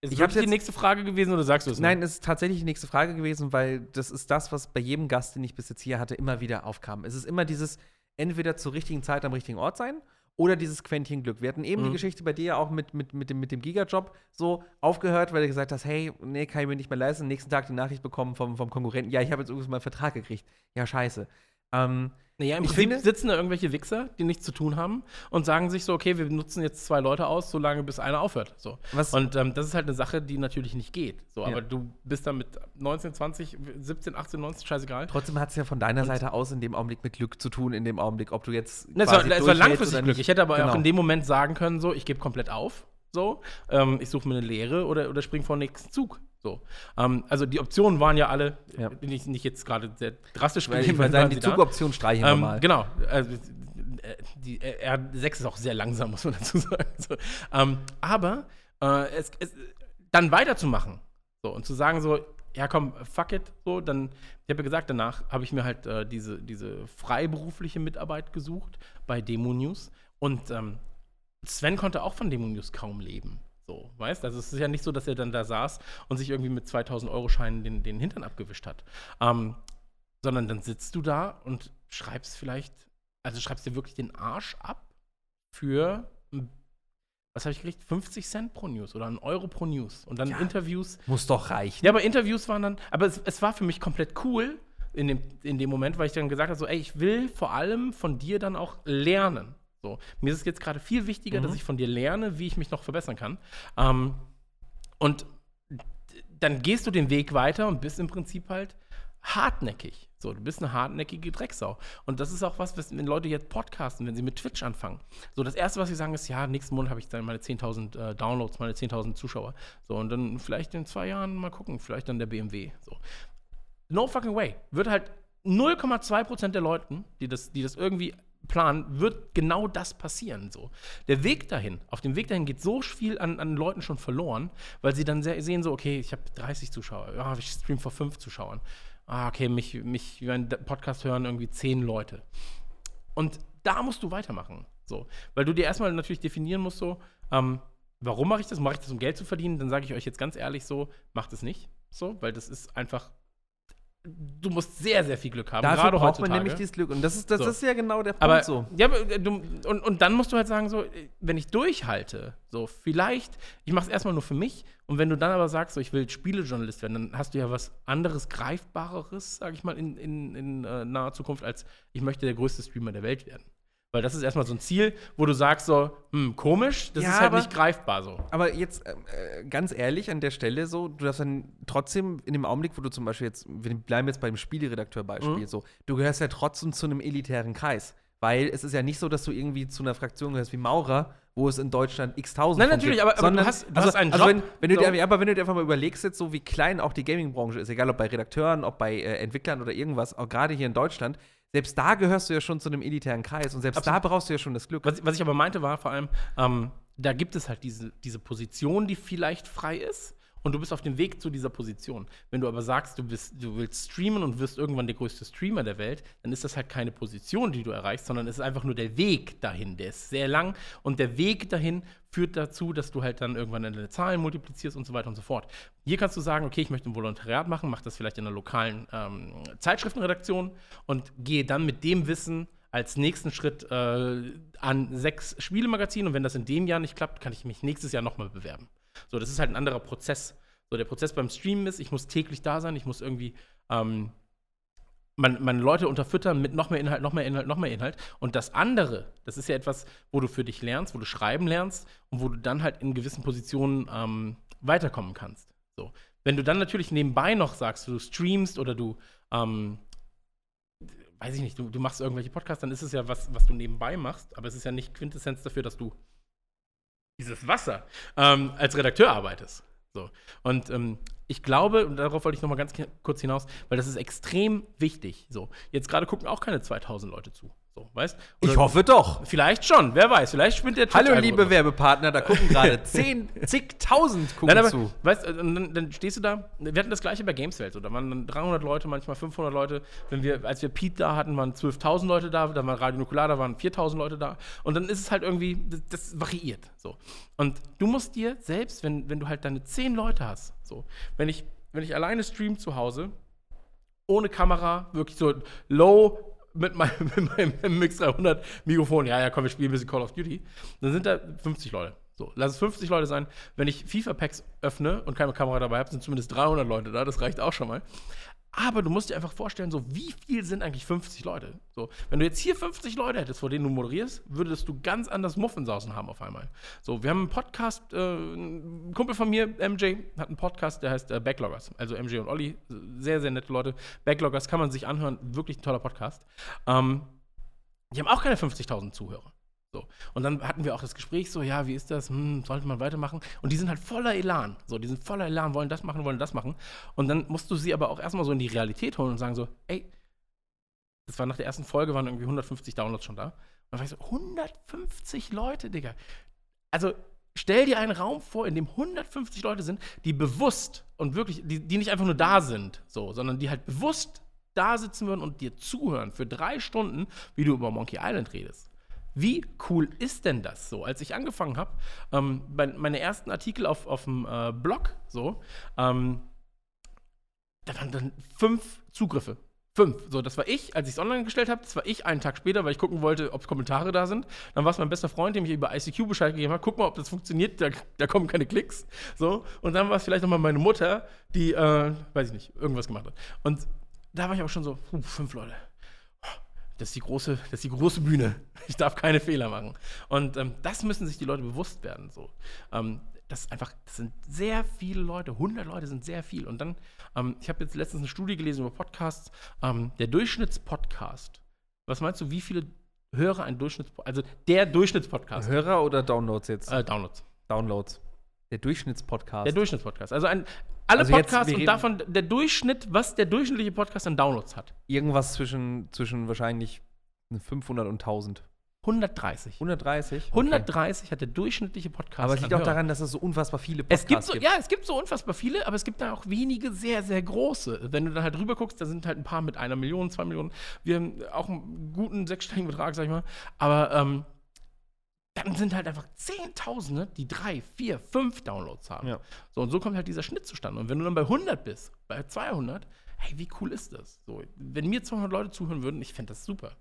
Ist Ich das die nächste Frage gewesen oder sagst du es? Nein, es ist tatsächlich die nächste Frage gewesen, weil das ist das, was bei jedem Gast, den ich bis jetzt hier hatte, immer wieder aufkam. Es ist immer dieses entweder zur richtigen Zeit am richtigen Ort sein oder dieses Quäntchen Glück. Wir hatten eben die Mhm. Geschichte bei dir ja auch mit, mit, mit, dem, mit dem Gigajob so aufgehört, weil du gesagt hast, hey, nee, kann ich mir nicht mehr leisten. Nächsten Tag die Nachricht bekommen vom, vom Konkurrenten, ja, ich habe jetzt übrigens mal einen Vertrag gekriegt. Ja, scheiße. Ähm, Naja, im Ich Prinzip finde- sitzen da irgendwelche Wichser, die nichts zu tun haben und sagen sich so, okay, wir nutzen jetzt zwei Leute aus, solange bis einer aufhört. So. Was- Und ähm, das ist halt eine Sache, die natürlich nicht geht. So, Ja. aber du bist dann mit 19, 20, 17, 18, 19, scheißegal. trotzdem hat es ja von deiner Seite aus in dem Augenblick mit Glück zu tun, in dem Augenblick, ob du jetzt. Ne, Es war, es war langfristig Glück. Ich hätte aber auch Genau. in dem Moment sagen können, so, ich gebe komplett auf. So, ähm, ich suche mir eine Lehre oder, oder spring vor den nächsten Zug. So. Ähm, also die Optionen waren ja alle, Ja. bin ich nicht jetzt gerade sehr drastisch Weil ich gewesen, würde waren sagen, die. Zugoption streichen wir Ähm, mal. genau. Also, äh, die äh, R6 ist auch sehr langsam, muss man dazu sagen. So. Ähm, aber äh, es, es, dann weiterzumachen so, und zu sagen so, ja komm, fuck it, so, dann, ich habe ja gesagt, danach habe ich mir halt äh, diese, diese freiberufliche Mitarbeit gesucht bei Demo News und ähm, Sven konnte auch von Demo News kaum leben. So, weißt Also, es ist ja nicht so, dass er dann da saß und sich irgendwie mit 2000 Euro Scheinen den, den Hintern abgewischt hat. Ähm, sondern dann sitzt du da und schreibst vielleicht, also schreibst dir wirklich den Arsch ab für, was habe ich gekriegt? 50 Cent pro News oder einen Euro pro News. Und dann Ja. Interviews. Muss doch reichen. Ja, aber Interviews waren dann, aber es, es war für mich komplett cool in dem, in dem Moment, weil ich dann gesagt habe, so, ey, ich will vor allem von dir dann auch lernen. So, mir ist es jetzt gerade viel wichtiger, Mhm. dass ich von dir lerne, wie ich mich noch verbessern kann. Ähm, und dann gehst du den Weg weiter und bist im Prinzip halt hartnäckig. So, du bist eine hartnäckige Drecksau. Und das ist auch was, was wenn Leute jetzt podcasten, wenn sie mit Twitch anfangen. So, das erste, was sie sagen, ist, ja, nächsten Monat habe ich dann meine 10.000 äh, Downloads, meine 10.000 Zuschauer. So, und dann vielleicht in zwei Jahren mal gucken, vielleicht dann der BMW. So. No fucking way. Wird halt 0,2% der Leuten, die das, die das irgendwie planen, wird genau das passieren. So. Der Weg dahin, auf dem Weg dahin geht so viel an, an Leuten schon verloren, weil sie dann se- sehen so, okay, ich habe 30 Zuschauer, ja, ich stream vor 5 Zuschauern. Ah, okay, mich, mich meinen Podcast hören irgendwie 10 Leute. Und da musst du weitermachen. So. Weil du dir erstmal natürlich definieren musst, so, ähm, warum mache ich das? Mache ich das, um Geld zu verdienen? Dann sage ich euch jetzt ganz ehrlich so, macht es nicht. So, weil das ist einfach. Du musst sehr, sehr viel Glück haben. Dafür gerade braucht heutzutage. man nämlich dieses Glück. Und das ist, das So. ist ja genau der Punkt Aber, so. ja, äh, du, und, und dann musst du halt sagen, so, äh, wenn ich durchhalte, so, vielleicht, ich mache es erstmal nur für mich, und wenn du dann aber sagst, so, ich will Spielejournalist werden, dann hast du ja was anderes, greifbareres, sage ich mal, in, in, in äh, naher Zukunft, als ich möchte der größte Streamer der Welt werden. Weil das ist erstmal so ein Ziel, wo du sagst, so, hm, komisch, das Ja, ist halt aber- nicht greifbar so. Aber jetzt äh, äh, ganz ehrlich an der Stelle so, du darfst dann trotzdem in dem Augenblick, wo du zum Beispiel jetzt, wir bleiben jetzt beim Spieleredakteur-Beispiel Mhm. so, du gehörst ja trotzdem zu einem elitären Kreis. Weil es ist ja nicht so, dass du irgendwie zu einer Fraktion gehörst wie Maurer, wo es in Deutschland x tausend Nein, natürlich, aber- aber du hast- du also, hast einen also Job, wenn, wenn du so. dir, ja, aber wenn du dir einfach mal überlegst jetzt so, wie klein auch die Gaming-Branche ist, egal ob bei Redakteuren, ob bei äh, Entwicklern oder irgendwas, auch gerade hier in Deutschland, selbst da gehörst du ja schon zu einem elitären Kreis und selbst Absolut. da brauchst du ja schon das Glück. Was, was ich aber meinte, war vor allem, ähm, da gibt es halt diese, diese Position, die vielleicht frei ist. Und du bist auf dem Weg zu dieser Position. Wenn du aber sagst, du, bist, du willst streamen und wirst irgendwann der größte Streamer der Welt, dann ist das halt keine Position, die du erreichst, sondern es ist einfach nur der Weg dahin. Der ist sehr lang und der Weg dahin führt dazu, dass du halt dann irgendwann deine Zahlen multiplizierst und so weiter und so fort. Hier kannst du sagen, okay, ich möchte ein Volontariat machen, mach das vielleicht in einer lokalen ähm, Zeitschriftenredaktion und gehe dann mit dem Wissen als nächsten Schritt äh, an sechs Spielemagazine und wenn das in dem Jahr nicht klappt, kann ich mich nächstes Jahr nochmal bewerben. So, das ist halt ein anderer Prozess. So, der Prozess beim Streamen ist, ich muss täglich da sein, ich muss irgendwie ähm, meine, meine Leute unterfüttern mit noch mehr Inhalt, noch mehr Inhalt, noch mehr Inhalt. Und das andere, das ist ja etwas, wo du für dich lernst, wo du schreiben lernst und wo du dann halt in gewissen Positionen ähm, weiterkommen kannst. So. Wenn du dann natürlich nebenbei noch sagst, du streamst oder du, ähm, weiß ich nicht, du, du machst irgendwelche Podcasts, dann ist es ja was, was du nebenbei machst, aber es ist ja nicht Quintessenz dafür, dass du dieses Wasser ähm, als Redakteur arbeitest. So. Und ähm, ich glaube, und darauf wollte ich noch mal ganz kurz hinaus, weil das ist extrem wichtig. So. Jetzt gerade gucken auch keine 2000 Leute zu. So, weißt? ich hoffe doch. Vielleicht schon, wer weiß. Vielleicht spinnt der Hallo, liebe Werbepartner, da gucken gerade zehn, zigtausend gucken Nein, aber, zu. weißt du, und dann, dann stehst du da, wir hatten das gleiche bei Gameswelt, so, da waren dann 300 Leute, manchmal 500 Leute, wenn wir, als wir Pete da hatten, waren 12.000 Leute da, dann war Radio Nukular, da waren 4.000 Leute da und dann ist es halt irgendwie, das, das variiert, so. Und du musst dir selbst, wenn, wenn du halt deine 10 Leute hast, so, wenn ich, wenn ich alleine stream zu Hause, ohne Kamera, wirklich so low mit meinem, mit meinem Mix 300 Mikrofon, ja, ja, komm, wir spielen ein bisschen Call of Duty. Dann sind da 50 Leute. So, lass es 50 Leute sein. Wenn ich FIFA-Packs öffne und keine Kamera dabei habe, sind zumindest 300 Leute da. Das reicht auch schon mal. Aber du musst dir einfach vorstellen, so wie viel sind eigentlich 50 Leute? So, wenn du jetzt hier 50 Leute hättest, vor denen du moderierst, würdest du ganz anders Muffensausen haben auf einmal. So, wir haben einen Podcast, äh, ein Kumpel von mir, MJ, hat einen Podcast, der heißt äh, Backloggers. Also MJ und Olli, sehr, sehr nette Leute. Backloggers kann man sich anhören, wirklich ein toller Podcast. Ähm, die haben auch keine 50.000 Zuhörer. So. Und dann hatten wir auch das Gespräch so, ja, wie ist das? Hm, sollte man weitermachen? Und die sind halt voller Elan. So, die sind voller Elan, wollen das machen, wollen das machen. Und dann musst du sie aber auch erstmal so in die Realität holen und sagen so, ey, das war nach der ersten Folge, waren irgendwie 150 Downloads schon da. Und dann war ich so, 150 Leute, Digga. Also stell dir einen Raum vor, in dem 150 Leute sind, die bewusst und wirklich, die, die nicht einfach nur da sind, so, sondern die halt bewusst da sitzen würden und dir zuhören für drei Stunden, wie du über Monkey Island redest. Wie cool ist denn das so? Als ich angefangen habe, ähm, meine ersten Artikel auf, auf dem äh, Blog, so, ähm, da waren dann fünf Zugriffe. Fünf. So, das war ich, als ich es online gestellt habe. Das war ich einen Tag später, weil ich gucken wollte, ob Kommentare da sind. Dann war es mein bester Freund, dem ich über ICQ Bescheid gegeben habe. Guck mal, ob das funktioniert. Da, da kommen keine Klicks. So. Und dann war es vielleicht nochmal meine Mutter, die, äh, weiß ich nicht, irgendwas gemacht hat. Und da war ich auch schon so, fünf Leute das ist die große, das ist die große Bühne. Ich darf keine Fehler machen. Und ähm, das müssen sich die Leute bewusst werden. So. Ähm, das ist einfach, das sind sehr viele Leute, 100 Leute sind sehr viel. Und dann, ähm, ich habe jetzt letztens eine Studie gelesen über Podcasts. Ähm, der Durchschnittspodcast, was meinst du, wie viele Hörer ein Durchschnittspodcast, also der Durchschnittspodcast? Hörer oder Downloads jetzt? Äh, Downloads. Downloads. Der Durchschnittspodcast. Der Durchschnittspodcast. Also ein, alle also Podcasts jetzt, und davon der Durchschnitt, was der durchschnittliche Podcast an Downloads hat. Irgendwas zwischen, zwischen wahrscheinlich 500 und 1000. 130. 130? Okay. 130 hat der durchschnittliche Podcast. Aber es liegt auch daran, dass es so unfassbar viele Podcasts es gibt. So, gibt. Ja, es gibt so unfassbar viele, aber es gibt da auch wenige sehr, sehr große. Wenn du dann halt rüber guckst, da sind halt ein paar mit einer Million, zwei Millionen. Wir haben auch einen guten sechsstelligen Betrag, sag ich mal. Aber ähm, dann sind halt einfach Zehntausende, die drei, vier, fünf Downloads haben. Ja. So, und so kommt halt dieser Schnitt zustande. Und wenn du dann bei 100 bist, bei 200, hey, wie cool ist das? So, wenn mir 200 Leute zuhören würden, ich fände das super.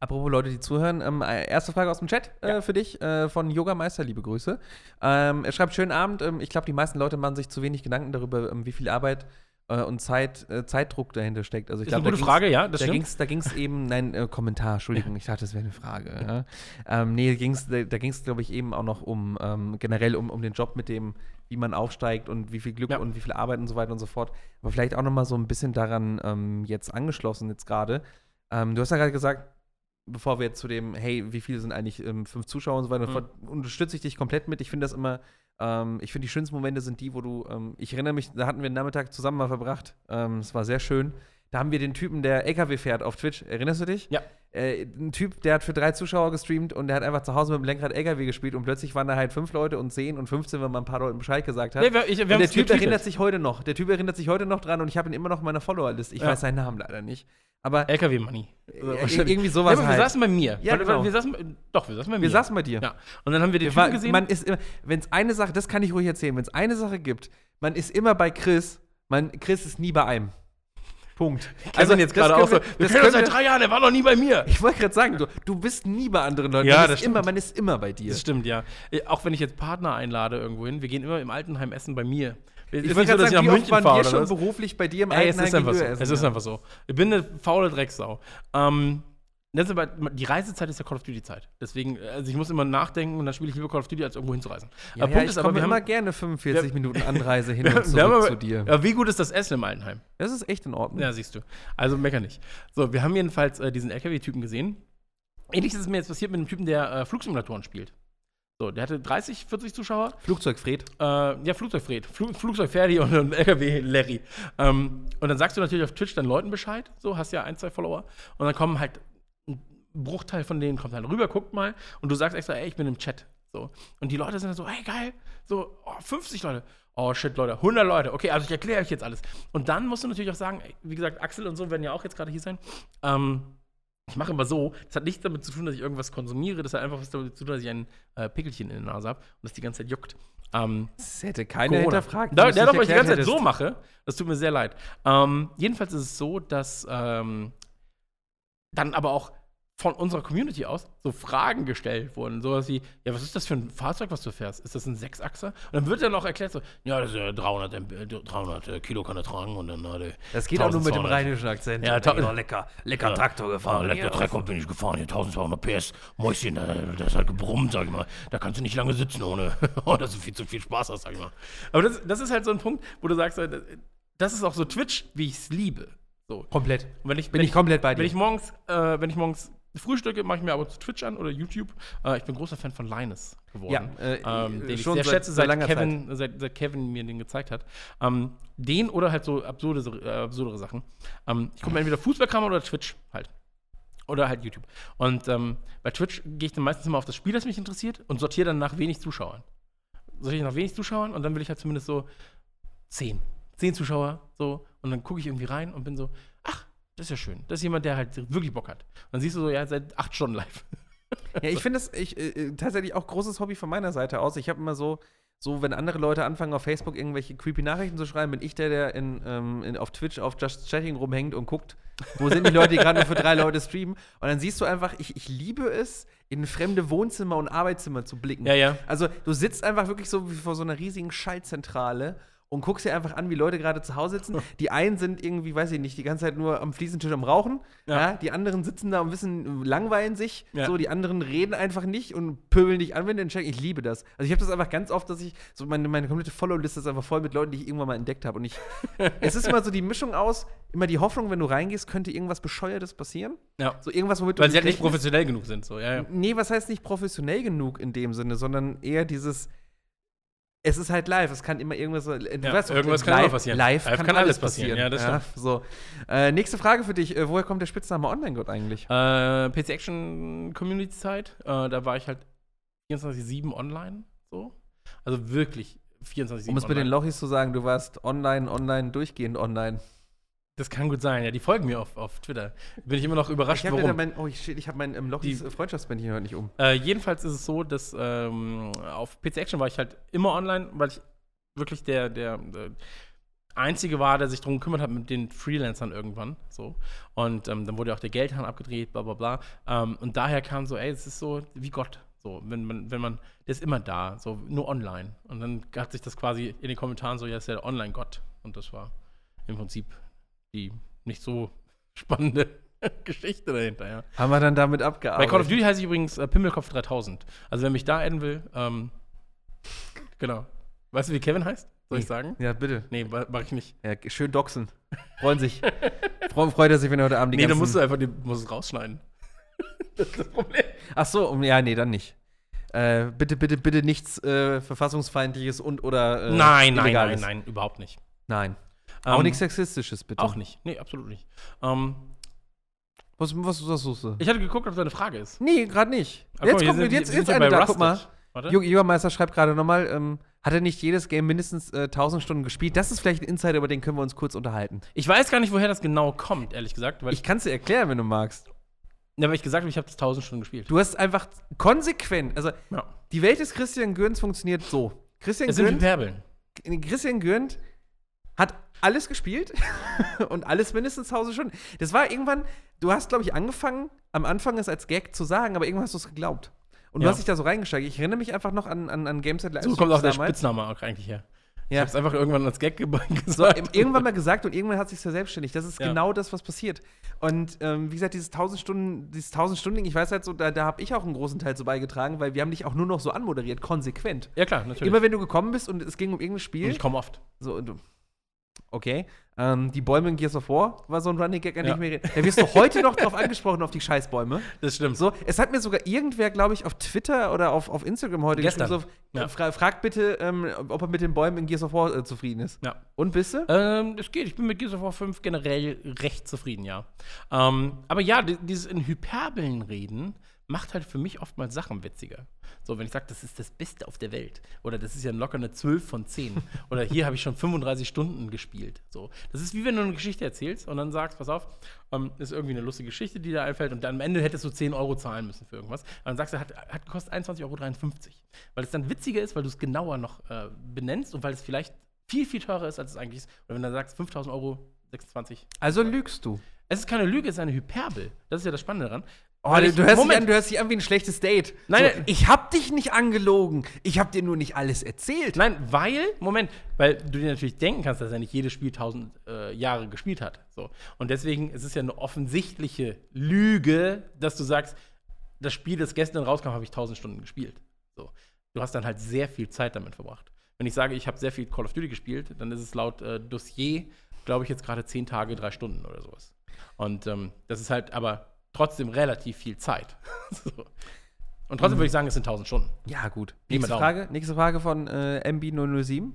Apropos Leute, die zuhören, ähm, äh, erste Frage aus dem Chat äh, ja. für dich äh, von Yogameister, liebe Grüße. Ähm, er schreibt, schönen Abend. Ähm, ich glaube, die meisten Leute machen sich zu wenig Gedanken darüber, ähm, wie viel Arbeit äh, und Zeit, äh, Zeitdruck dahinter steckt. Also ich glaube, gute Frage, ja, das da ging's, da ging es eben, nein, äh, Kommentar, Entschuldigung, ich dachte, das wäre eine Frage. Ja. Ähm, nee, ging's, da, da ging es, glaube ich, eben auch noch um ähm, generell um, um den Job mit dem, wie man aufsteigt und wie viel Glück ja. und wie viel Arbeit und so weiter und so fort. Aber vielleicht auch noch mal so ein bisschen daran ähm, jetzt angeschlossen, jetzt gerade. Ähm, du hast ja gerade gesagt, bevor wir jetzt zu dem, hey, wie viele sind eigentlich ähm, fünf Zuschauer und so weiter, mhm. unterstütze ich dich komplett mit. Ich finde das immer ähm, ich finde, die schönsten Momente sind die, wo du, ähm, ich erinnere mich, da hatten wir den Nachmittag zusammen mal verbracht. Ähm, es war sehr schön. Da haben wir den Typen, der LKW fährt auf Twitch. Erinnerst du dich? Ja. Äh, ein Typ, der hat für drei Zuschauer gestreamt und der hat einfach zu Hause mit dem Lenkrad LKW gespielt und plötzlich waren da halt fünf Leute und zehn und 15, wenn man ein paar Leuten Bescheid gesagt hat. Nee, wir, ich, wir und der Typ erinnert sich heute noch. Der Typ erinnert sich heute noch dran und ich habe ihn immer noch in meiner Follower-Liste. Ich ja. weiß seinen Namen leider nicht. Aber LKW Money. Äh, irgendwie sowas. Ja, aber halt. wir saßen bei mir. Ja, genau. wir saßen, doch, wir saßen bei mir. Wir saßen bei dir. Ja. Und dann haben wir den Typen gesehen. Man ist wenn es eine Sache, das kann ich ruhig erzählen, wenn es eine Sache gibt, man ist immer bei Chris, man, Chris ist nie bei einem. Punkt. Also jetzt gerade auch so, wir kennen seit drei Jahren, der war noch nie bei mir. Ich wollte gerade sagen, du, du bist nie bei anderen Leuten. Ja, man das stimmt. Immer, man ist immer bei dir. Das stimmt, ja. Äh, auch wenn ich jetzt Partner einlade irgendwo hin, wir gehen immer im Altenheim essen bei mir. Ich wollte gerade so, sagen, wie oft waren wir schon beruflich bei dir im Ey? Es ist einfach so. Essen, es ist einfach so. Ich bin eine faule Drecksau. Ähm, das aber, die Reisezeit ist ja Call of Duty-Zeit. Deswegen, also ich muss immer nachdenken und dann spiele ich lieber Call of Duty, als irgendwo hinzureisen. Ja, aber ja, Punkt ich komme immer gerne 45 wir, Minuten Anreise hin und zurück aber, zu dir. Ja, wie gut ist das Essen im Altenheim? Das ist echt in Ordnung. Ja, siehst du. Also mecker nicht. So, wir haben jedenfalls äh, diesen LKW-Typen gesehen. Ähnlich ist es mir jetzt passiert mit einem Typen, der äh, Flugsimulatoren spielt. So, der hatte 30, 40 Zuschauer. Flugzeugfred. Äh, ja, Flugzeugfred. Fl Flugzeugferdi und ein LKW Larry. Ähm, und dann sagst du natürlich auf Twitch deinen Leuten Bescheid. So, hast ja ein, zwei Follower. Und dann kommen halt ein Bruchteil von denen kommt halt rüber, guckt mal. Und du sagst extra, ey, ich bin im Chat. So. Und die Leute sind dann so, ey, geil. So, oh, 50 Leute. Oh shit, Leute, 100 Leute. Okay, also ich erkläre euch jetzt alles. Und dann musst du natürlich auch sagen, wie gesagt, Axel und so werden ja auch jetzt gerade hier sein. Ähm, ich mache immer so, das hat nichts damit zu tun, dass ich irgendwas konsumiere, das hat einfach was damit zu tun, dass ich ein äh, Pickelchen in der Nase habe und das die ganze Zeit juckt. Ähm, das hätte keiner hinterfragt. Da, ja, doch, weil ich die ganze Zeit so mache. Das tut mir sehr leid. Ähm, jedenfalls ist es so, dass ähm, dann aber auch von unserer Community aus so Fragen gestellt wurden. Sowas wie, ja, was ist das für ein Fahrzeug, was du fährst? Ist das ein Sechsachser? Und dann wird dann auch erklärt so, ja, das ist ja 300, äh, 300 Kilo kann er tragen und dann hat er Das geht auch nur mit dem 1200. rheinischen Akzent. Ja, ta- lecker, lecker Ja. Traktor Ah, gefahren. lecker Trecker bin ich gefahren, hier 1200 PS. Mäuschen, äh, das hat gebrummt, sag ich mal. Da kannst du nicht lange sitzen, ohne oh, dass du viel zu viel Spaß hast, sag ich mal. Aber das, das ist halt so ein Punkt, wo du sagst, äh, das ist auch so Twitch, wie ich es liebe. So. Komplett. Und wenn ich, Bin wenn ich komplett bei dir. Wenn ich morgens, äh, wenn ich morgens frühstücke, mache ich mir aber zu Twitch an oder YouTube. Äh, ich bin großer Fan von Linus geworden. Ja, äh, ähm, äh, den ich schon sehr seit- schätze, seit seit Kevin, seit, seit Kevin mir den gezeigt hat. Ähm, den oder halt so absurde, äh, absurdere Sachen. Ähm, ich gucke mir entweder Fußballkram oder Twitch halt. Oder halt YouTube. Und ähm, bei Twitch gehe ich dann meistens immer auf das Spiel, das mich interessiert und sortiere dann nach wenig Zuschauern. Sortiere nach wenig Zuschauern und dann will ich halt zumindest so zehn. Zehn Zuschauer, so. Und dann gucke ich irgendwie rein und bin so, das ist ja schön. Das ist jemand, der halt wirklich Bock hat. Und dann siehst du so, ja, seit acht Stunden live. Ja, ich finde das ich, äh, äh, tatsächlich auch großes Hobby von meiner Seite aus. Ich habe immer so, so, wenn andere Leute anfangen, auf Facebook irgendwelche creepy Nachrichten zu schreiben, bin ich der, der in, ähm, in, auf Twitch auf Just Chatting rumhängt und guckt, wo sind die Leute, die gerade nur für drei Leute streamen. Und dann siehst du einfach, ich, ich liebe es, in fremde Wohnzimmer und Arbeitszimmer zu blicken. Ja, ja. Also du sitzt einfach wirklich so wie vor so einer riesigen Schaltzentrale und guckst dir einfach an, wie Leute gerade zu Hause sitzen. Die einen sind irgendwie, weiß ich nicht, die ganze Zeit nur am Fliesentisch am Rauchen. Ja. Ja. die anderen sitzen da und wissen, langweilen sich. Ja. So, die anderen reden einfach nicht und pöbeln dich an, wenn du entscheidest. Ich liebe das. Also ich habe das einfach ganz oft, dass ich, so meine, meine komplette Follow-Liste ist einfach voll mit Leuten, die ich irgendwann mal entdeckt habe. Und ich, es ist immer so die Mischung aus, immer die Hoffnung, wenn du reingehst, könnte irgendwas Bescheuertes passieren. Ja. So irgendwas, womit Weil sie halt nicht professionell genug sind. So, ja, ja. Nee, was heißt nicht professionell genug in dem Sinne, sondern eher dieses. Es ist halt live, es kann immer irgendwas. Du Ja, weißt irgendwas kann live, passieren. Live, Live kann, kann alles passieren. passieren. Ja, das So. Äh, nächste Frage für dich: äh, Woher kommt der Spitzname Online-Gott eigentlich? Äh, PC Action Community Zeit, äh, da war ich halt 24-7 online. So. Also wirklich 24-7 Um es mit den. Lochis zu sagen, du warst online, online, durchgehend online. Das kann gut sein, ja. Die folgen mir auf, auf Twitter. Bin ich immer noch überrascht, Ich warum. mein, oh, ich, ich habe mein ähm, Lochis Freundschaftsbändchen heute nicht um. Äh, jedenfalls ist es so, dass ähm, auf PC Action war ich halt immer online, weil ich wirklich der, der, äh, Einzige war, der sich darum gekümmert hat mit den Freelancern irgendwann. So. Und ähm, dann wurde auch der Geldhahn abgedreht, bla bla bla. Ähm, und daher kam so, ey, es ist so wie Gott. So, wenn man, wenn man, der ist immer da, so nur online. Und dann hat sich das quasi in den Kommentaren so, ja, ist der Online-Gott. Und das war im Prinzip die nicht so spannende Geschichte dahinter, ja. Haben wir dann damit Bei abgearbeitet? Call of Duty heiße ich übrigens äh, Pimmelkopf 3000. Also wer mich da adden will, ähm, genau. Weißt du, wie Kevin heißt? Soll ich sagen? Ja, bitte. Nee, ma- mach ich nicht. Ja, schön doxen. Freuen sich. Freu- Freut er sich, wenn er heute Abend die Nee, dann musst du einfach, du musst es rausschneiden. das ist das Problem. Ach so, ja, nee, dann nicht. Äh, bitte, bitte, bitte nichts äh, verfassungsfeindliches und oder äh, nein, nein, nein, nein, überhaupt nicht. Nein. Auch Ähm, nichts Sexistisches, bitte. Auch nicht. Nee, absolut nicht. Ähm, Was, was, was suchst du? ich hatte geguckt, ob da eine Frage ist. Nee, gerade nicht. Ah, jetzt guck jetzt, wir jetzt hier eine da, guck mal. Rusted. Warte. Jo- Jägermeister schreibt gerade nochmal, ähm, hat er nicht jedes Game mindestens äh, 1000 Stunden gespielt? Das ist vielleicht ein Insider, über den können wir uns kurz unterhalten. Ich weiß gar nicht, woher das genau kommt, ehrlich gesagt. Ich kann es dir erklären, wenn du magst. ja, weil ich gesagt habe, ich habe das 1000 Stunden gespielt. Du hast einfach konsequent, also Ja. die Welt des Christian Gürns funktioniert so. Christian Es sind Gürnt. Christian Gürnt hat alles gespielt und alles mindestens 1000 Stunden. Das war irgendwann, du hast, glaube ich, angefangen, am Anfang es als Gag zu sagen, aber irgendwann hast du es geglaubt. Und du Ja. hast dich da so reingesteigert. Ich erinnere mich einfach noch an, an, an Gameset Live. So kommt auch der damals. Spitzname auch eigentlich her. Ich Ja. habe es einfach irgendwann als Gag ge- So, gesagt. im- irgendwann mal gesagt und irgendwann hat sich verselbstständigt. Das ist Ja. genau das, was passiert. Und ähm, wie gesagt, dieses 1000 Stunden, dieses 1000 Stunden, ich weiß halt so, da, da habe ich auch einen großen Teil zu beigetragen, weil wir haben dich auch nur noch so anmoderiert, konsequent. ja, klar, natürlich. Immer wenn du gekommen bist und es ging um irgendein Und Spiel, ich komme oft. so und du, okay, ähm, die Bäume in Gears of War war so ein Running Gag, an den Ja. ich mir. Da wirst du heute noch drauf angesprochen, auf die Scheißbäume. Das stimmt. So, es hat mir sogar irgendwer, glaube ich, auf Twitter oder auf, auf Instagram heute Gestern. geschrieben, so, Ja. fra fragt bitte, ähm, ob er mit den Bäumen in Gears of War äh, zufrieden ist. Ja. Und bist du? Ähm, es geht. Ich bin mit Gears of War 5 generell recht zufrieden, ja. Ähm, aber ja, di- dieses in Hyperbeln reden macht halt für mich oftmals Sachen witziger. So, wenn ich sage, das ist das Beste auf der Welt. Oder das ist ja locker eine 12 von 10. Oder hier habe ich schon 35 Stunden gespielt. So. Das ist wie wenn du eine Geschichte erzählst und dann sagst, pass auf, ähm, ist irgendwie eine lustige Geschichte, die da einfällt und dann am Ende hättest du 10 Euro zahlen müssen für irgendwas. Und dann sagst du, hat, hat kostet 21,53 Euro. Weil es dann witziger ist, weil du es genauer noch äh, benennst und weil es vielleicht viel, viel teurer ist, als es eigentlich ist. Oder wenn du sagst, 5000 Euro, 26. Also lügst du. Es ist keine Lüge, es ist eine Hyperbel. Das ist ja das Spannende daran. Oh, du, ich- du, hörst dich Moment. an, du hörst dich an wie ein schlechtes Date. Nein, so, nein. ich hab dich nicht angelogen. Ich hab dir nur nicht alles erzählt. Nein, weil, Moment, weil du dir natürlich denken kannst, dass er nicht jedes Spiel tausend äh, Jahre gespielt hat. So. Und deswegen ist es ja eine offensichtliche Lüge, dass du sagst, das Spiel, das gestern rauskam, habe ich tausend Stunden gespielt. So. Du hast dann halt sehr viel Zeit damit verbracht. Wenn ich sage, ich habe sehr viel Call of Duty gespielt, dann ist es laut äh, Dossier, glaube ich, jetzt gerade zehn Tage, drei Stunden oder sowas. Und ähm, das ist halt aber trotzdem relativ viel Zeit. so. Und trotzdem würde ich sagen, es sind tausend Stunden. Ja, gut. Nächste. Frage, nächste Frage von äh, MB007.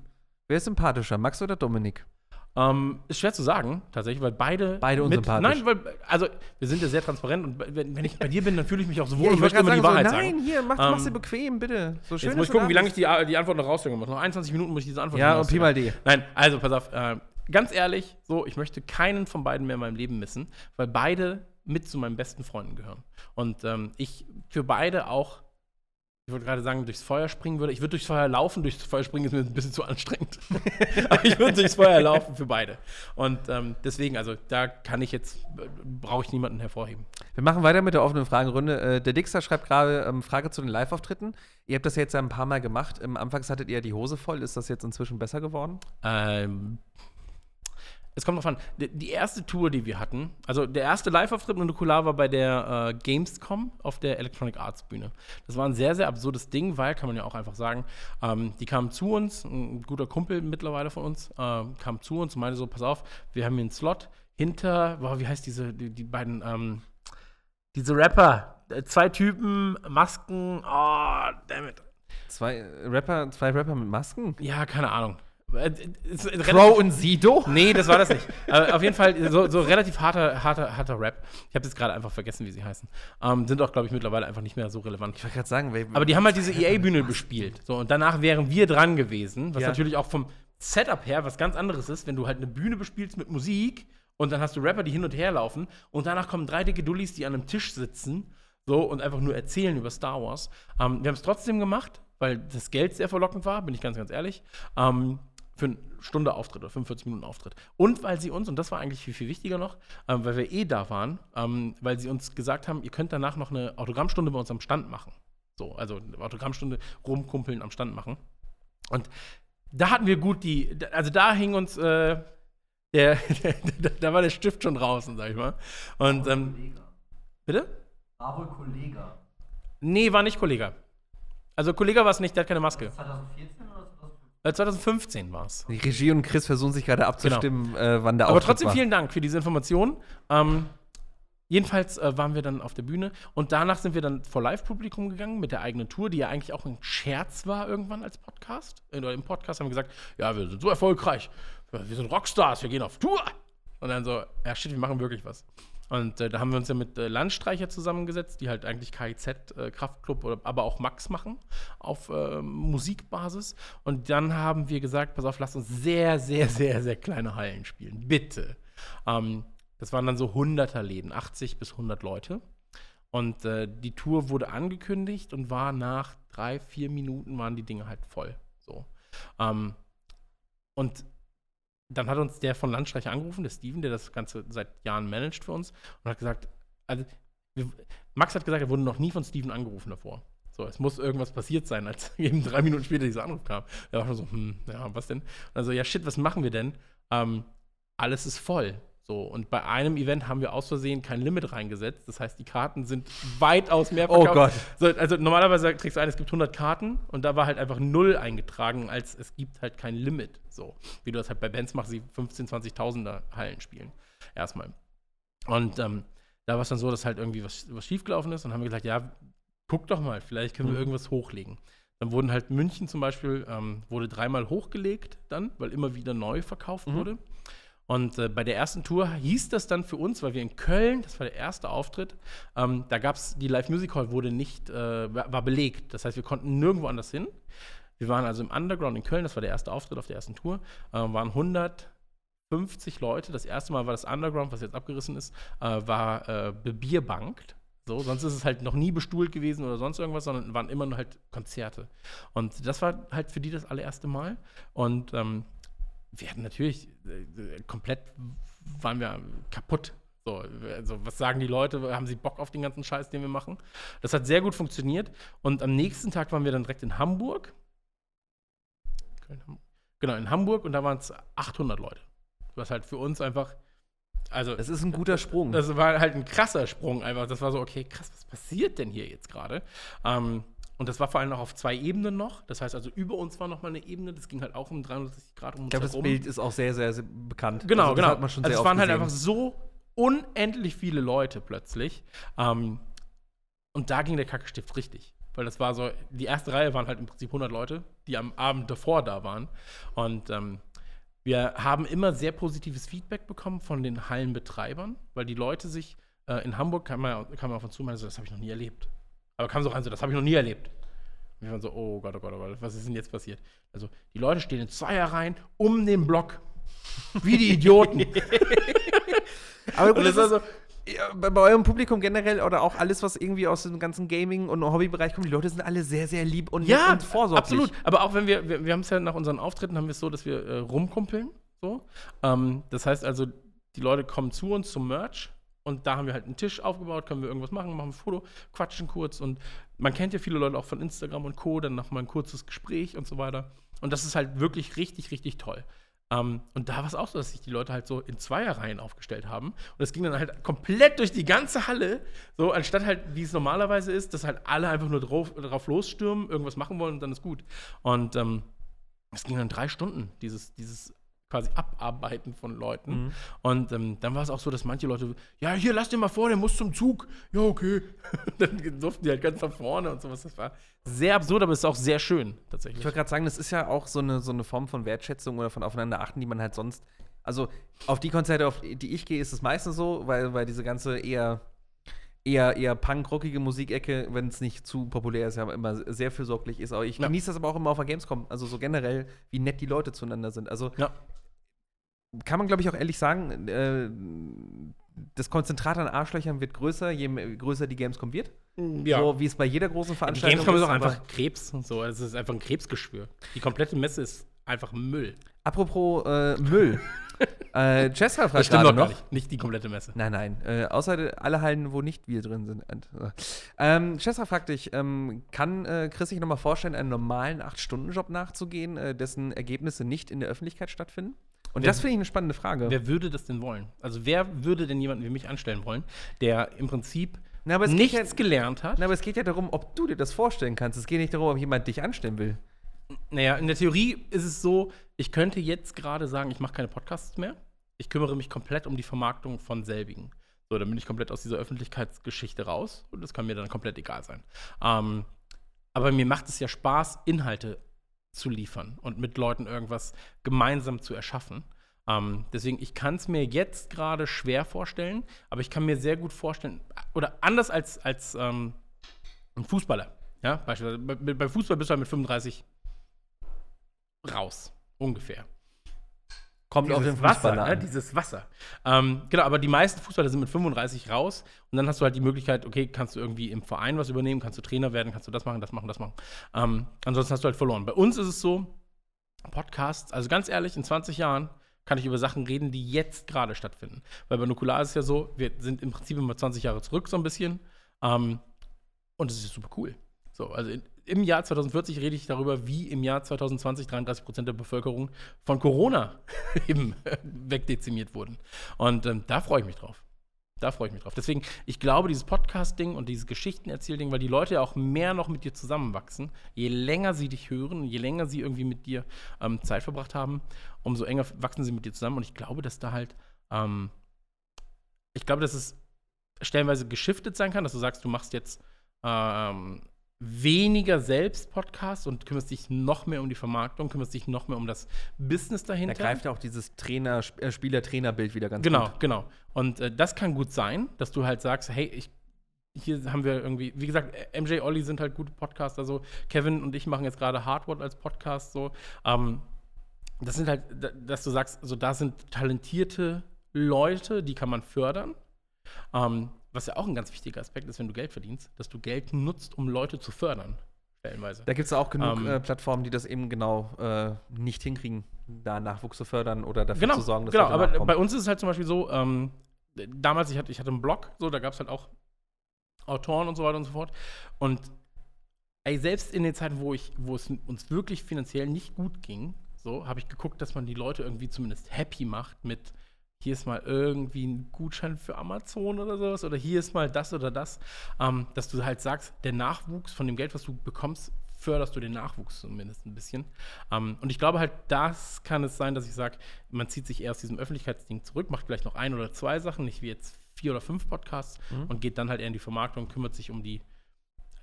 Wer ist sympathischer, Max oder Dominik? Ähm, ist schwer zu sagen, tatsächlich, weil beide. Beide unsympathisch. Nein, weil, also, wir sind ja sehr transparent und wenn, wenn ich bei dir bin, dann fühle ich mich auch so wohl Ja, und möchte immer die grad Wahrheit so, sagen. nein, hier, mach, Ähm, mach's dir bequem, bitte. So schön Jetzt muss ich gucken, wie lange ich die, die Antwort noch raushören muss. Noch 21 Minuten muss ich diese Antwort Ja, und Pi mal. D. Nein, also pass auf. Äh, ganz ehrlich, so, ich möchte keinen von beiden mehr in meinem Leben missen, weil beide mit zu meinen besten Freunden gehören. Und ähm, ich für beide auch, ich wollte gerade sagen, durchs Feuer springen würde. Ich würde durchs Feuer laufen, durchs Feuer springen ist mir ein bisschen zu anstrengend. Aber ich würde durchs Feuer laufen für beide. Und ähm, deswegen, also da kann ich jetzt, brauche ich niemanden hervorheben. Wir machen weiter mit der offenen Fragenrunde. Äh, der Dixter schreibt gerade ähm, Frage zu den Live-Auftritten. Ihr habt das jetzt ja ein paar Mal gemacht. Ähm, anfangs hattet ihr die Hose voll. Ist das jetzt inzwischen besser geworden? Ähm, es kommt drauf an. Die, erste Tour, die wir hatten, also der erste Live-Auftritt mit Nukular war bei der äh, Gamescom auf der Electronic Arts Bühne. Das war ein sehr, sehr absurdes Ding, weil, kann man ja auch einfach sagen, ähm, die kamen zu uns, ein guter Kumpel mittlerweile von uns, äh, kam zu uns und meinte so, pass auf, wir haben hier einen Slot hinter, boah, wie heißt diese, die, die beiden, ähm, diese Rapper, äh, zwei Typen, Masken, oh, damn it. Zwei Rapper, zwei Rapper mit Masken? Ja, keine Ahnung. Äh, Crow und Sido? Nee, das war das nicht. Aber auf jeden Fall so, so relativ harter, harter, harter Rap. Ich habe jetzt gerade einfach vergessen, wie sie heißen. Ähm, sind auch, glaube ich, mittlerweile einfach nicht mehr so relevant. Ich wollte gerade sagen, wer, Aber die haben halt diese EA-Bühne bespielt. So, und danach wären wir dran gewesen, was Ja. natürlich auch vom Setup her was ganz anderes ist, wenn du halt eine Bühne bespielst mit Musik und dann hast du Rapper, die hin und her laufen und danach kommen drei dicke Dullis, die an einem Tisch sitzen so und einfach nur erzählen über Star Wars. Ähm, wir haben es trotzdem gemacht, weil das Geld sehr verlockend war, bin ich ganz, ganz ehrlich. Ähm, für eine Stunde Auftritt oder 45 Minuten Auftritt. Und weil sie uns, und das war eigentlich viel, viel wichtiger noch, ähm, weil wir eh da waren, ähm, weil sie uns gesagt haben, ihr könnt danach noch eine Autogrammstunde bei uns am Stand machen. So, also eine Autogrammstunde rumkumpeln am Stand machen. Und da hatten wir gut die, also da hing uns, äh, der, da war der Stift schon draußen, sag ich mal. Und, ähm, bitte? War wohl Kollega. Nee, war nicht Kollege. Also Kollege war es nicht, der hat keine Maske. 2014 oder 2015? Äh, 2015 war es. Die Regie und Chris versuchen sich gerade abzustimmen, äh, wann der Aber Auftritt trotzdem war. vielen Dank für diese Information. Ähm, jedenfalls äh, waren wir dann auf der Bühne und danach sind wir dann vor Live-Publikum gegangen mit der eigenen Tour, die ja eigentlich auch ein Scherz war irgendwann als Podcast. Äh, Im Podcast haben wir gesagt, ja, wir sind so erfolgreich, wir sind Rockstars, wir gehen auf Tour. Und dann so, ja shit, wir machen wirklich was. Und äh, da haben wir uns ja mit äh, Landstreicher zusammengesetzt, die halt eigentlich KIZ, äh, Kraftclub, aber auch Max machen auf äh, Musikbasis. Und dann haben wir gesagt, pass auf, lasst uns sehr, sehr, sehr, sehr kleine Hallen spielen. Bitte. Ähm, das waren dann so 100er Läden, 80 bis 100 Leute. Und äh, die Tour wurde angekündigt und war nach drei, vier Minuten waren die Dinge halt voll. So. Ähm, und dann hat uns der von Landstreicher angerufen, der Steven, der das Ganze seit Jahren managt für uns, und hat gesagt, also wir, Max hat gesagt, er wurde noch nie von Steven angerufen davor. So, es muss irgendwas passiert sein, als eben drei Minuten später dieser Anruf kam. Er war schon so, hm, ja, was denn? Und also, ja, shit, was machen wir denn? Ähm, alles ist voll. So, und bei einem Event haben wir aus Versehen kein Limit reingesetzt. Das heißt, die Karten sind weitaus mehr Oh Gott. So, also normalerweise trägst du ein, es gibt 100 Karten und da war halt einfach null eingetragen, als es gibt halt kein Limit. So, wie du das halt bei Bands machst, die 15, 20.000er Hallen spielen. Erstmal. Und ähm, da war es dann so, dass halt irgendwie was, was schiefgelaufen ist und haben wir gesagt, ja, guck doch mal, vielleicht können wir Mhm. irgendwas hochlegen. Dann wurden halt München zum Beispiel, ähm, wurde dreimal hochgelegt dann, weil immer wieder neu verkauft Mhm. wurde. Und äh, bei der ersten Tour hieß das dann für uns, weil wir in Köln, das war der erste Auftritt, ähm, da gab es, die Live Music Hall wurde nicht, äh, war belegt. Das heißt, wir konnten nirgendwo anders hin. Wir waren also im Underground in Köln, das war der erste Auftritt auf der ersten Tour, äh, waren 150 Leute. Das erste Mal war das Underground, was jetzt abgerissen ist, äh, war äh, bebierbankt. So, sonst ist es halt noch nie bestuhlt gewesen oder sonst irgendwas, sondern waren immer nur halt Konzerte. Und das war halt für die das allererste Mal. Und ähm, wir hatten natürlich äh, komplett, waren wir kaputt. So, also, was sagen die Leute? Haben sie Bock auf den ganzen Scheiß, den wir machen? Das hat sehr gut funktioniert. Und am nächsten Tag waren wir dann direkt in Hamburg. Genau, in Hamburg und da waren es 800 Leute. Was halt für uns einfach. Also, Es ist ein guter Sprung. das war halt ein krasser Sprung einfach. Das war so, okay, krass, was passiert denn hier jetzt gerade? Ähm, und das war vor allem auch auf zwei Ebenen noch. Das heißt also, über uns war noch mal eine Ebene. Das ging halt auch um 360 Grad um uns ich glaube, das. Bild ist auch sehr, sehr, sehr bekannt. Genau, Also das genau. Hat man schon also es waren halt gesehen. einfach so unendlich viele Leute plötzlich. Ähm, und da ging der Kackestift richtig. Weil das war so, die erste Reihe waren halt im Prinzip 100 Leute, die am Abend davor da waren. Und ähm, wir haben immer sehr positives Feedback bekommen von den Hallenbetreibern, weil die Leute sich äh, in Hamburg, kam man, kam man auf uns zu und meinte so, das habe ich noch nie erlebt. Aber kam so rein, so, das habe ich noch nie erlebt. Und wir waren so, oh Gott, oh Gott, oh Gott, was ist denn jetzt passiert? Also, die Leute stehen in Zweierreihen um den Block. Wie die Idioten. Aber gut, das ist war so, ja, bei, bei eurem Publikum generell oder auch alles, was irgendwie aus dem ganzen Gaming- und Hobbybereich kommt, die Leute sind alle sehr, sehr lieb und, ja, und vorsorglich. absolut. Aber auch wenn wir, wir, wir haben es ja nach unseren Auftritten, haben wir es so, dass wir äh, rumkumpeln. So. Ähm, das heißt also, die Leute kommen zu uns zum Merch und da haben wir halt einen Tisch aufgebaut, können wir irgendwas machen, machen ein Foto, quatschen kurz und man kennt ja viele Leute auch von Instagram und Co., dann nochmal ein kurzes Gespräch und so weiter. Und das ist halt wirklich richtig, richtig toll. Ähm, und da war es auch so, dass sich die Leute halt so in Zweierreihen aufgestellt haben. Und das ging dann halt komplett durch die ganze Halle. So, anstatt halt, wie es normalerweise ist, dass halt alle einfach nur drauf, drauf losstürmen, irgendwas machen wollen und dann ist gut. Und ähm, es ging dann drei Stunden, dieses, dieses quasi Abarbeiten von Leuten. Mhm. Und ähm, dann war es auch so, dass manche Leute, ja, hier, lass den mal vor, der muss zum Zug. Ja, okay. dann durften die halt ganz nach vorne und sowas. Das war sehr absurd, aber es ist auch sehr schön, tatsächlich. Ich wollte gerade sagen, das ist ja auch so eine, so eine Form von Wertschätzung oder von aufeinander achten, die man halt sonst. Also auf die Konzerte, auf die ich gehe, ist es meistens so, weil, weil diese ganze eher, eher, eher punk-rockige Musikecke, wenn es nicht zu populär ist, ja immer sehr fürsorglich ist. Aber ich Ja. genieße das aber auch immer auf der Gamescom. Also so generell, wie nett die Leute zueinander sind. Also Ja. Kann man, glaube ich, auch ehrlich sagen, äh, das Konzentrat an Arschlöchern wird größer, je größer die Gamescom wird. ja. So wie es bei jeder großen Die Veranstaltung Gamescom ist auch einfach Krebs und so. Es ist einfach ein Krebsgeschwür. Die komplette Messe ist einfach Müll. Apropos äh, Müll. äh, Jessica fragt Das stimmt gerade noch. nicht. Nicht die komplette Messe. Nein, nein. Äh, außer alle Hallen, wo nicht wir drin sind. Äh. Ähm, Chester fragt dich, ähm, kann äh, Chris sich nochmal vorstellen, einen normalen 8-Stunden-Job nachzugehen, äh, dessen Ergebnisse nicht in der Öffentlichkeit stattfinden? Und Wer- das finde ich eine spannende Frage. Wer würde das denn wollen? Also wer würde denn jemanden wie mich anstellen wollen, der im Prinzip Na, nichts ja- gelernt hat? Na, aber es geht ja darum, ob du dir das vorstellen kannst. Es geht nicht darum, ob jemand dich anstellen will. Naja, in der Theorie ist es so, ich könnte jetzt gerade sagen, ich mache keine Podcasts mehr. Ich kümmere mich komplett um die Vermarktung von selbigen. So, dann bin ich komplett aus dieser Öffentlichkeitsgeschichte raus und das kann mir dann komplett egal sein. Ähm, aber mir macht es ja Spaß, Inhalte zu liefern und mit Leuten irgendwas gemeinsam zu erschaffen. Ähm, deswegen, ich kann es mir jetzt gerade schwer vorstellen, aber ich kann mir sehr gut vorstellen, oder anders als, als ähm, ein Fußballer. Ja, beispielsweise. Bei, bei Fußball bist du halt mit 35 raus, ungefähr. Kommt auf den Wasser, Fußballer ne? an. dieses Wasser. Ähm, genau, aber die meisten Fußballer sind mit 35 raus und dann hast du halt die Möglichkeit, okay, kannst du irgendwie im Verein was übernehmen, kannst du Trainer werden, kannst du das machen, das machen, das machen. Ähm, ansonsten hast du halt verloren. Bei uns ist es so, Podcasts, also ganz ehrlich, in 20 Jahren kann ich über Sachen reden, die jetzt gerade stattfinden. Weil bei Nukular ist es ja so, wir sind im Prinzip immer 20 Jahre zurück, so ein bisschen. Ähm, und es ist super cool. So, also in, im Jahr 2040 rede ich darüber, wie im Jahr 2020 33 Prozent der Bevölkerung von Corona eben wegdezimiert wurden. Und ähm, da freue ich mich drauf. Da freue ich mich drauf. Deswegen, ich glaube, dieses Podcast-Ding und dieses Geschichtenerzähl-Ding, weil die Leute ja auch mehr noch mit dir zusammenwachsen, je länger sie dich hören, je länger sie irgendwie mit dir ähm, Zeit verbracht haben, umso enger wachsen sie mit dir zusammen. Und ich glaube, dass da halt, ähm, ich glaube, dass es stellenweise geschiftet sein kann, dass du sagst, du machst jetzt ähm, weniger selbst Podcasts und kümmerst dich noch mehr um die Vermarktung, kümmerst dich noch mehr um das Business Da dahinter. greift ja auch dieses Trainer, äh, Spieler-Trainer-Bild wieder ganz Genau, gut. genau. Und äh, das kann gut sein, dass du halt sagst, hey, ich, hier haben wir irgendwie, wie gesagt, MJ, Olli sind halt gute Podcaster, so Kevin und ich machen jetzt gerade Hardwood als Podcast, so. Ähm, das sind halt, da- dass du sagst, so da sind talentierte Leute, die kann man fördern. Ähm, was ja auch ein ganz wichtiger Aspekt ist, wenn du Geld verdienst, dass du Geld nutzt, um Leute zu fördern, stellenweise. Da gibt es auch genug Ähm, äh, Plattformen, die das eben genau äh, nicht hinkriegen, da Nachwuchs zu fördern oder dafür genau, zu sorgen, dass genau. Aber nachkommen. bei uns ist es halt zum Beispiel so, ähm, damals, ich hatte, ich hatte einen Blog, so, da gab es halt auch Autoren und so weiter und so fort. Und ey, selbst in den Zeiten, wo ich, wo es uns wirklich finanziell nicht gut ging, so, habe ich geguckt, dass man die Leute irgendwie zumindest happy macht mit hier ist mal irgendwie ein Gutschein für Amazon oder sowas oder hier ist mal das oder das, ähm, dass du halt sagst, der Nachwuchs von dem Geld, was du bekommst, förderst du den Nachwuchs zumindest ein bisschen. Ähm, und ich glaube halt, das kann es sein, dass ich sage, man zieht sich eher aus diesem Öffentlichkeitsding zurück, macht vielleicht noch ein oder zwei Sachen, nicht wie jetzt vier oder fünf Podcasts Mhm. und geht dann halt eher in die Vermarktung, kümmert sich um die,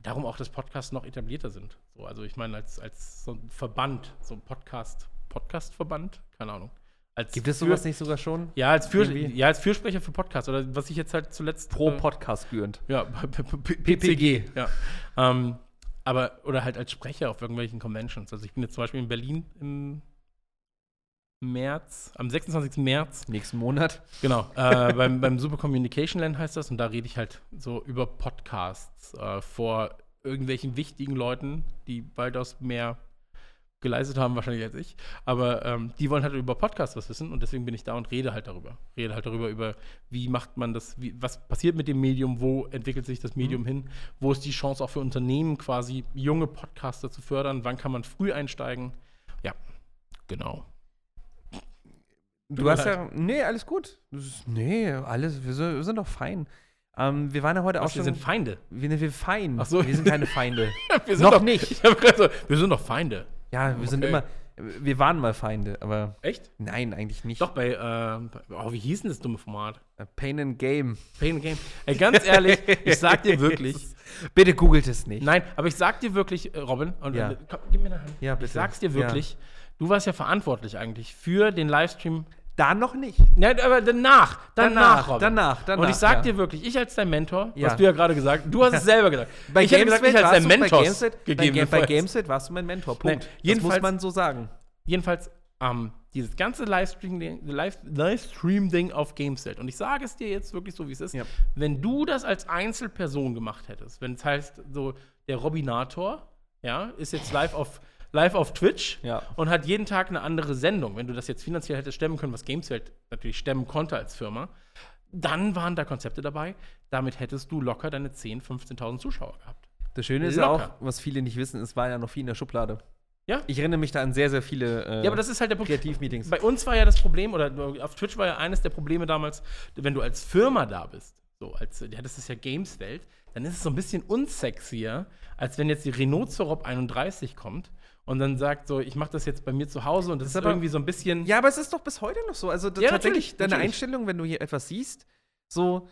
darum auch, dass Podcasts noch etablierter sind. So, also ich meine, als, als so ein Verband, so ein Podcast, Podcast-Verband, keine Ahnung. Als Gibt es für- sowas nicht sogar schon? Ja, als, Für, ja, als Fürsprecher für Podcasts oder was ich jetzt halt zuletzt Pro äh, Podcast gebührend. ja, PPG. Ja. Ähm, aber, oder halt als Sprecher auf irgendwelchen Conventions. Also ich bin jetzt zum Beispiel in Berlin im März, am 26. März, Nächsten Monat. genau, äh, beim, beim Super Communication Land heißt das und da rede ich halt so über Podcasts äh, vor irgendwelchen wichtigen Leuten, die weitaus mehr geleistet haben wahrscheinlich als ich, aber ähm, die wollen halt über Podcasts was wissen und deswegen bin ich da und rede halt darüber. Rede halt darüber, über wie macht man das, wie, was passiert mit dem Medium, wo entwickelt sich das Medium hin, wo ist die Chance auch für Unternehmen quasi junge Podcaster zu fördern, wann kann man früh einsteigen. Ja, genau. Du mir hast ja. Nee, alles gut. Ist, nee, alles. Wir sind, wir sind doch fein. Ähm, wir waren ja heute auch Was, wir schon. sind Feinde. wir, wir fein. Ach so. Wir sind keine Feinde. Wir sind Noch doch, nicht. So, wir sind doch Feinde. Ja, wir sind Okay. immer. Wir waren mal Feinde, aber Echt? nein, eigentlich nicht. Doch, bei, bei- oh, wie hieß denn das dumme Format? Äh, Pain and Game. Pain and Game. Ey, ganz ehrlich, ich sag dir wirklich, Bitte googelt es nicht. Nein, aber ich sag dir wirklich, äh, Robin, und, Ja. äh, komm, gib mir eine Hand. Ja, bitte. Ich sag's dir wirklich, du warst ja verantwortlich eigentlich für den Livestream. Da noch nicht. Nein, aber danach, danach, Danach, danach, danach, Und ich sag ja. dir wirklich, ich als dein Mentor, Ja. was du ja gerade gesagt, du hast es selber gesagt. Bei ich hätte gesagt, ich als dein Mentor Gamesnet, bei, bei. Gameset warst du mein Mentor. Punkt. Nein, das jedenfalls- muss man so sagen. Jedenfalls, ähm, dieses ganze Livestream-Ding Live Livestream auf Gameset. Und ich sage es dir jetzt wirklich so, wie es ist. Ja. Wenn du das als Einzelperson gemacht hättest, wenn es heißt, so der Robinator, ja, ist jetzt live auf, live auf Twitch Ja. und hat jeden Tag eine andere Sendung. Wenn du das jetzt finanziell hättest stemmen können, was Gameswelt natürlich stemmen konnte als Firma, dann waren da Konzepte dabei. Damit hättest du locker deine 10.000, 15.000 Zuschauer gehabt. Das Schöne ist ja auch, Locker. was viele nicht wissen, es war ja noch viel in der Schublade. Ja? Ich erinnere mich da an sehr, sehr viele äh, Ja, aber das ist halt der Punkt. Kreativmeetings. Bei uns war ja das Problem, oder auf Twitch war ja eines der Probleme damals, wenn du als Firma da bist, so als, ja, das ist ja Games-Welt, dann ist es so ein bisschen unsexier, als wenn jetzt die Renault Zorop 31 kommt und dann sagt so, ich mache das jetzt bei mir zu Hause und das, Das ist aber- irgendwie so ein bisschen. Ja, aber es ist doch bis heute noch so. Also Ja, tatsächlich natürlich, deine natürlich. Einstellung, wenn du hier etwas siehst, so,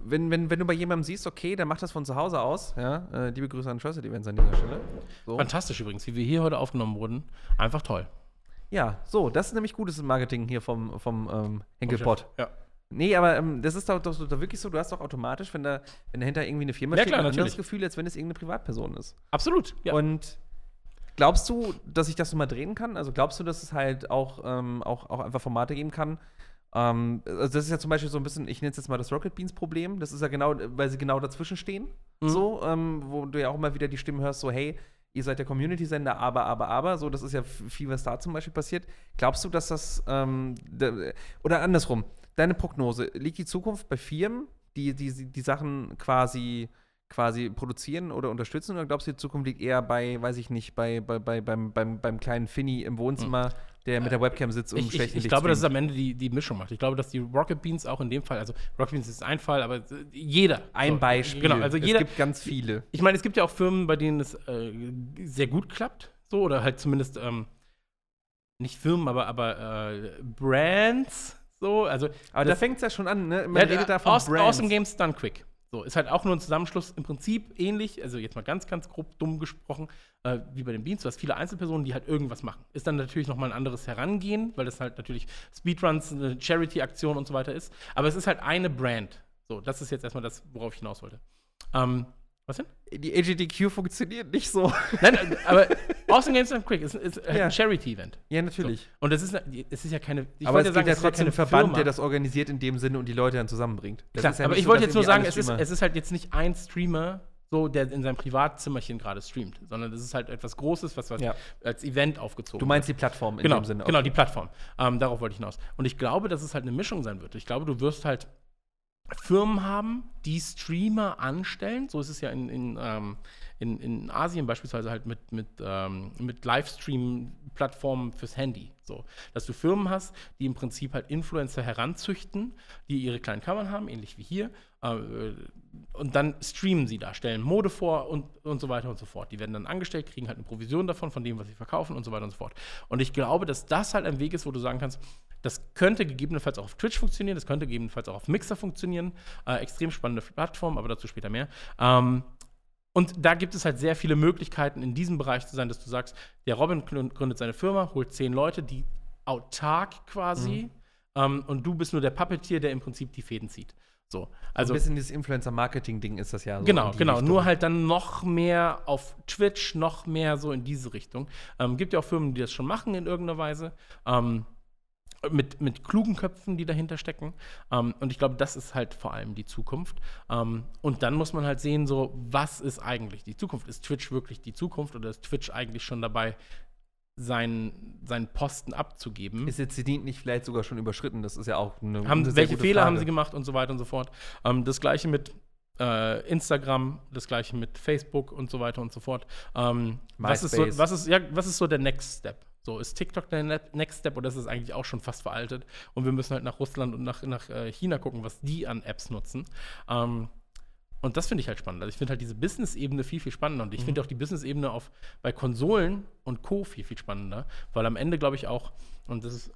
wenn, wenn, wenn du bei jemandem siehst, okay, der macht das von zu Hause aus, ja, äh, liebe Grüße an Trusted Events an dieser Stelle. So. Fantastisch übrigens, wie wir hier heute aufgenommen wurden. Einfach toll. Ja, so, das ist nämlich gutes Marketing hier vom, vom ähm, Henkelpott. Ja. Nee, aber ähm, das ist doch, doch, doch wirklich so, du hast doch automatisch, wenn da, wenn dahinter irgendwie eine Firma Ja, steht, klar, ein anderes. Gefühl, als wenn es irgendeine Privatperson ist. Absolut. Ja. Und glaubst du, dass ich das nochmal drehen kann? Also glaubst du, dass es halt auch, ähm, auch, auch einfach Formate geben kann? Ähm, also das ist ja zum Beispiel so ein bisschen, ich nenne es jetzt mal das Rocket Beans Problem. Das ist ja genau, weil sie genau dazwischen stehen. Mhm. So, ähm, wo du ja auch immer wieder die Stimmen hörst, so, hey, ihr seid der Community-Sender, aber, aber, aber. So, das ist ja viel, was da zum Beispiel passiert. Glaubst du, dass das, ähm, oder andersrum, deine Prognose, liegt die Zukunft bei Firmen, die die, die Sachen quasi quasi produzieren oder unterstützen oder glaubst du, die Zukunft liegt eher bei, weiß ich nicht, bei, bei, bei beim, beim, beim kleinen Finny im Wohnzimmer, der mit der Webcam sitzt und Hm. Ich, ich, ich glaube, dass es am Ende die, die Mischung macht. Ich glaube, dass die Rocket Beans auch in dem Fall, also Rocket Beans ist ein Fall, aber äh, jeder. ein So, Beispiel. Genau, also jeder. es gibt ganz viele. ich meine, es gibt ja auch Firmen, bei denen es äh, sehr gut klappt, so, oder halt zumindest ähm, nicht Firmen, aber, aber äh, Brands, so, also Aber da fängt es ja schon an, ne? Man ja, redet da von. Awesome Games Done Quick. So, ist halt auch nur ein Zusammenschluss, im Prinzip ähnlich, also jetzt mal ganz, ganz grob dumm gesprochen, äh, wie bei den Beans. Du hast viele Einzelpersonen, die halt irgendwas machen. Ist dann natürlich nochmal ein anderes Herangehen, weil das halt natürlich Speedruns, eine Charity-Aktion und so weiter ist. Aber es ist halt eine Brand. So, das ist jetzt erstmal das, worauf ich hinaus wollte. Ähm, was denn? Die AGDQ funktioniert nicht so. Nein, aber Awesome Games Done Quick ist, ist halt Ja. ein Charity-Event. ja, natürlich. Und das ist, es ist ja keine. Aber es sagen, gibt ja trotzdem einen Verband, Firma. der das organisiert in dem Sinne und die Leute dann zusammenbringt. Das Klar, ja aber ich so, wollte jetzt nur sagen, es ist, es ist halt jetzt nicht ein Streamer, so, der in seinem Privatzimmerchen gerade streamt, sondern es ist halt etwas Großes, was, was Ja. als Event aufgezogen Du meinst die Plattform in genau, dem Sinne. Genau, die Plattform. Ähm, darauf wollte ich hinaus. Und ich glaube, dass es halt eine Mischung sein wird. Ich glaube, du wirst halt Firmen haben, die Streamer anstellen. So ist es ja in, in, ähm, in, in Asien beispielsweise halt mit, mit, ähm, mit Livestream-Plattformen fürs Handy. So, dass du Firmen hast, die im Prinzip halt Influencer heranzüchten, die ihre kleinen Kammern haben, ähnlich wie hier, äh, und dann streamen sie da, stellen Mode vor und, und so weiter und so fort. Die werden dann angestellt, kriegen halt eine Provision davon, von dem, was sie verkaufen und so weiter und so fort. Und ich glaube, dass das halt ein Weg ist, wo du sagen kannst, das könnte gegebenenfalls auch auf Twitch funktionieren, das könnte gegebenenfalls auch auf Mixer funktionieren. Äh, extrem spannende Plattform, aber dazu später mehr. Ähm, und da gibt es halt sehr viele Möglichkeiten, in diesem Bereich zu sein, dass du sagst, der Robin gründet seine Firma, holt zehn Leute, die autark quasi, mhm. ähm, und du bist nur der Puppetier, der im Prinzip die Fäden zieht. So, also ein bisschen dieses Influencer-Marketing-Ding ist das ja so. Genau, genau. Richtung. Nur halt dann noch mehr auf Twitch, noch mehr so in diese Richtung. Ähm, gibt ja auch Firmen, die das schon machen in irgendeiner Weise. Ähm, mit, mit klugen Köpfen, die dahinter stecken. Ähm, und ich glaube, das ist halt vor allem die Zukunft. Ähm, und dann muss man halt sehen, so, was ist eigentlich die Zukunft? Ist Twitch wirklich die Zukunft oder ist Twitch eigentlich schon dabei, seinen, seinen Posten abzugeben? Ist jetzt die nicht vielleicht sogar schon überschritten? Das ist ja auch eine. Haben, eine welche Fehler Frage. haben sie gemacht und so weiter und so fort? Ähm, das gleiche mit äh, Instagram, das gleiche mit Facebook und so weiter und so fort. Ähm, was, ist so, was, ist, ja, was ist so der Next Step? So, ist TikTok der Next Step oder ist es eigentlich auch schon fast veraltet? Und wir müssen halt nach Russland und nach, nach äh, China gucken, was die an Apps nutzen. Ähm, und das finde ich halt spannend. Also ich finde halt diese Business-Ebene viel, viel spannender. Und ich mhm. finde auch die Business-Ebene bei Konsolen und Co. viel, viel spannender. Weil am Ende glaube ich auch, und das ist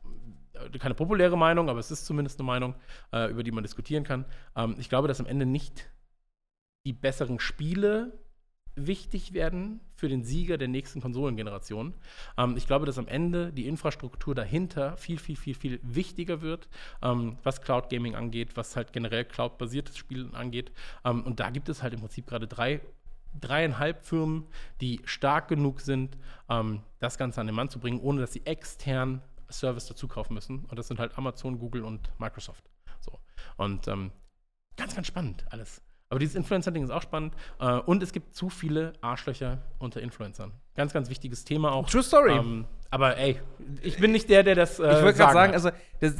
äh, keine populäre Meinung, aber es ist zumindest eine Meinung, äh, über die man diskutieren kann. Ähm, ich glaube, dass am Ende nicht die besseren Spiele wichtig werden für den Sieger der nächsten Konsolengeneration. Ähm, ich glaube, dass am Ende die Infrastruktur dahinter viel, viel, viel, viel wichtiger wird, ähm, was Cloud Gaming angeht, was halt generell Cloud-basiertes Spielen angeht. Ähm, und da gibt es halt im Prinzip gerade drei dreieinhalb Firmen, die stark genug sind, ähm, das Ganze an den Mann zu bringen, ohne dass sie extern Service dazu kaufen müssen. Und das sind halt Amazon, Google und Microsoft. So. Und ähm, ganz, ganz spannend alles. Aber dieses Influencer-Ding ist auch spannend. Äh, und es gibt zu viele Arschlöcher unter Influencern. Ganz, ganz wichtiges Thema auch. True Story. Ähm, aber ey, ich bin nicht der, der das. Äh, ich wollte gerade sagen, also das,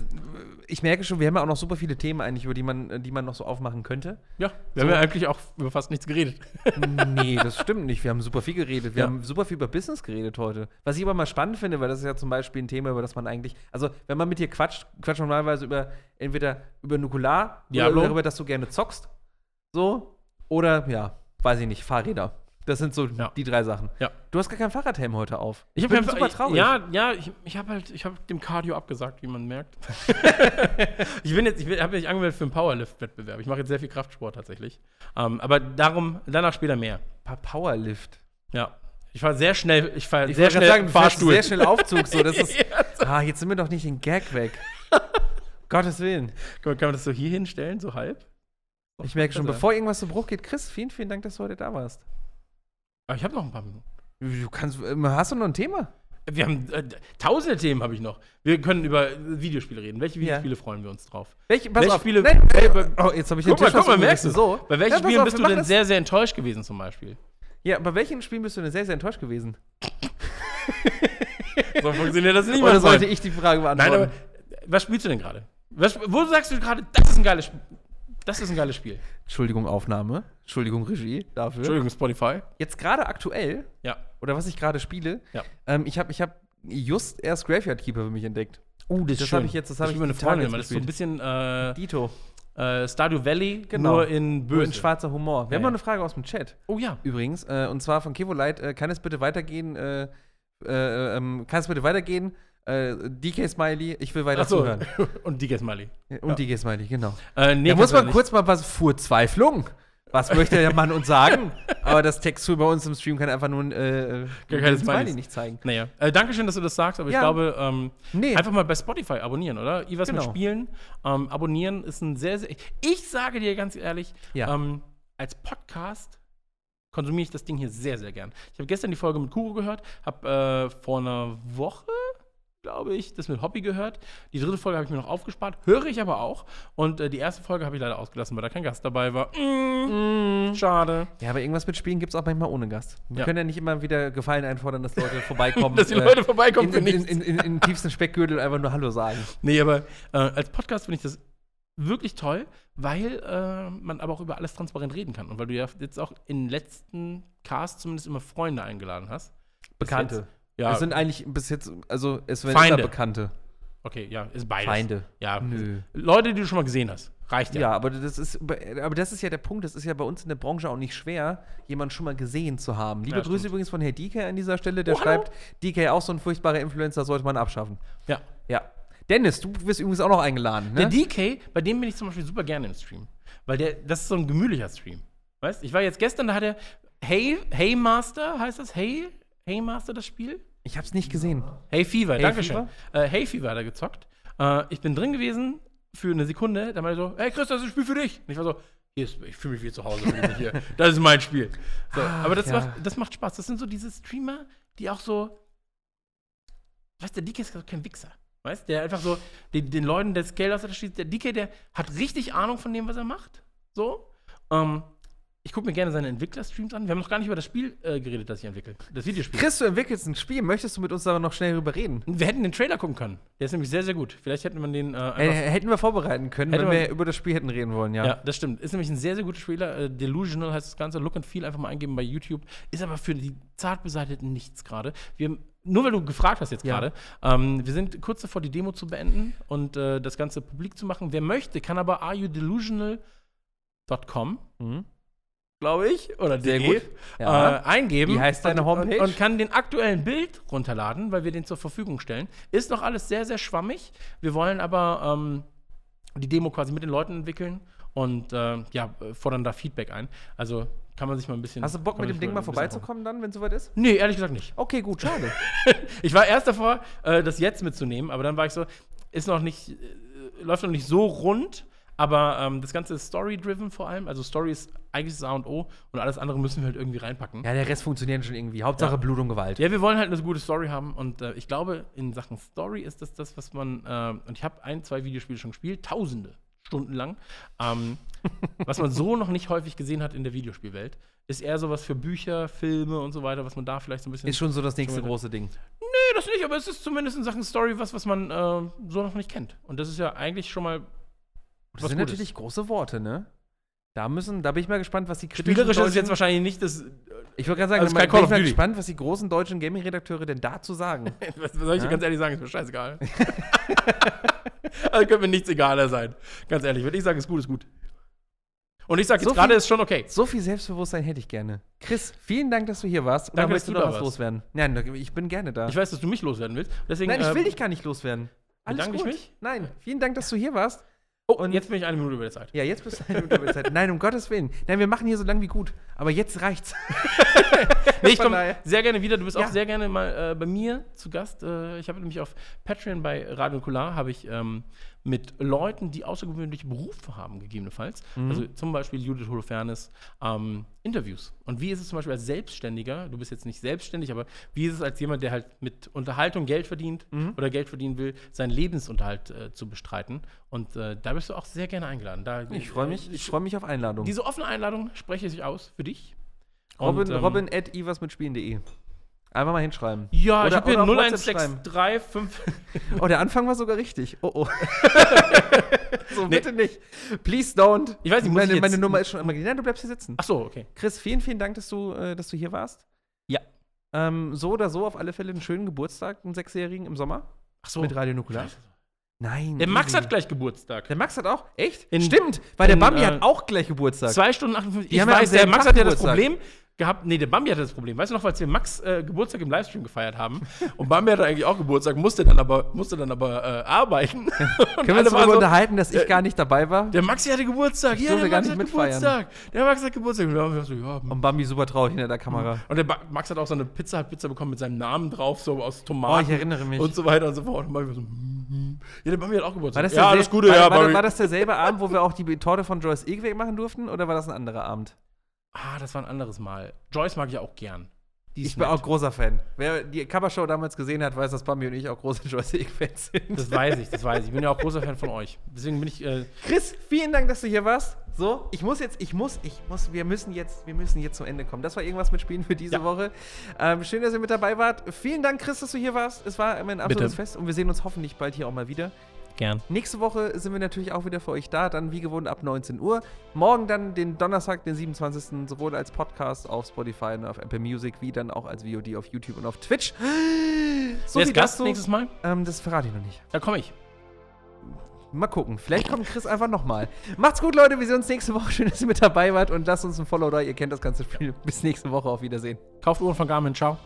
ich merke schon, wir haben ja auch noch super viele Themen eigentlich, über die man, die man noch so aufmachen könnte. Ja, wir so. haben ja eigentlich auch über fast nichts geredet. nee, das stimmt nicht. Wir haben super viel geredet. Wir ja. haben super viel über Business geredet heute. Was ich aber mal spannend finde, weil das ist ja zum Beispiel ein Thema, über das man eigentlich, also wenn man mit dir quatscht, quatscht man normalerweise über entweder über Nukular Diablo. oder darüber, dass du gerne zockst. So. Oder, ja, weiß ich nicht, Fahrräder. Das sind so ja. die drei Sachen. Ja. Du hast gar keinen Fahrradhelm heute auf. Ich, ich bin super traurig. Ja, ja, ich, ich habe halt, ich habe dem Cardio abgesagt, wie man merkt. ich bin jetzt, ich habe mich angemeldet für einen Powerlift-Wettbewerb. Ich mache jetzt sehr viel Kraftsport tatsächlich. Um, ähm, aber darum, danach später mehr. Powerlift. Ja. Ich war sehr schnell, ich ich sehr schnell sagen, Fahrstuhl. Sehr schnell Aufzug, so. Das ist, ah, jetzt sind wir doch nicht den Gag weg. Gottes Willen. Kann man das so hier hinstellen, so halb? Ich merke schon, also. bevor irgendwas zu Bruch geht, Chris, vielen, vielen Dank, dass du heute da warst. Aber ich habe noch ein paar Minuten. Du kannst, hast du noch ein Thema? Wir haben äh, tausende Themen habe ich noch. Wir können über Videospiele reden. Welche Videospiele ja. freuen wir uns drauf? Welche, pass welche auf. Spiele? Nein, äh, oh, jetzt habe ich den guck Tisch mal, guck mal, merkst du so? Bei welchen ja, Spielen auf, bist du denn sehr, sehr enttäuscht gewesen zum Beispiel? Ja, bei welchen Spielen bist du denn sehr, sehr enttäuscht gewesen? so funktioniert das nicht. Oder sollte ich die Frage beantworten? Nein, aber was spielst du denn gerade? Wo sagst du gerade, das ist ein geiles Spiel? Das ist ein geiles Spiel. Entschuldigung, Aufnahme. Entschuldigung, Regie dafür. Entschuldigung, Spotify. Jetzt gerade aktuell, ja. oder was ich gerade spiele, ja. ähm, ich habe ich hab just erst Graveyard Keeper für mich entdeckt. Oh, das, das habe ich jetzt, das habe ich eine Freundin, das ist so ein bisschen äh, Dito. Äh, Stardew Valley, genau. nur in böse. Nur in schwarzer Humor. Wir ja, haben noch eine Frage aus dem Chat. Oh ja. Übrigens, äh, und zwar von Kevo Light, äh, kann es bitte weitergehen, äh, äh, ähm, kann es bitte weitergehen, äh, DK Smiley, ich will weiter so. zuhören. Und DK Smiley. Und ja. DK Smiley, genau. Äh, nee, da muss man kurz mal was Furzweiflung. Was möchte der Mann uns sagen? Aber das Texttool bei uns im Stream kann einfach nur ein äh, Smiley. Smiley nicht zeigen. Naja. Äh, Dankeschön, dass du das sagst, aber ja. ich glaube, ähm, nee. einfach mal bei Spotify abonnieren, oder? Iwas genau. mit Spielen. Ähm, abonnieren ist ein sehr, sehr. Ich sage dir ganz ehrlich, ja. ähm, als Podcast konsumiere ich das Ding hier sehr, sehr gern. Ich habe gestern die Folge mit Kuro gehört, habe äh, vor einer Woche glaube ich, das mit Hobby gehört. Die dritte Folge habe ich mir noch aufgespart, höre ich aber auch. Und äh, die erste Folge habe ich leider ausgelassen, weil da kein Gast dabei war. Mm, mm. Schade. Ja, aber irgendwas mit Spielen gibt es auch manchmal ohne Gast. Wir ja. können ja nicht immer wieder Gefallen einfordern, dass Leute vorbeikommen. dass die Leute vorbeikommen in, in, in, in, in, tiefsten Speckgürtel einfach nur Hallo sagen. Nee, aber äh, als Podcast finde ich das wirklich toll, weil äh, man aber auch über alles transparent reden kann. Und weil du ja jetzt auch in den letzten Cast zumindest immer Freunde eingeladen hast. Bekannte. Ja, Es sind eigentlich bis jetzt, also es werden Feinde. immer Bekannte. okay, ja, ist beides. Feinde. Ja, Nö. Leute, die du schon mal gesehen hast. Reicht ja. Ja, aber das ist, aber das ist ja der Punkt. Das ist ja bei uns in der Branche auch nicht schwer, jemanden schon mal gesehen zu haben. Liebe Ja, Grüße stimmt. übrigens von Herr DK an dieser Stelle. Der Oh, schreibt, DK auch so ein furchtbarer Influencer, sollte man abschaffen. ja. Ja. Dennis, du wirst übrigens auch noch eingeladen. Der Ne? DK, bei dem bin ich zum Beispiel super gerne im Stream. Weil der, das ist so ein gemütlicher Stream. Weißt ich war jetzt gestern, da hat er Hey, Hey Master, heißt das? Hey? Hey Master, das Spiel? Ich hab's nicht gesehen. Hey Fever, Hey Dankeschön. Äh, hey Fever hat er gezockt. Äh, ich bin drin gewesen für eine Sekunde, dann meinte er so, hey Chris, das ist ein Spiel für dich. Und ich war so, hier ist, ich fühle mich wie zu Hause. hier. Das ist mein Spiel. So, Ach, aber das, ja. macht, das macht Spaß. Das sind so diese Streamer, die auch so, weißt du, der DK ist kein Wichser. Weißt der einfach so den, den Leuten das Geld aus der schießt. Der DK, der hat richtig Ahnung von dem, was er macht. So. Ähm, ich gucke mir gerne seine Entwickler-Streams an. Wir haben noch gar nicht über das Spiel äh, geredet, das ich entwickle. Das Videospiel. Chris, du entwickelst ein Spiel. Möchtest du mit uns aber noch schnell drüber reden? Wir hätten den Trailer gucken können. Der ist nämlich sehr, sehr gut. Vielleicht hätte man den äh. Äh, hätten wir vorbereiten können, wenn wir über das Spiel hätten reden wollen, ja. ja. das stimmt. Ist nämlich ein sehr, sehr guter Spieler. Äh, Delusional heißt das Ganze. Look and Feel einfach mal eingeben bei YouTube. Ist aber für die Zartbeseiteten nichts gerade. Wir nur weil du gefragt hast jetzt Ja. gerade, ähm, wir sind kurz davor, die Demo zu beenden und äh, das Ganze publik zu machen. Wer möchte, kann aber areyoudelusional.com, Mhm. Glaube ich, oder Sehr de, gut. Ja. äh, eingeben. Wie heißt deine und, Homepage? Und, kann den aktuellen Bild runterladen, weil wir den zur Verfügung stellen. Ist noch alles sehr, sehr schwammig. Wir wollen aber ähm, die Demo quasi mit den Leuten entwickeln und äh, ja, fordern da Feedback ein. Also kann man sich mal ein bisschen. Hast du Bock, mit dem Ding mal vorbeizukommen dann, wenn es soweit ist? Nee, ehrlich gesagt nicht. Okay, gut, schade. Ich war erst davor, äh, das jetzt mitzunehmen, aber dann war ich so, ist noch nicht, äh, läuft noch nicht so rund, aber ähm, das Ganze ist story-driven vor allem. Also Story ist eigentlich das A und O und alles andere müssen wir halt irgendwie reinpacken. ja, der Rest funktioniert schon irgendwie. Hauptsache Ja. Blut und Gewalt. Ja, wir wollen halt eine gute Story haben und äh, ich glaube, in Sachen Story ist das das, was man, äh, und ich habe ein, zwei Videospiele schon gespielt, tausende Stunden lang, ähm, was man so noch nicht häufig gesehen hat in der Videospielwelt, ist eher sowas für Bücher, Filme und so weiter, was man da vielleicht so ein bisschen. Ist schon so das nächste große Ding. nee, das nicht, aber es ist zumindest in Sachen Story was, was man äh, so noch nicht kennt. Und das ist ja eigentlich schon mal. Das Was sind Gutes. natürlich große Worte, ne? Da müssen, da bin ich mal gespannt, was die kritischen Spielerisch ist es deutschen- jetzt wahrscheinlich nicht das. Ich wollte gerade sagen, Also da bin Call ich mal gespannt, was die großen deutschen Gaming-Redakteure denn dazu sagen. Was soll ich dir Ja? ganz ehrlich sagen? Ist mir scheißegal. also könnte mir nichts egaler sein. Ganz ehrlich, würde ich sagen, ist gut, ist gut. Und ich sage So jetzt gerade, viel- ist schon okay. so viel Selbstbewusstsein hätte ich gerne. Chris, vielen Dank, dass du hier warst. Oder Danke, dass du noch was warst. loswerden? Nein, ich bin gerne da. Ich weiß, dass du mich loswerden willst. Deswegen, Nein, ich äh, will dich gar nicht loswerden. Alles bedanke ich gut. mich? Nein, vielen Dank, dass du hier warst. Oh, und- jetzt bin ich eine Minute über der Zeit. Ja, jetzt bist du eine Minute über Zeit. Nein, um Gottes Willen. Nein, wir machen hier so lang wie gut. Aber jetzt reicht's. Nee, ich komme sehr gerne wieder. Du bist Ja. auch sehr gerne mal äh, bei mir zu Gast. Äh, ich habe nämlich auf Patreon bei Radio Nukular habe ich ähm, mit Leuten, die außergewöhnliche Berufe haben, gegebenenfalls, Mhm. also zum Beispiel Judith Holofernes, ähm, Interviews. Und wie ist es zum Beispiel als Selbstständiger, du bist jetzt nicht selbstständig, aber wie ist es als jemand, der halt mit Unterhaltung Geld verdient Mhm. oder Geld verdienen will, seinen Lebensunterhalt äh, zu bestreiten? Und äh, da bist du auch sehr gerne eingeladen. Da, Ich freue mich, ich freu mich auf Einladung. Diese offene Einladung spreche ich aus für dich. Robin, Und, ähm, Robin at iwasmitspielen.de. Einfach mal hinschreiben. Ja, ich Oder- habe hier oder auf WhatsApp 01635. Oh, der Anfang war sogar richtig. Oh, oh. so, bitte nicht. Please don't. Ich weiß nicht, meine, ich meine Nummer ist schon immer. Nein, du bleibst hier sitzen. Ach so, okay. Chris, vielen, vielen Dank, dass du, äh, dass du hier warst. Ja. Ähm, so oder so auf alle Fälle einen schönen Geburtstag, einen Sechsjährigen im Sommer. Ach so. Mit Radio Nukular. Nein. Der Max hat gleich Geburtstag. Der Max hat auch? Echt? In- Stimmt, weil der in, Bambi äh, hat auch gleich Geburtstag. Zwei Stunden 58. Die Ich weiß, der Max Tag hat ja das. Problem gehabt. Nee, der Bambi hatte das Problem. Weißt du noch, als wir Max äh, Geburtstag im Livestream gefeiert haben und Bambi hatte eigentlich auch Geburtstag, musste dann aber, musste dann aber äh, arbeiten. Können wir uns darüber so, unterhalten, dass ich äh, gar nicht dabei war? Der Maxi hatte Geburtstag. Ja, durfte der gar Max nicht hat mitfeiern. Geburtstag. Der Max hat Geburtstag. Und so, ja, Und Bambi super traurig hinter der Kamera. Und der ba Max hat auch so eine Pizza, hat Pizza bekommen mit seinem Namen drauf, so aus Oh, Tomaten. ich erinnere mich. Und so weiter und so fort. Und Bambi so, hm, hm. ja, der Bambi hat auch Geburtstag. War das, ja, alles Gute, war, ja, war, war das derselbe Abend, wo wir auch die Torte von Joyce Egg wegmachen durften? Oder war das ein anderer Abend? Ah, das war ein anderes Mal. Joyce mag ich auch gern. Ich bin nett. auch großer Fan. Wer die Covershow damals gesehen hat, weiß, dass Bambi und ich auch große Joyce Egg-Fans sind. Das weiß ich, das weiß ich. Ich bin ja auch großer Fan von euch. Deswegen bin ich. Äh, Chris, vielen Dank, dass du hier warst. So, ich muss jetzt, ich muss, ich muss, wir müssen jetzt, wir müssen jetzt zum Ende kommen. Das war irgendwas mit Spielen für diese Ja. Woche. Ähm, schön, dass ihr mit dabei wart. Vielen Dank, Chris, dass du hier warst. Es war ein absolutes Bitte. Fest und wir sehen uns hoffentlich bald hier auch mal wieder. Gern. Nächste Woche sind wir natürlich auch wieder für euch da, dann wie gewohnt ab 19 Uhr. Morgen dann den Donnerstag, den 27. sowohl als Podcast auf Spotify und auf Apple Music, wie dann auch als VOD auf YouTube und auf Twitch. So Wer ist Gast dazu. nächstes Mal? Ähm, das verrate ich noch nicht. Da komme ich. Mal gucken. Vielleicht kommt Chris einfach nochmal. Macht's gut, Leute. Wir sehen uns nächste Woche. Schön, dass ihr mit dabei wart und lasst uns ein Follow da. Ihr kennt das ganze Spiel. Bis nächste Woche. Auf Wiedersehen. Kauft Uhren von Garmin. Ciao.